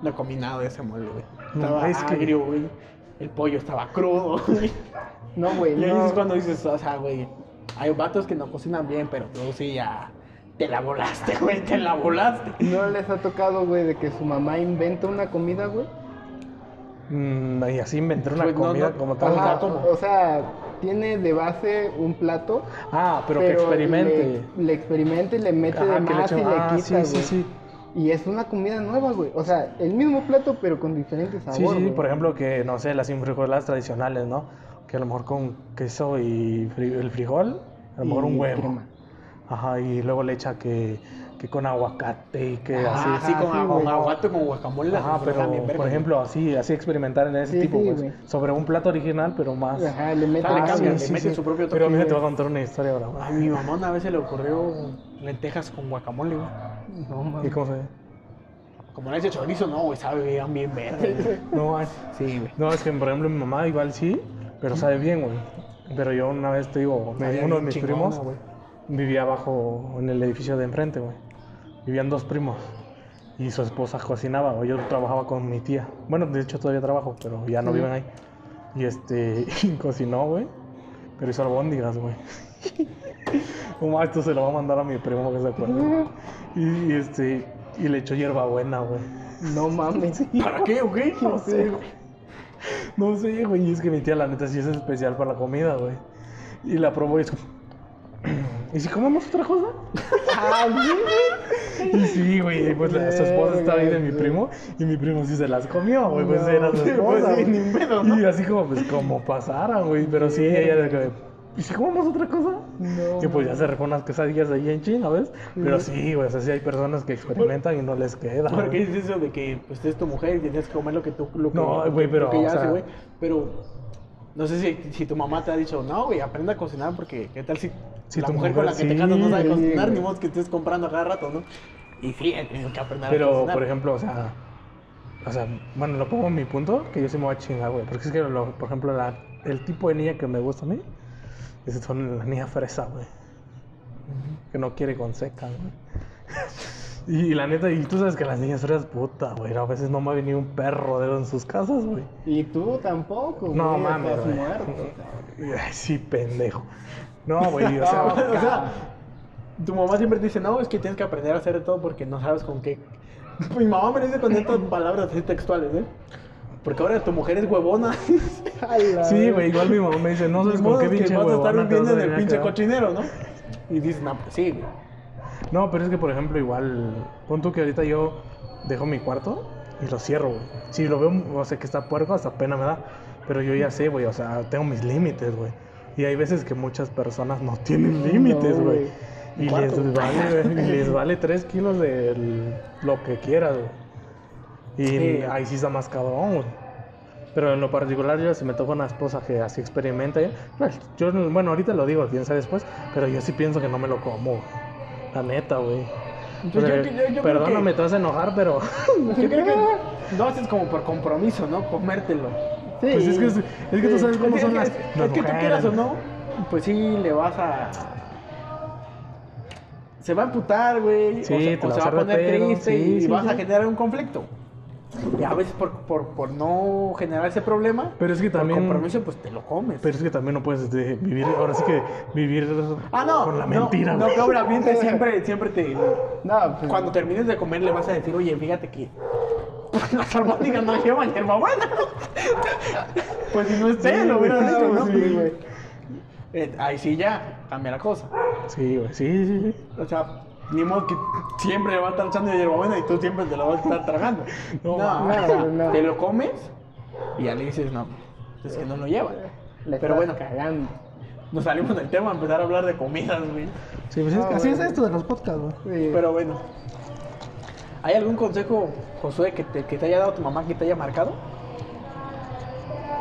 [SPEAKER 1] No comí nada de ese mole, güey.
[SPEAKER 2] No,
[SPEAKER 1] Estaba
[SPEAKER 2] es que-
[SPEAKER 1] agrio, güey. El pollo estaba crudo, güey.
[SPEAKER 3] No, güey.
[SPEAKER 1] Y ahí
[SPEAKER 3] no.
[SPEAKER 1] es cuando dices, o sea, güey, hay vatos que no cocinan bien, pero tú sí ya te la volaste, güey, te la volaste.
[SPEAKER 3] ¿No les ha tocado, güey, de que su mamá inventa una comida, güey?
[SPEAKER 2] Mm, y así inventar una
[SPEAKER 1] Pues,
[SPEAKER 2] comida
[SPEAKER 1] no,
[SPEAKER 2] como tal.
[SPEAKER 3] Ajá,
[SPEAKER 1] ¿cómo?
[SPEAKER 3] o sea, tiene de base un plato,
[SPEAKER 2] Ah, pero, que experimente.
[SPEAKER 3] Le, le experimenta y le mete
[SPEAKER 2] Ajá,
[SPEAKER 3] de
[SPEAKER 2] que le
[SPEAKER 3] más y
[SPEAKER 2] eche-
[SPEAKER 3] le
[SPEAKER 2] ah,
[SPEAKER 3] quita,
[SPEAKER 2] sí, sí, sí.
[SPEAKER 3] Y es una comida nueva, güey. O sea, el mismo plato, pero con diferentes
[SPEAKER 2] Sí,
[SPEAKER 3] sabores.
[SPEAKER 2] sí,
[SPEAKER 3] güey.
[SPEAKER 2] por ejemplo, que no sé, las frijoladas tradicionales, ¿no? Que a lo mejor con queso y fri- el frijol, a lo mejor un
[SPEAKER 3] Y
[SPEAKER 2] huevo.
[SPEAKER 3] crema.
[SPEAKER 2] Ajá, y luego le echa que, que con aguacate y que
[SPEAKER 1] Ah,
[SPEAKER 2] así.
[SPEAKER 1] así con,
[SPEAKER 3] sí,
[SPEAKER 1] con aguacate, con guacamole.
[SPEAKER 2] Ajá, pero
[SPEAKER 1] también,
[SPEAKER 2] por ejemplo, así, así experimentar en ese
[SPEAKER 3] Sí,
[SPEAKER 2] tipo,
[SPEAKER 3] sí,
[SPEAKER 2] pues, sobre un plato original, pero más.
[SPEAKER 3] Ajá, le mete
[SPEAKER 1] Ah, le le meten su propio
[SPEAKER 2] Pero
[SPEAKER 1] toque,
[SPEAKER 2] mira, te voy a contar una historia ahora.
[SPEAKER 1] A mi mamá una vez se le ocurrió lentejas con guacamole, güey.
[SPEAKER 3] No,
[SPEAKER 2] ¿Y
[SPEAKER 3] mames.
[SPEAKER 2] cómo se ve?
[SPEAKER 1] Como le dice chorizo, no, güey, sabe bien, verde.
[SPEAKER 2] No, es-
[SPEAKER 1] Sí, güey.
[SPEAKER 2] no, es que por ejemplo mi mamá igual sí, pero sabe bien, güey. Pero yo una vez te digo, me- uno de mis
[SPEAKER 1] chingona,
[SPEAKER 2] primos
[SPEAKER 1] güey.
[SPEAKER 2] vivía abajo en el edificio de enfrente, güey. Vivían dos primos. Y su esposa cocinaba, o yo trabajaba con mi tía. Bueno, de hecho todavía trabajo, pero ya no viven ahí. Y este, y cocinó, güey. Pero hizo albóndigas, güey. Como esto se lo va a mandar a mi primo que se acuerda. Y, y, este, y le echó hierbabuena, güey.
[SPEAKER 3] No mames.
[SPEAKER 1] ¿Para qué o qué?
[SPEAKER 2] No sé, güey. No sé, güey. Y es que mi tía, la neta, sí es especial para la comida, güey. Y la probó y es como... ¿Y si comemos otra cosa?
[SPEAKER 3] Ah,
[SPEAKER 2] Y sí, güey. Pues la, su esposa estaba ahí de mi primo. Y mi primo sí se las comió, güey. Pues
[SPEAKER 3] No,
[SPEAKER 2] era su
[SPEAKER 1] sí, pues
[SPEAKER 2] esposa.
[SPEAKER 1] sí,
[SPEAKER 2] güey.
[SPEAKER 1] ni pedo, ¿no?
[SPEAKER 2] Y así como, pues, como pasara, güey. Pero sí, ella era que... ¿Y si comemos otra cosa?
[SPEAKER 3] No,
[SPEAKER 2] Y pues ya se repone unas quesadillas ahí en China, ¿ves? Pero sí, güey. O sea, sí hay personas que experimentan y no les queda.
[SPEAKER 1] ¿Por qué dices eso de que pues, es tu mujer y tienes que comer lo que tú lo que,
[SPEAKER 2] No, güey, pero,
[SPEAKER 1] lo que ella
[SPEAKER 2] o
[SPEAKER 1] hace,
[SPEAKER 2] sea-
[SPEAKER 1] güey? Pero no sé si, si tu mamá te ha dicho, no, güey, aprende a cocinar porque qué tal si,
[SPEAKER 2] Si
[SPEAKER 1] la
[SPEAKER 2] tu
[SPEAKER 1] mujer con la
[SPEAKER 2] mujer-
[SPEAKER 1] que te casas no sabe
[SPEAKER 3] sí,
[SPEAKER 1] cocinar,
[SPEAKER 3] güey.
[SPEAKER 1] ni modo que estés comprando cada rato, ¿no? Y sí, tienes que aprender a
[SPEAKER 2] Pero,
[SPEAKER 1] cocinar.
[SPEAKER 2] por ejemplo, o sea, o sea, bueno, lo pongo en mi punto, que yo sí me voy a chingar, güey. Porque es que, lo- por ejemplo, la, el tipo de niña que me gusta a mí, es son la niña fresa, güey. Que no quiere con seca, güey. Y, la neta, y tú sabes que las niñas fresas, puta, güey, a veces no me ha venido un perro de en sus casas, güey.
[SPEAKER 3] Y tú tampoco, güey.
[SPEAKER 2] No mames,
[SPEAKER 3] estás
[SPEAKER 2] güey.
[SPEAKER 3] muerto.
[SPEAKER 2] Ay, sí, pendejo. No, güey, o sea,
[SPEAKER 1] o sea, tu mamá siempre te dice, no, es que tienes que aprender a hacer de todo porque no sabes con qué. Mi mamá me dice con estas palabras así textuales, ¿eh? Porque ahora tu mujer es huevona.
[SPEAKER 2] Sí, güey, igual mi mamá me dice, no sabes con qué
[SPEAKER 1] que
[SPEAKER 2] pinche
[SPEAKER 1] vas a estar viviendo en el pinche cochinero, ¿no? Y dices, no, pues sí, güey.
[SPEAKER 2] No, pero es que, por ejemplo, igual, pon tú que ahorita yo dejo mi cuarto y lo cierro, güey. Si lo veo, o sea, que está puerco, hasta pena me da. Pero yo ya sé, güey, o sea, tengo mis límites, güey. Y hay veces que muchas personas no tienen límites, güey. y les vale, les vale 3 kilos de lo que quieras, güey. Y
[SPEAKER 1] Sí.
[SPEAKER 2] ahí sí está más cabrón, güey. Pero en lo particular, yo si me toca una esposa que así experimenta, pues, yo, bueno, ahorita lo digo, quién sabe después, pero yo sí pienso que no me lo como, güey. La neta, güey.
[SPEAKER 1] Yo- yo-
[SPEAKER 2] Pero,
[SPEAKER 1] yo- yo
[SPEAKER 2] Perdóname,
[SPEAKER 1] que-
[SPEAKER 2] te vas a enojar, pero.
[SPEAKER 1] Yo creo que lo haces como por compromiso, ¿no? Comértelo.
[SPEAKER 3] Sí.
[SPEAKER 2] Pues es que, es, es que tú sabes cómo
[SPEAKER 1] es,
[SPEAKER 2] son
[SPEAKER 1] que-
[SPEAKER 2] las.
[SPEAKER 1] es-
[SPEAKER 2] las
[SPEAKER 1] es que tú quieras o no, pues sí le vas a. Se va a emputar, güey.
[SPEAKER 2] Sí,
[SPEAKER 1] o
[SPEAKER 2] te
[SPEAKER 1] se, o va a poner
[SPEAKER 2] pedo,
[SPEAKER 1] triste
[SPEAKER 2] sí,
[SPEAKER 1] y
[SPEAKER 2] sí,
[SPEAKER 1] vas a generar un conflicto. Y a veces por, por, por no generar ese problema,
[SPEAKER 2] Pero es que
[SPEAKER 1] por
[SPEAKER 2] también.
[SPEAKER 1] compromiso, pues te lo comes.
[SPEAKER 2] Pero es que también no puedes este, vivir. Ahora sí que vivir
[SPEAKER 1] ah, no.
[SPEAKER 2] con la
[SPEAKER 1] no,
[SPEAKER 2] mentira,
[SPEAKER 1] No, que obviamente siempre, siempre te.
[SPEAKER 3] No, pues.
[SPEAKER 1] Cuando termines de comer le vas a decir, oye, fíjate que las albóndigas no llevan hierbabuena. pues si no es té, lo hubieras dicho, ¿no?
[SPEAKER 3] Sí, güey.
[SPEAKER 1] Eh, ahí sí ya cambia la cosa.
[SPEAKER 2] Sí, güey, sí, sí, sí.
[SPEAKER 1] O sea, ni modo que siempre le va a estar echando hierbabuena y tú siempre te lo vas a estar tragando.
[SPEAKER 2] No,
[SPEAKER 1] No,
[SPEAKER 3] no, no.
[SPEAKER 1] te lo comes y ya le dices, no, es que no lo lleva.
[SPEAKER 3] Le
[SPEAKER 1] Pero bueno,
[SPEAKER 3] cagando.
[SPEAKER 1] nos salimos del tema a empezar a hablar de comidas, güey.
[SPEAKER 2] Sí, pues es
[SPEAKER 3] Ah,
[SPEAKER 2] así es esto de los podcasts, güey.
[SPEAKER 3] Sí.
[SPEAKER 1] Pero bueno. ¿Hay algún consejo, Josué, que te, que te haya dado tu mamá que te haya marcado?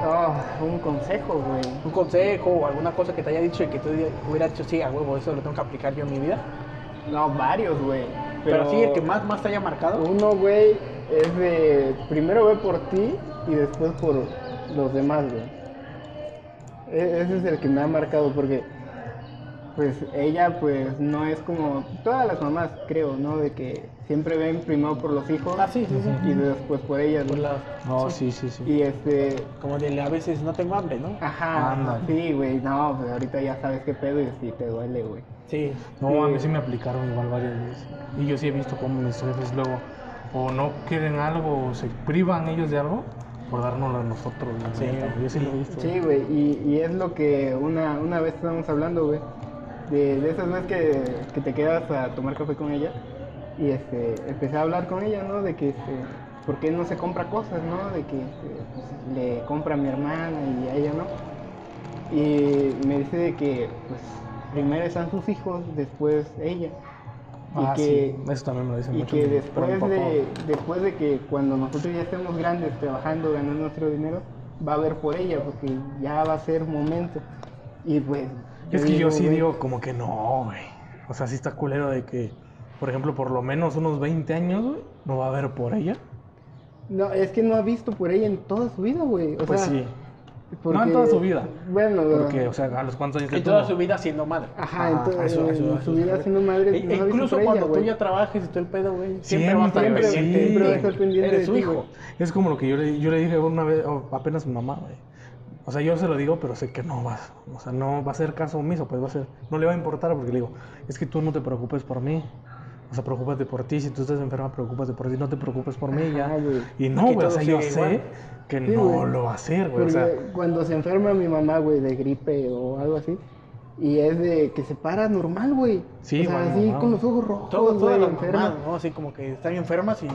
[SPEAKER 3] Oh, un consejo, güey.
[SPEAKER 1] ¿Un consejo o alguna cosa que te haya dicho y que tú hubieras dicho, sí, a huevo, eso lo tengo que aplicar yo en mi vida?
[SPEAKER 3] No, varios, güey.
[SPEAKER 1] Pero, sí, el que más, más te haya marcado.
[SPEAKER 3] Uno, güey, es de primero ve por ti y después por los demás, güey. E- Ese es el que me ha marcado porque, pues, ella, pues, no es como todas las mamás, creo, ¿no? De que siempre ven primero por los hijos
[SPEAKER 1] Ah, sí, sí, sí.
[SPEAKER 3] y después por ellas,
[SPEAKER 1] Por
[SPEAKER 3] ¿no?
[SPEAKER 1] la-
[SPEAKER 2] No, sí, sí, sí.
[SPEAKER 3] Y este,
[SPEAKER 1] como de a veces no tengo hambre, ¿no?
[SPEAKER 3] ajá, sí, güey, no, pues ahorita ya sabes qué pedo y si te duele, güey.
[SPEAKER 1] Sí.
[SPEAKER 2] No, a mí sí me aplicaron igual varias veces. Y yo sí he visto cómo mis jefes luego o no quieren algo o se privan ellos de algo por dárnoslo a nosotros.
[SPEAKER 1] Sí.
[SPEAKER 2] Yo sí lo he visto.
[SPEAKER 3] Sí, güey, y, y es lo que una, una vez estábamos hablando, güey, de, de esas veces que, que te quedas a tomar café con ella y este, empecé a hablar con ella, ¿no? De que, este, ¿por qué no se compra cosas, no? De que este, pues, le compra a mi hermana y a ella, ¿no? Y me dice de que, pues, primero están sus hijos, después ella. Y
[SPEAKER 2] Ah,
[SPEAKER 3] que,
[SPEAKER 2] sí. Eso también me lo dicen
[SPEAKER 3] y
[SPEAKER 2] mucho.
[SPEAKER 3] que después de, después de que cuando nosotros ya estemos grandes trabajando, ganando nuestro dinero, va a ver por ella, porque ya va a ser momento. Y pues.
[SPEAKER 2] Es que yo sí
[SPEAKER 3] güey,
[SPEAKER 2] digo como que no, güey. O sea, sí está culero de que por ejemplo, por lo menos unos 20 años, güey, no va a ver por ella.
[SPEAKER 3] No, es que no ha visto por ella en toda su vida, güey. O
[SPEAKER 2] Pues
[SPEAKER 3] sea,
[SPEAKER 2] sí.
[SPEAKER 3] Porque-
[SPEAKER 2] No en toda su vida.
[SPEAKER 3] Bueno,
[SPEAKER 2] Porque, o sea, a los cuantos años
[SPEAKER 1] Y
[SPEAKER 2] que
[SPEAKER 1] toda su vida siendo madre.
[SPEAKER 3] Ajá,
[SPEAKER 2] Ah,
[SPEAKER 3] en,
[SPEAKER 1] eso,
[SPEAKER 3] en
[SPEAKER 1] eso,
[SPEAKER 3] su
[SPEAKER 1] eso.
[SPEAKER 3] vida siendo madre.
[SPEAKER 1] E-
[SPEAKER 3] no visto
[SPEAKER 1] incluso cuando
[SPEAKER 3] ella,
[SPEAKER 1] tú ya trabajes y todo el pedo, güey, siempre,
[SPEAKER 2] Siempre,
[SPEAKER 1] va a estar pendiente.
[SPEAKER 2] sí.
[SPEAKER 3] Siempre va a estar pendiente
[SPEAKER 1] Eres
[SPEAKER 3] de
[SPEAKER 1] su hijo.
[SPEAKER 3] güey.
[SPEAKER 2] Es como lo que yo le, yo le dije una vez, apenas mi mamá, güey. O sea, yo se lo digo, pero sé que no va, o sea, no va a ser caso omiso, pues va a ser, no le va a importar porque le digo, es que tú no te preocupes por mí. O sea, preocúpate por ti, si tú estás enferma, preocúpate por ti, no te preocupes por mí ya.
[SPEAKER 3] Ajá.
[SPEAKER 2] Y no, güey, o sea, yo sé
[SPEAKER 1] igual.
[SPEAKER 2] que
[SPEAKER 3] Sí,
[SPEAKER 2] no lo va a hacer, güey. O sea,
[SPEAKER 3] cuando se enferma mi mamá, güey, de gripe o algo así, y es de que se para normal, güey.
[SPEAKER 2] Sí,
[SPEAKER 3] o sea, así con los ojos rojos, güey, enferma.
[SPEAKER 1] ¿no? Así como que están enfermas y...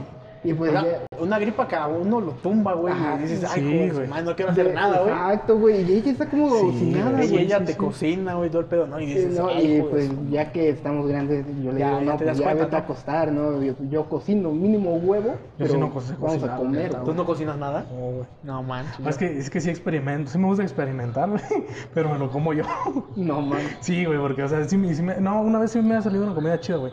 [SPEAKER 3] Y pues
[SPEAKER 1] una,
[SPEAKER 3] ya-
[SPEAKER 1] una gripa que a uno lo tumba, güey,
[SPEAKER 3] Ajá,
[SPEAKER 1] y dices,
[SPEAKER 2] sí,
[SPEAKER 1] ay,
[SPEAKER 2] güey.
[SPEAKER 1] joder, no quiero hacer
[SPEAKER 3] de-
[SPEAKER 1] nada, güey.
[SPEAKER 3] Exacto, güey. Y ella está como
[SPEAKER 2] Sí,
[SPEAKER 3] sin nada,
[SPEAKER 2] güey,
[SPEAKER 1] Y
[SPEAKER 3] güey.
[SPEAKER 1] ella
[SPEAKER 2] sí,
[SPEAKER 1] te
[SPEAKER 2] sí.
[SPEAKER 1] cocina, güey, todo el pedo, ¿no? Y
[SPEAKER 3] Sí,
[SPEAKER 1] dices,
[SPEAKER 3] no,
[SPEAKER 1] ay,
[SPEAKER 3] y pues ya que estamos grandes, yo le
[SPEAKER 1] Ya,
[SPEAKER 3] digo,
[SPEAKER 1] ya
[SPEAKER 3] no,
[SPEAKER 1] te
[SPEAKER 3] pues
[SPEAKER 1] das
[SPEAKER 3] ya
[SPEAKER 1] cuenta,
[SPEAKER 3] vete a
[SPEAKER 1] ¿no?
[SPEAKER 3] acostar, ¿no? Yo, yo cocino mínimo huevo, pero
[SPEAKER 2] sí no
[SPEAKER 3] vamos
[SPEAKER 2] cocinar,
[SPEAKER 3] a comer.
[SPEAKER 1] ¿Tú
[SPEAKER 3] güey.
[SPEAKER 1] no cocinas nada?
[SPEAKER 2] no, güey.
[SPEAKER 1] No, manches.
[SPEAKER 2] Es que, es que sí experimento, sí me gusta experimentar, güey, pero me lo como yo.
[SPEAKER 3] No, man.
[SPEAKER 2] Sí, güey, porque, o sea, sí, me- sí me- no, una vez sí me ha salido una comida chida, güey.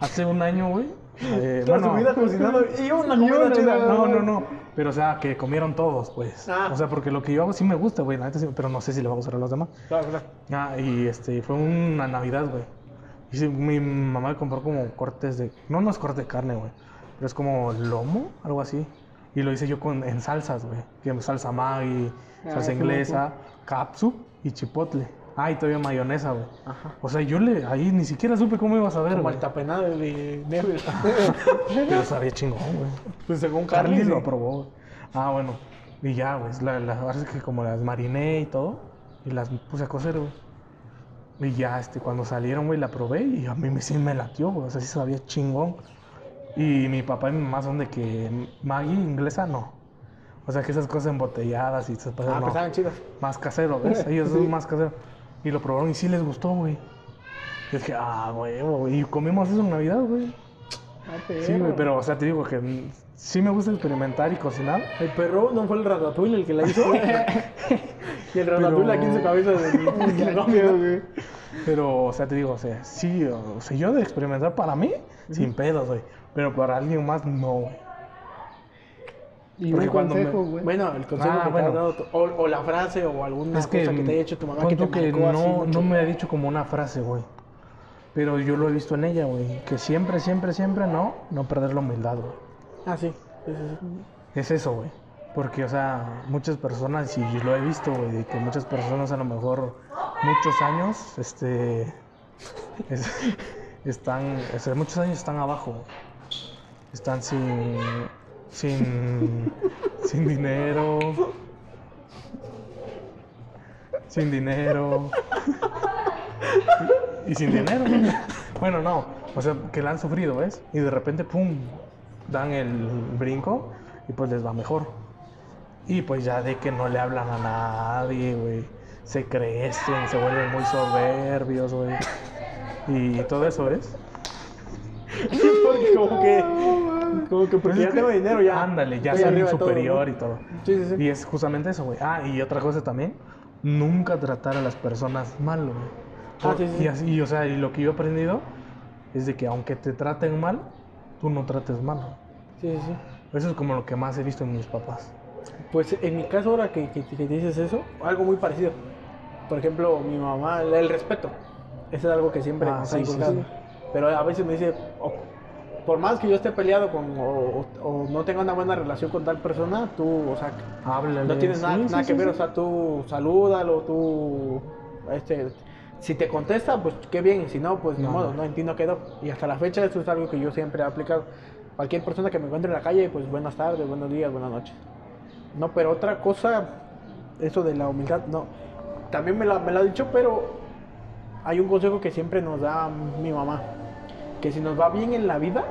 [SPEAKER 2] Hace un año, güey. Eh,
[SPEAKER 1] Toda
[SPEAKER 2] bueno,
[SPEAKER 1] su vida cocinando y una comida chida.
[SPEAKER 2] no, no, no. Pero, o sea, que comieron todos, pues.
[SPEAKER 1] Ah.
[SPEAKER 2] O sea, porque lo que yo hago sí me gusta, güey, la neta sí, pero no sé si le va a gustar a los demás.
[SPEAKER 1] Claro, claro.
[SPEAKER 2] Ah, y este, fue una Navidad, güey. Y sí, mi mamá me compró como cortes de. No, no es corte de carne, güey. Pero es como lomo, algo así. Y lo hice yo con, en salsas, güey. Salsa Maggi,
[SPEAKER 3] Ah,
[SPEAKER 2] salsa inglesa, capsu y chipotle. Ah, y todavía mayonesa, güey.
[SPEAKER 1] Ajá.
[SPEAKER 2] O sea, yo le. Ahí ni siquiera supe cómo iba a saber,
[SPEAKER 1] Como
[SPEAKER 2] güey.
[SPEAKER 1] el tapenado de Neville.
[SPEAKER 2] Pero sabía chingón, güey.
[SPEAKER 1] pues según
[SPEAKER 2] Carly
[SPEAKER 1] Carly,
[SPEAKER 2] lo
[SPEAKER 1] sí.
[SPEAKER 2] aprobó, güey. Ah, bueno. Y ya, güey. La, la, ahora es que como las mariné y todo. Y las puse a cocer, güey. Y ya, este, cuando salieron, güey, la probé y a mí me, sí me latió, güey. O sea, sí sabía chingón. Y mi papá y mi mamá son de que Maggie inglesa no. O sea, que esas cosas embotelladas y esas cosas
[SPEAKER 1] Ah,
[SPEAKER 2] no.
[SPEAKER 1] pues estaban chidas.
[SPEAKER 2] Más casero, ¿ves? Ellos son más caseros. Y lo probaron y sí les gustó, güey. Y dije, ah, güey, güey. Y comimos eso en Navidad, güey.
[SPEAKER 3] Ah,
[SPEAKER 2] Sí, güey, pero, o sea, te digo que sí me gusta experimentar y cocinar.
[SPEAKER 1] El perro no fue el ratatouille el que la hizo. y el ratatouille aquí en su cabeza.
[SPEAKER 3] Tío, güey.
[SPEAKER 2] Pero, o sea, te digo, o sea, sí, o sea, yo de experimentar para mí, sin pedos, güey. Pero para alguien más, no, güey.
[SPEAKER 3] Y
[SPEAKER 2] Porque
[SPEAKER 3] un
[SPEAKER 2] cuando me-
[SPEAKER 3] consejo, güey.
[SPEAKER 1] Bueno, el consejo
[SPEAKER 2] Ah,
[SPEAKER 1] que te
[SPEAKER 2] bueno.
[SPEAKER 1] ha dado, tu- o, o la frase, o alguna
[SPEAKER 2] Es que,
[SPEAKER 1] cosa que te haya hecho tu mamá que te
[SPEAKER 2] que
[SPEAKER 1] así
[SPEAKER 2] no,
[SPEAKER 1] mucho.
[SPEAKER 2] no me ha dicho como una frase, güey. Pero yo lo he visto en ella, güey. Que siempre, siempre, siempre no, no perder la humildad, güey.
[SPEAKER 1] Ah, sí.
[SPEAKER 2] Es eso, güey. Porque, o sea, muchas personas, y yo lo he visto, güey, de que muchas personas a lo mejor muchos años, este, es- están, o sea, muchos años están abajo. güey. Están sin, sin, sin dinero, sin dinero y, sin dinero. ¿no? Bueno, no, o sea, que la han sufrido, ¿ves? Y de repente, pum, dan el brinco y pues les va mejor. Y pues ya de que no le hablan a nadie, güey. Se crecen, se vuelven muy soberbios, güey. Y todo eso, ¿ves?
[SPEAKER 1] Porque como que, como que
[SPEAKER 2] Pues
[SPEAKER 1] porque
[SPEAKER 2] es
[SPEAKER 1] ya tengo dinero, ya.
[SPEAKER 2] Ándale, ya soy
[SPEAKER 1] todo,
[SPEAKER 2] superior
[SPEAKER 1] ¿no?
[SPEAKER 2] y todo.
[SPEAKER 1] Sí, sí, sí.
[SPEAKER 2] Y es justamente eso, güey. Ah, y otra cosa también, nunca tratar a las personas mal, güey.
[SPEAKER 1] Ah, sí, sí.
[SPEAKER 2] Y así, y, o sea, y lo que yo he aprendido es de que aunque te traten mal, tú no trates mal.
[SPEAKER 1] Sí, sí.
[SPEAKER 2] Eso es como lo que más he visto en mis papás.
[SPEAKER 1] Pues en mi caso, ahora que, que, que dices eso, algo muy parecido. Por ejemplo, mi mamá, el respeto. Eso es algo que siempre
[SPEAKER 2] Ah,
[SPEAKER 1] ha
[SPEAKER 2] sí, sí, sí.
[SPEAKER 1] Pero a veces me dice, o- por más que yo esté peleado con, o, o- o no tenga una buena relación con tal persona, tú, o sea,
[SPEAKER 2] Háblale.
[SPEAKER 1] no tienes nada,
[SPEAKER 2] sí, sí,
[SPEAKER 1] nada que
[SPEAKER 2] sí,
[SPEAKER 1] ver,
[SPEAKER 2] sí.
[SPEAKER 1] o sea, tú salúdalo, tú, este, si te contesta, pues qué bien, y si no, pues ni
[SPEAKER 2] No,
[SPEAKER 1] modo,
[SPEAKER 2] no.
[SPEAKER 1] no, en ti no quedó. Y hasta la fecha eso es algo que yo siempre he aplicado. Cualquier persona que me encuentre en la calle, pues buenas tardes, buenos días, buenas noches. No, pero otra cosa, eso de la humildad, no. También me la, me la ha dicho, pero hay un consejo que siempre nos da mi mamá. Que si nos va bien en la vida,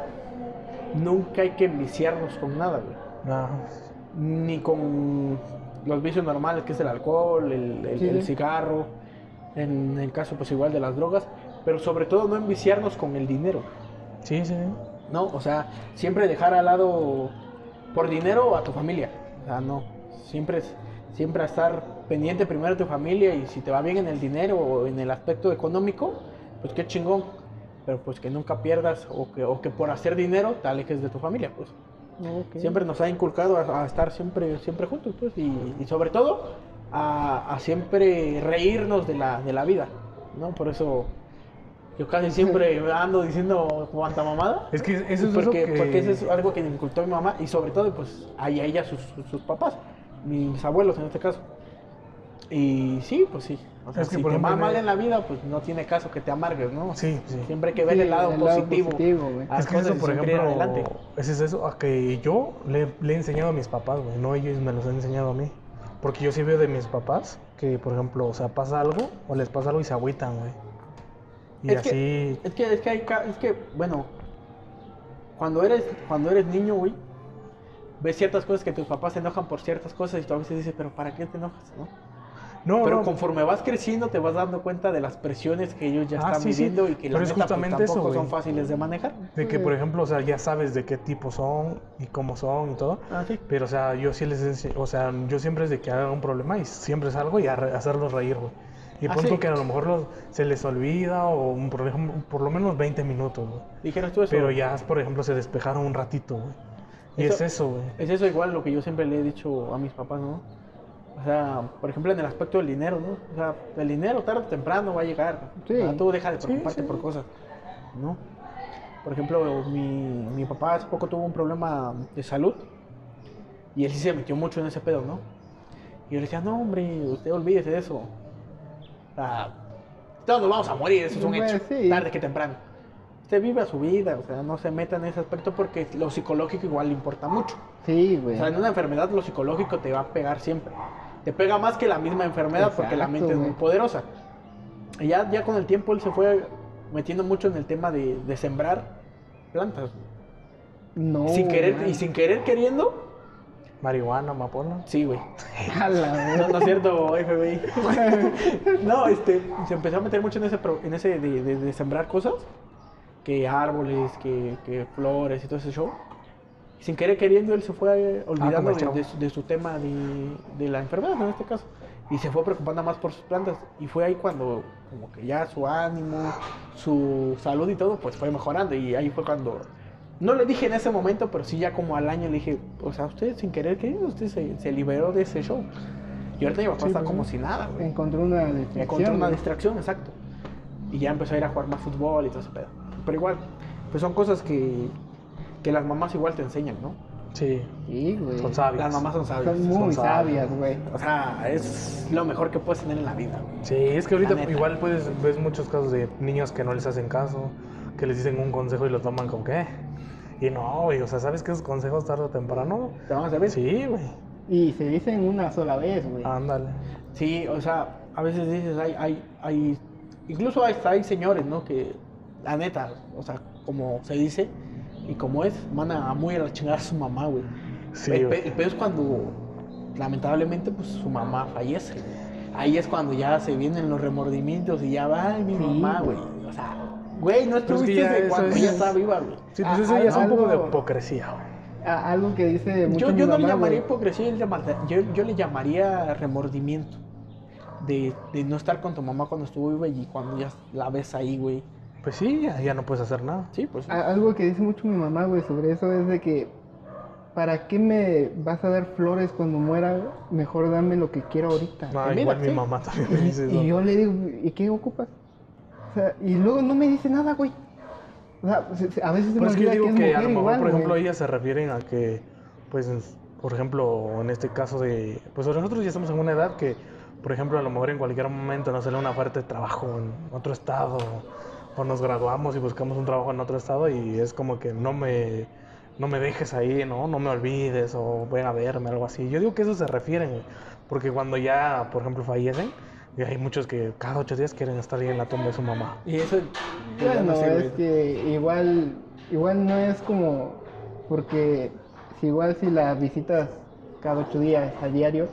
[SPEAKER 1] nunca hay que viciarnos con nada, güey ni con los vicios normales, que es el alcohol, el, el-
[SPEAKER 3] Sí,
[SPEAKER 1] el
[SPEAKER 3] sí.
[SPEAKER 1] cigarro, en el caso pues igual de las drogas, pero sobre todo no enviciarnos con el dinero,
[SPEAKER 2] sí, sí.
[SPEAKER 1] ¿no? O sea, siempre dejar al lado por dinero a tu familia, o sea, no, siempre, siempre estar pendiente primero de tu familia y si te va bien en el dinero o en el aspecto económico, pues qué chingón, pero pues que nunca pierdas o que, o que por hacer dinero te alejes de tu familia, pues. Siempre nos ha inculcado a, a estar siempre, siempre juntos, pues, y, y sobre todo a, a siempre reírnos de la, de la vida, ¿no? Por eso yo casi siempre ando diciendo cuanta mamada.
[SPEAKER 2] Es que eso es
[SPEAKER 1] porque,
[SPEAKER 2] eso que...
[SPEAKER 1] porque eso es algo que me incultó mi mamá y sobre todo pues a ella, a ella sus, sus, sus papás, mis abuelos en este caso. Y sí, pues sí. O sea,
[SPEAKER 2] Es que,
[SPEAKER 1] si
[SPEAKER 2] por
[SPEAKER 1] te va
[SPEAKER 2] ejemplo,
[SPEAKER 1] mal
[SPEAKER 2] en-
[SPEAKER 1] la vida, pues no tiene caso que te amargues, ¿no?
[SPEAKER 2] Sí, sí.
[SPEAKER 1] Siempre hay que ver
[SPEAKER 3] Sí,
[SPEAKER 1] el lado
[SPEAKER 3] el lado
[SPEAKER 1] positivo.
[SPEAKER 2] Es que eso,
[SPEAKER 1] cosas
[SPEAKER 2] por ejemplo,
[SPEAKER 1] adelante.
[SPEAKER 2] ese es eso, a que yo le, le he enseñado a mis papás, güey, no ellos me los han enseñado a mí. Porque yo sí veo de mis papás que, por ejemplo, o sea, pasa algo o les pasa algo y se agüitan, güey. Y
[SPEAKER 1] Es que-
[SPEAKER 2] así,
[SPEAKER 1] Es que, es que hay, ca- es que, bueno, cuando eres, cuando eres niño, güey, ves ciertas cosas que tus papás se enojan por ciertas cosas y tú a veces dices, pero ¿para qué te enojas, no?
[SPEAKER 2] No,
[SPEAKER 1] pero
[SPEAKER 2] no,
[SPEAKER 1] conforme vas creciendo te vas dando cuenta de las presiones que ellos ya
[SPEAKER 2] Ah,
[SPEAKER 1] están
[SPEAKER 2] sí, sí.
[SPEAKER 1] viviendo y que la
[SPEAKER 2] Pero es
[SPEAKER 1] neta, pues,
[SPEAKER 2] justamente eso,
[SPEAKER 1] tampoco son fáciles de manejar.
[SPEAKER 2] de que, por ejemplo, o sea, ya sabes de qué tipo son y cómo son y todo.
[SPEAKER 1] Ah, sí.
[SPEAKER 2] Pero, o sea, yo sí les o sea, yo siempre es de que hagan un problema y siempre salgo y a re- hacerlos reír, güey. Y
[SPEAKER 1] Ah,
[SPEAKER 2] pronto
[SPEAKER 1] sí.
[SPEAKER 2] que a lo mejor los- se les olvida o un- por, por lo menos 20 minutos, güey.
[SPEAKER 1] Dijeras tú eso.
[SPEAKER 2] Pero ya, por ejemplo, se despejaron un ratito, güey. Y
[SPEAKER 1] Eso-
[SPEAKER 2] es eso, güey.
[SPEAKER 1] Es eso igual lo que yo siempre le he dicho a mis papás, ¿no? O sea, por ejemplo, en el aspecto del dinero, ¿no? O sea, el dinero tarde o temprano va a llegar.
[SPEAKER 3] Sí.
[SPEAKER 1] O sea, tú deja de preocuparte
[SPEAKER 2] sí.
[SPEAKER 1] por cosas, ¿no? Por ejemplo, mi, mi papá hace poco tuvo un problema de salud y él sí se metió mucho en ese pedo, ¿no? Y yo le decía, no, hombre, usted olvídese de eso. O sea, todos nos vamos a morir, eso es un
[SPEAKER 3] Pues,
[SPEAKER 1] hecho,
[SPEAKER 3] sí.
[SPEAKER 1] tarde que temprano. Usted vive a su vida, o sea, no se meta en ese aspecto porque lo psicológico igual le importa mucho.
[SPEAKER 3] Sí,
[SPEAKER 1] O
[SPEAKER 3] güey.
[SPEAKER 1] sea, en una enfermedad lo psicológico te va a pegar siempre. Te pega más que la misma enfermedad porque la
[SPEAKER 3] Exacto,
[SPEAKER 1] mente es muy poderosa. Y ya, ya con el tiempo él se fue metiendo mucho en el tema de, de sembrar plantas.
[SPEAKER 3] No.
[SPEAKER 1] sin querer
[SPEAKER 3] man.
[SPEAKER 1] y sin querer queriendo.
[SPEAKER 2] Marihuana, amapola.
[SPEAKER 1] Sí, güey. No, no es cierto, FBI. no, este, se empezó a meter mucho en ese, pro- en ese de, de- de sembrar cosas. Que árboles, que, que flores y todo ese show. Sin querer queriendo, él se fue olvidando
[SPEAKER 2] como el
[SPEAKER 1] de,
[SPEAKER 2] chavo.
[SPEAKER 1] de su, de su tema de, de la enfermedad en este caso. Y se fue preocupando más por sus plantas. Y fue ahí cuando como que ya su ánimo, su salud y todo, pues fue mejorando. Y ahí fue cuando... No le dije en ese momento, pero sí ya como al año le dije, o sea, usted sin querer queriendo, usted se, se liberó de ese show. Y ahorita mi papá
[SPEAKER 2] Sí,
[SPEAKER 1] está
[SPEAKER 2] pues,
[SPEAKER 1] como
[SPEAKER 2] sí.
[SPEAKER 1] si nada, güey.
[SPEAKER 3] Encontró una distracción.
[SPEAKER 1] Encontró una distracción, exacto. Y ya empezó a ir a jugar más fútbol y todo ese pedo. Pero igual, pues son cosas que, que las mamás igual te enseñan, ¿no?
[SPEAKER 2] Sí,
[SPEAKER 3] Sí, güey.
[SPEAKER 2] son sabios.
[SPEAKER 1] Las mamás son sabias.
[SPEAKER 3] Son muy
[SPEAKER 2] son
[SPEAKER 3] sabias, güey.
[SPEAKER 1] O sea, es lo mejor que puedes tener en la vida. güey.
[SPEAKER 2] Sí, es que ahorita igual puedes ves muchos casos de niños que no les hacen caso, que les dicen un consejo y lo toman como que. Y no, güey, o sea, ¿sabes que esos consejos tarde o temprano?
[SPEAKER 1] ¿Te vamos a ver?
[SPEAKER 2] Sí, güey.
[SPEAKER 3] Y se dicen una sola vez, güey.
[SPEAKER 2] Ándale.
[SPEAKER 1] Sí, o sea, a veces dices, hay, hay, hay, incluso hasta hay señores, ¿no? Que la neta, o sea, como se dice y como es, manda a muy a la chingada a su mamá, güey.
[SPEAKER 2] Sí,
[SPEAKER 1] el,
[SPEAKER 2] güey.
[SPEAKER 1] pe- el peor es cuando, lamentablemente, pues su mamá fallece. güey. Ahí es cuando ya se vienen los remordimientos y ya va, ay, mi
[SPEAKER 3] Sí,
[SPEAKER 1] mamá, güey. O sea, güey, no
[SPEAKER 2] Pero es que
[SPEAKER 1] estuviste
[SPEAKER 2] ya
[SPEAKER 1] de
[SPEAKER 2] eso
[SPEAKER 1] cuando
[SPEAKER 2] es-
[SPEAKER 1] ella estaba viva, güey.
[SPEAKER 2] Sí,
[SPEAKER 3] Ah,
[SPEAKER 2] pues eso ya es un poco de hipocresía, güey.
[SPEAKER 3] A- algo que dice mucho
[SPEAKER 1] Yo,
[SPEAKER 3] mi
[SPEAKER 1] yo no le
[SPEAKER 3] mamá,
[SPEAKER 1] llamaría
[SPEAKER 3] güey.
[SPEAKER 1] hipocresía, yo le llamaría- yo, yo le llamaría remordimiento. De, de no estar con tu mamá cuando estuvo viva y cuando ya la ves ahí, güey.
[SPEAKER 2] Pues sí, ya, ya no puedes hacer nada.
[SPEAKER 1] Sí, pues. sí.
[SPEAKER 3] Algo que dice mucho mi mamá, güey, sobre eso es de que ¿para qué me vas a dar flores cuando muera? Mejor dame lo que quiero ahorita.
[SPEAKER 2] No,
[SPEAKER 1] mira,
[SPEAKER 2] igual mi
[SPEAKER 1] sí.
[SPEAKER 2] mamá también me dice eso.
[SPEAKER 3] Y yo le digo, ¿y qué ocupas? O sea, y luego no me dice nada, güey. O sea, se- se- a veces se me
[SPEAKER 2] Pues es que digo
[SPEAKER 3] que es
[SPEAKER 2] que a lo mejor,
[SPEAKER 3] igual,
[SPEAKER 2] por ejemplo,
[SPEAKER 3] güey.
[SPEAKER 2] ellas se refieren a que, pues, por ejemplo, en este caso de, pues nosotros ya estamos en una edad que, por ejemplo, a lo mejor en cualquier momento nos sale una oferta de trabajo en otro estado, o nos graduamos y buscamos un trabajo en otro estado y es como que no me, no me dejes ahí, ¿no? No me olvides o ven a verme, algo así. Yo digo que eso se refieren, porque cuando ya, por ejemplo, fallecen, y hay muchos que cada ocho días quieren estar ahí en la tumba de su mamá.
[SPEAKER 1] Y eso. pues,
[SPEAKER 3] Bueno,
[SPEAKER 1] no
[SPEAKER 3] es que igual, igual no es como, porque si igual si la visitas cada ocho días a diario,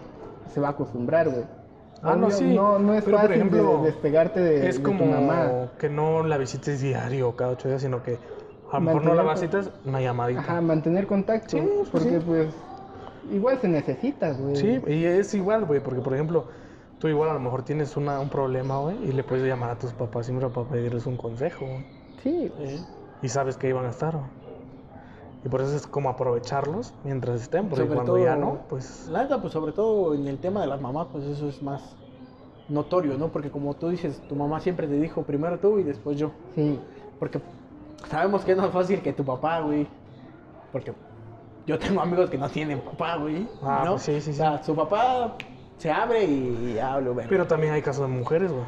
[SPEAKER 3] se va a acostumbrar, güey.
[SPEAKER 2] Ah, no, sí,
[SPEAKER 3] No, no es
[SPEAKER 2] pero, por
[SPEAKER 3] fácil de-
[SPEAKER 2] ejemplo,
[SPEAKER 3] despegarte de,
[SPEAKER 2] es
[SPEAKER 3] de
[SPEAKER 2] como
[SPEAKER 3] tu mamá.
[SPEAKER 2] que no la visites diario cada ocho días, sino que a lo mejor no la visitas, una llamadita.
[SPEAKER 3] Ajá, mantener contacto.
[SPEAKER 2] Sí, pues,
[SPEAKER 3] porque
[SPEAKER 2] sí.
[SPEAKER 3] pues igual se necesita, güey.
[SPEAKER 2] Sí, y es igual, güey, porque por ejemplo, tú igual a lo mejor tienes una, un problema, güey, y le puedes llamar a tus papás siempre para pedirles un consejo. güey.
[SPEAKER 3] Sí,
[SPEAKER 1] Eh,
[SPEAKER 2] y sabes que iban a estar. güey. Y por eso es como aprovecharlos mientras estén, porque
[SPEAKER 1] Sobre
[SPEAKER 2] cuando
[SPEAKER 1] todo-
[SPEAKER 2] ya no, pues
[SPEAKER 1] La pues sobre todo en el tema de las mamás, pues eso es más notorio, ¿no? Porque como tú dices, tu mamá siempre te dijo primero tú y después yo.
[SPEAKER 3] sí.
[SPEAKER 1] Porque sabemos que es más fácil que tu papá, güey. Porque yo tengo amigos que no tienen papá, güey.
[SPEAKER 2] Ah,
[SPEAKER 1] ¿no?
[SPEAKER 2] pues sí, sí,
[SPEAKER 1] O sea, su papá se abre y hablo, verga.
[SPEAKER 2] Pero también hay casos de mujeres, güey.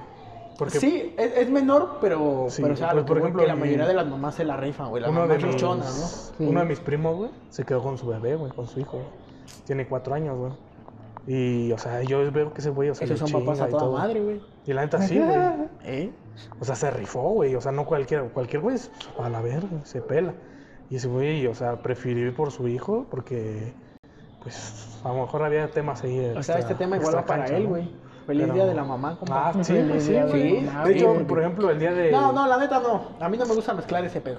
[SPEAKER 2] Porque
[SPEAKER 1] Sí, es, es menor, pero,
[SPEAKER 2] Sí,
[SPEAKER 1] pero o sea,
[SPEAKER 2] por ejemplo,
[SPEAKER 1] que la mayoría de las mamás se la rifan, güey. Las
[SPEAKER 2] uno de, mis,
[SPEAKER 1] luchonas, ¿no?
[SPEAKER 3] Sí.
[SPEAKER 2] uno de mis primos, güey, se quedó con su bebé, güey, con su hijo, güey. Tiene cuatro años, güey. Y, o sea, yo veo que ese güey, o sea,
[SPEAKER 1] Esos son papás a toda
[SPEAKER 2] todo.
[SPEAKER 1] madre, güey.
[SPEAKER 2] Y la neta sí, güey.
[SPEAKER 1] ¿Eh?
[SPEAKER 2] O sea, se rifó, güey. O sea, no cualquiera. Cualquier güey a la verga, se pela. Y ese güey, o sea, prefirió ir por su hijo porque, pues, a lo mejor había temas ahí.
[SPEAKER 1] O sea, este tema igual va para
[SPEAKER 2] cancha,
[SPEAKER 1] él,
[SPEAKER 2] ¿no?
[SPEAKER 1] Feliz
[SPEAKER 2] Pero-
[SPEAKER 1] día de la mamá, compa.
[SPEAKER 2] Ah, sí, sí, güey.
[SPEAKER 3] de
[SPEAKER 2] hecho, por ejemplo, el día de.
[SPEAKER 1] No, no, la neta no. A mí no me gusta mezclar ese pedo.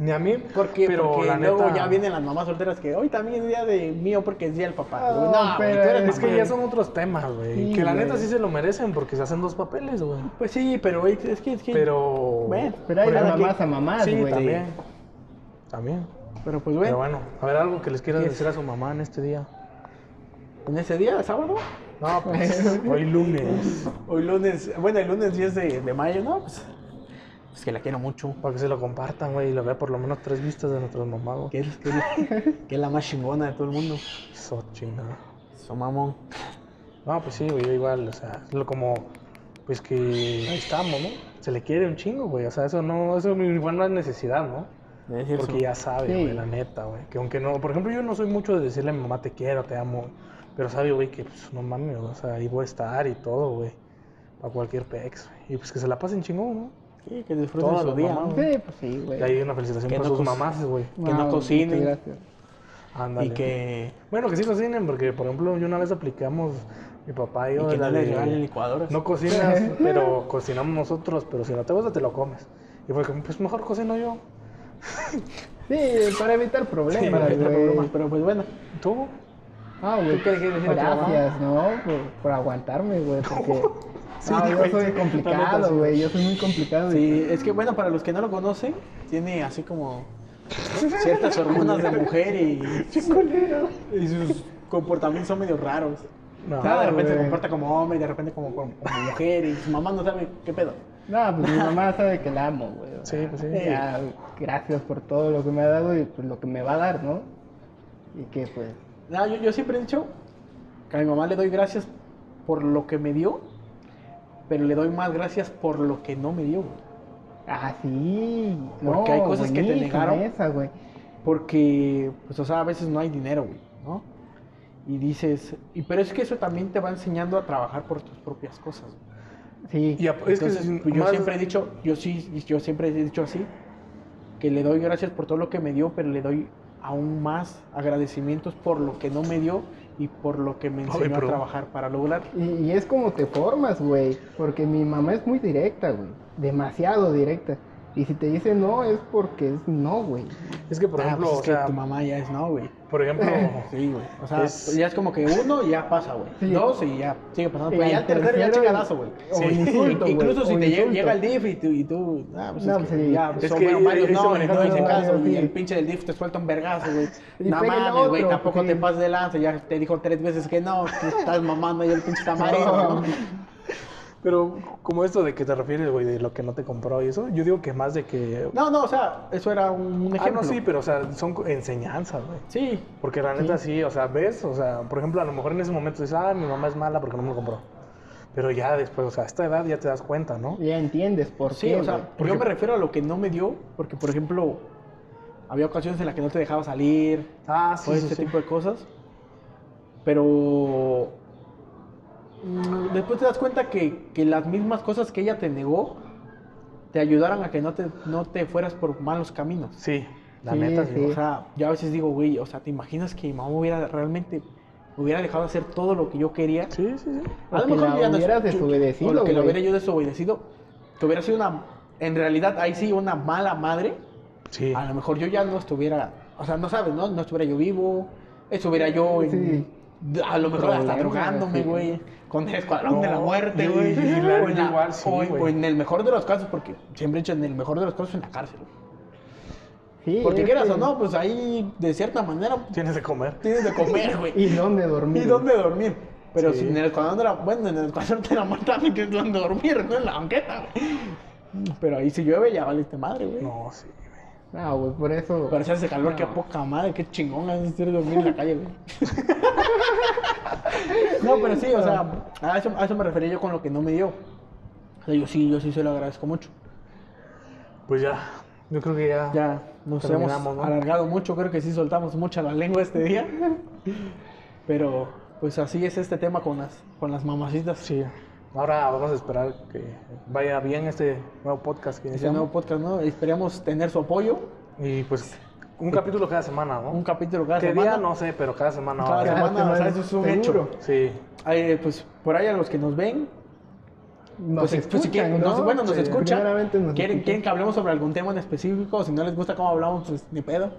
[SPEAKER 2] Ni a mí.
[SPEAKER 1] Porque,
[SPEAKER 2] pero
[SPEAKER 1] porque
[SPEAKER 2] la
[SPEAKER 1] luego
[SPEAKER 2] neta.
[SPEAKER 1] ya vienen las mamás solteras que hoy también es día de mío porque es día del papá.
[SPEAKER 3] No,
[SPEAKER 1] Güey, no,
[SPEAKER 3] pero
[SPEAKER 1] tú eres
[SPEAKER 2] Es que ya son otros temas, güey.
[SPEAKER 3] Sí,
[SPEAKER 2] que la neta sí se lo merecen porque se hacen dos papeles, güey.
[SPEAKER 1] Pues sí, pero güey, es que... Es que
[SPEAKER 2] Pero.
[SPEAKER 1] Bueno,
[SPEAKER 3] Pero hay de mamás a mamás,
[SPEAKER 2] Sí,
[SPEAKER 3] güey.
[SPEAKER 2] también. También.
[SPEAKER 1] Pero pues,
[SPEAKER 2] Pero
[SPEAKER 1] güey,
[SPEAKER 2] bueno, a ver algo que les quiera
[SPEAKER 1] ¿Qué es?
[SPEAKER 2] decir a su mamá en este día.
[SPEAKER 1] en ese día, sábado,
[SPEAKER 2] No, pues hoy lunes.
[SPEAKER 1] hoy lunes, bueno, el lunes 10 de, de mayo, ¿no? Pues, pues que la quiero mucho.
[SPEAKER 2] Para que se lo compartan, güey, y lo vea por lo menos tres vistas de nuestros mamás, güey.
[SPEAKER 1] Que es, que es la, que es la más chingona de todo el mundo.
[SPEAKER 2] Eso, chingada.
[SPEAKER 1] Su mamón.
[SPEAKER 2] No, pues sí, güey, yo igual, o sea, es lo como, pues que ahí estamos, ¿no? Se le quiere un chingo, güey, o sea, eso no, eso igual no es necesidad, ¿no? Porque ya sabe,
[SPEAKER 3] Sí.
[SPEAKER 2] güey, la neta, güey, que aunque no, por ejemplo, yo no soy mucho de decirle a mi mamá te quiero, te amo, pero sabe, güey, que pues no mames, o sea, ahí voy a estar y todo, güey, para cualquier pex, güey. y pues que se la pasen chingón, ¿no?
[SPEAKER 1] Sí, que disfruten su día.
[SPEAKER 2] mamás,
[SPEAKER 1] ¿no?
[SPEAKER 3] Sí, pues sí, güey.
[SPEAKER 2] Y ahí una felicitación
[SPEAKER 1] Que
[SPEAKER 2] para
[SPEAKER 1] no
[SPEAKER 2] sus mamás, güey.
[SPEAKER 1] que no cocinen.
[SPEAKER 3] muchas Gracias.
[SPEAKER 2] Ándale.
[SPEAKER 1] Y que,
[SPEAKER 2] Bueno, que sí cocinen, porque por ejemplo, yo una vez aplicamos, mi papá y
[SPEAKER 1] y
[SPEAKER 2] yo.
[SPEAKER 1] que no
[SPEAKER 2] la
[SPEAKER 1] le regalen licuadoras.
[SPEAKER 2] No cocinas, pero cocinamos nosotros, pero si no te gusta, te lo comes. Y fue como, pues mejor cocino yo.
[SPEAKER 3] Sí, para evitar problemas,
[SPEAKER 1] para evitar problemas, pero pues bueno.
[SPEAKER 2] ¿Tú?
[SPEAKER 3] Ah, güey. Gracias, ¿no? Por, por aguantarme, güey, porque...
[SPEAKER 2] Sí,
[SPEAKER 3] no, yo soy complicado, güey, yo soy muy complicado.
[SPEAKER 1] Sí, es que bueno, para los que no lo conocen, tiene así como ciertas hormonas de mujer y, y sus comportamientos son medio raros.
[SPEAKER 2] No.
[SPEAKER 1] O sea, de repente se comporta como hombre y de repente como, como, como mujer y su mamá no sabe qué pedo.
[SPEAKER 3] No, pues mi mamá sabe que la amo, güey.
[SPEAKER 2] Sí, pues sí.
[SPEAKER 3] ya, gracias por todo lo que me ha dado y pues lo que me va a dar, ¿no? Y que pues...
[SPEAKER 1] No, yo, yo siempre he dicho que a mi mamá le doy gracias por lo que me dio, pero le doy más gracias por lo que no me dio. güey.
[SPEAKER 3] Ah, sí.
[SPEAKER 1] Porque hay cosas que te negaron.
[SPEAKER 3] Esa, güey.
[SPEAKER 1] Porque, pues, o sea, a veces no hay dinero, güey, ¿no? Y dices, y pero es que eso también te va enseñando a trabajar por tus propias cosas. güey.
[SPEAKER 3] Sí.
[SPEAKER 2] Y a- es
[SPEAKER 1] Entonces,
[SPEAKER 2] es
[SPEAKER 1] pues, yo
[SPEAKER 2] más-
[SPEAKER 1] siempre he dicho, yo sí, yo siempre he dicho así, que le doy gracias por todo lo que me dio, pero le doy aún más agradecimientos por lo que no me dio y por lo que me enseñó a trabajar para lograr.
[SPEAKER 3] Y, y es como te formas, güey. Porque mi mamá es muy directa, güey. Demasiado directa. Y si te dice no, es porque es no, güey.
[SPEAKER 2] Es que, por
[SPEAKER 1] Ah,
[SPEAKER 2] ejemplo,
[SPEAKER 1] pues es
[SPEAKER 2] o
[SPEAKER 1] que
[SPEAKER 2] sea,
[SPEAKER 1] tu mamá ya es no, güey.
[SPEAKER 2] por ejemplo,
[SPEAKER 1] Sí, güey. O sea,
[SPEAKER 2] Es-
[SPEAKER 1] ya es como que uno y ya pasa, güey.
[SPEAKER 3] Sí.
[SPEAKER 1] Dos y ya sigue pasando.
[SPEAKER 3] Y
[SPEAKER 1] Pero ya el tercero ya chingadazo, güey.
[SPEAKER 3] o
[SPEAKER 1] Sí.
[SPEAKER 3] insulto,
[SPEAKER 1] Incluso si
[SPEAKER 3] o
[SPEAKER 1] te llega,
[SPEAKER 3] insulto.
[SPEAKER 1] llega el DIF y tú, y tú ah, pues
[SPEAKER 3] No,
[SPEAKER 1] es que
[SPEAKER 3] sí.
[SPEAKER 1] ya
[SPEAKER 2] Es
[SPEAKER 1] son
[SPEAKER 2] que
[SPEAKER 1] bueno, varios
[SPEAKER 2] ahí
[SPEAKER 1] no, no
[SPEAKER 3] todo,
[SPEAKER 1] caso, y el pinche del DIF te suelta un vergazo, güey. No mames, güey,
[SPEAKER 3] otro,
[SPEAKER 1] tampoco te pases de lanza, ya te dijo tres veces que no, estás mamando y el pinche tamarino, ¿no?
[SPEAKER 2] Pero como esto de que te refieres, güey, de lo que no te compró y eso, yo digo que más de que...
[SPEAKER 1] No, no, o sea, eso era un, un
[SPEAKER 2] Ah,
[SPEAKER 1] ejemplo.
[SPEAKER 2] no, sí, pero o sea, son enseñanzas, güey.
[SPEAKER 1] Sí,
[SPEAKER 2] Porque la neta sí. o sea, ves, o sea, por ejemplo, a lo mejor en ese momento dices, ah, mi mamá es mala porque no me lo compró. Pero ya después, o sea, a esta edad ya te das cuenta, ¿no?
[SPEAKER 3] Ya entiendes por
[SPEAKER 1] Sí,
[SPEAKER 3] qué.
[SPEAKER 1] o sea.
[SPEAKER 2] Porque-
[SPEAKER 1] yo me refiero a lo que no me dio, porque por ejemplo, había ocasiones en las que no te dejaba salir,
[SPEAKER 2] Ah,
[SPEAKER 1] o este tipo de cosas, pero después te das cuenta que, que las mismas cosas que ella te negó te ayudaron a que no te, no te fueras por malos caminos.
[SPEAKER 2] Sí, la
[SPEAKER 3] Sí,
[SPEAKER 2] neta, sí.
[SPEAKER 1] O sea, yo a veces digo, güey, o sea, ¿te imaginas que mi mamá hubiera realmente me hubiera dejado hacer todo lo que yo quería?
[SPEAKER 2] Sí, sí, sí.
[SPEAKER 1] A lo mejor ya
[SPEAKER 3] hubieras
[SPEAKER 1] yo-
[SPEAKER 3] desobedecido,
[SPEAKER 1] O lo que lo hubiera yo desobedecido. Que hubiera sido una. En realidad, ahí sí, una mala madre.
[SPEAKER 2] Sí.
[SPEAKER 1] A lo mejor yo ya no estuviera. O sea, no sabes, ¿no? No estuviera yo vivo. Estuviera yo en,
[SPEAKER 3] Sí.
[SPEAKER 1] A lo mejor hasta
[SPEAKER 3] Problemas,
[SPEAKER 1] drogándome,
[SPEAKER 3] sí.
[SPEAKER 1] güey. Con el escuadrón
[SPEAKER 2] No,
[SPEAKER 1] de la muerte, güey.
[SPEAKER 2] la-
[SPEAKER 1] o, en la-
[SPEAKER 2] igual, sí,
[SPEAKER 1] o en-
[SPEAKER 2] güey.
[SPEAKER 1] o en el mejor de los casos, porque siempre en el mejor de los casos en la cárcel.
[SPEAKER 3] Sí,
[SPEAKER 1] Porque quieras
[SPEAKER 3] que-
[SPEAKER 1] o no, pues ahí de cierta manera
[SPEAKER 2] Tienes de comer.
[SPEAKER 1] tienes de comer, güey.
[SPEAKER 3] ¿Y dónde dormir?
[SPEAKER 1] ¿Y dónde dormir? Pero
[SPEAKER 2] Sí.
[SPEAKER 1] si en el escuadrón de la bueno, en el escuadrón de la muerte también tienes donde dormir, no en la banqueta, güey. Pero ahí si llueve ya valiste madre, güey.
[SPEAKER 2] No, sí.
[SPEAKER 3] No, güey, por eso.
[SPEAKER 1] Pero si hace calor, qué
[SPEAKER 3] No.
[SPEAKER 1] poca madre, qué chingón es dormir en la calle, güey. no, pero sí, o sea, a eso, a eso me refería yo con lo que no me dio. O sea, yo sí, yo sí se lo agradezco mucho.
[SPEAKER 2] Pues ya, yo creo que ya.
[SPEAKER 1] Ya nos hemos
[SPEAKER 2] ¿no?
[SPEAKER 1] alargado mucho, creo que sí soltamos mucha la lengua este día. Pero pues así es este tema con las, con las mamacitas.
[SPEAKER 2] Sí. Ahora vamos a esperar que vaya bien este nuevo podcast que
[SPEAKER 1] Este nuevo podcast, ¿no? Esperamos tener su apoyo.
[SPEAKER 2] Y pues un capítulo cada semana, ¿no?
[SPEAKER 1] Un capítulo cada
[SPEAKER 2] ¿Qué
[SPEAKER 1] semana.
[SPEAKER 2] día? No sé, pero cada semana.
[SPEAKER 1] Cada
[SPEAKER 2] va a haber.
[SPEAKER 1] semana,
[SPEAKER 3] semana,
[SPEAKER 1] o sea, eso es un
[SPEAKER 3] seguro.
[SPEAKER 1] hecho.
[SPEAKER 2] Sí.
[SPEAKER 1] Ay, pues por ahí a los que nos ven,
[SPEAKER 3] Nos
[SPEAKER 1] pues, si- pues, si quieren-
[SPEAKER 3] escuchan,
[SPEAKER 1] nos-
[SPEAKER 3] ¿no?
[SPEAKER 1] bueno, nos
[SPEAKER 3] Sí.
[SPEAKER 1] escuchan.
[SPEAKER 3] Nos
[SPEAKER 1] ¿Quieren,
[SPEAKER 3] escuchan.
[SPEAKER 1] quieren que hablemos sobre algún tema en específico? Si no les gusta cómo hablamos, pues ni pedo.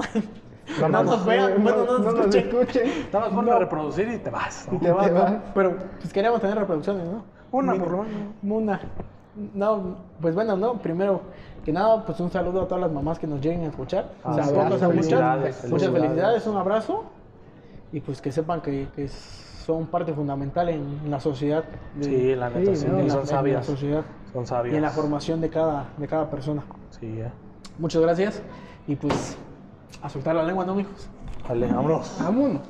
[SPEAKER 2] No,
[SPEAKER 1] No
[SPEAKER 2] no,
[SPEAKER 1] nos vean, bueno, no nos escuchen.
[SPEAKER 3] escuchen.
[SPEAKER 2] Nada más ponlo
[SPEAKER 1] No.
[SPEAKER 2] a reproducir y te vas. ¿no?
[SPEAKER 1] Y te vas,
[SPEAKER 3] te
[SPEAKER 1] ¿no?
[SPEAKER 3] vas.
[SPEAKER 1] Pero pues queríamos tener reproducciones, ¿no?
[SPEAKER 2] Una, por lo menos.
[SPEAKER 1] Una. No, pues bueno, no, primero que nada, pues un saludo a todas las mamás que nos lleguen a escuchar.
[SPEAKER 2] Ah,
[SPEAKER 1] Sean
[SPEAKER 3] sí,
[SPEAKER 1] pocas o muchas.
[SPEAKER 2] felicidades,
[SPEAKER 1] Muchas
[SPEAKER 2] felicidades.
[SPEAKER 1] felicidades, un abrazo. Y pues que sepan que, que son parte fundamental en la sociedad. de-
[SPEAKER 2] Sí, la neta,
[SPEAKER 3] Sí,
[SPEAKER 2] sí.
[SPEAKER 3] ¿no?
[SPEAKER 1] en
[SPEAKER 2] y
[SPEAKER 1] la-
[SPEAKER 2] son
[SPEAKER 1] en
[SPEAKER 2] sabias.
[SPEAKER 1] la sociedad
[SPEAKER 2] Son sabias.
[SPEAKER 1] y en la formación de cada, de cada persona.
[SPEAKER 2] Sí, ya.
[SPEAKER 1] Muchas gracias y pues a soltar la lengua, ¿no, mijos?
[SPEAKER 2] Vale, vámonos.
[SPEAKER 3] Vámonos.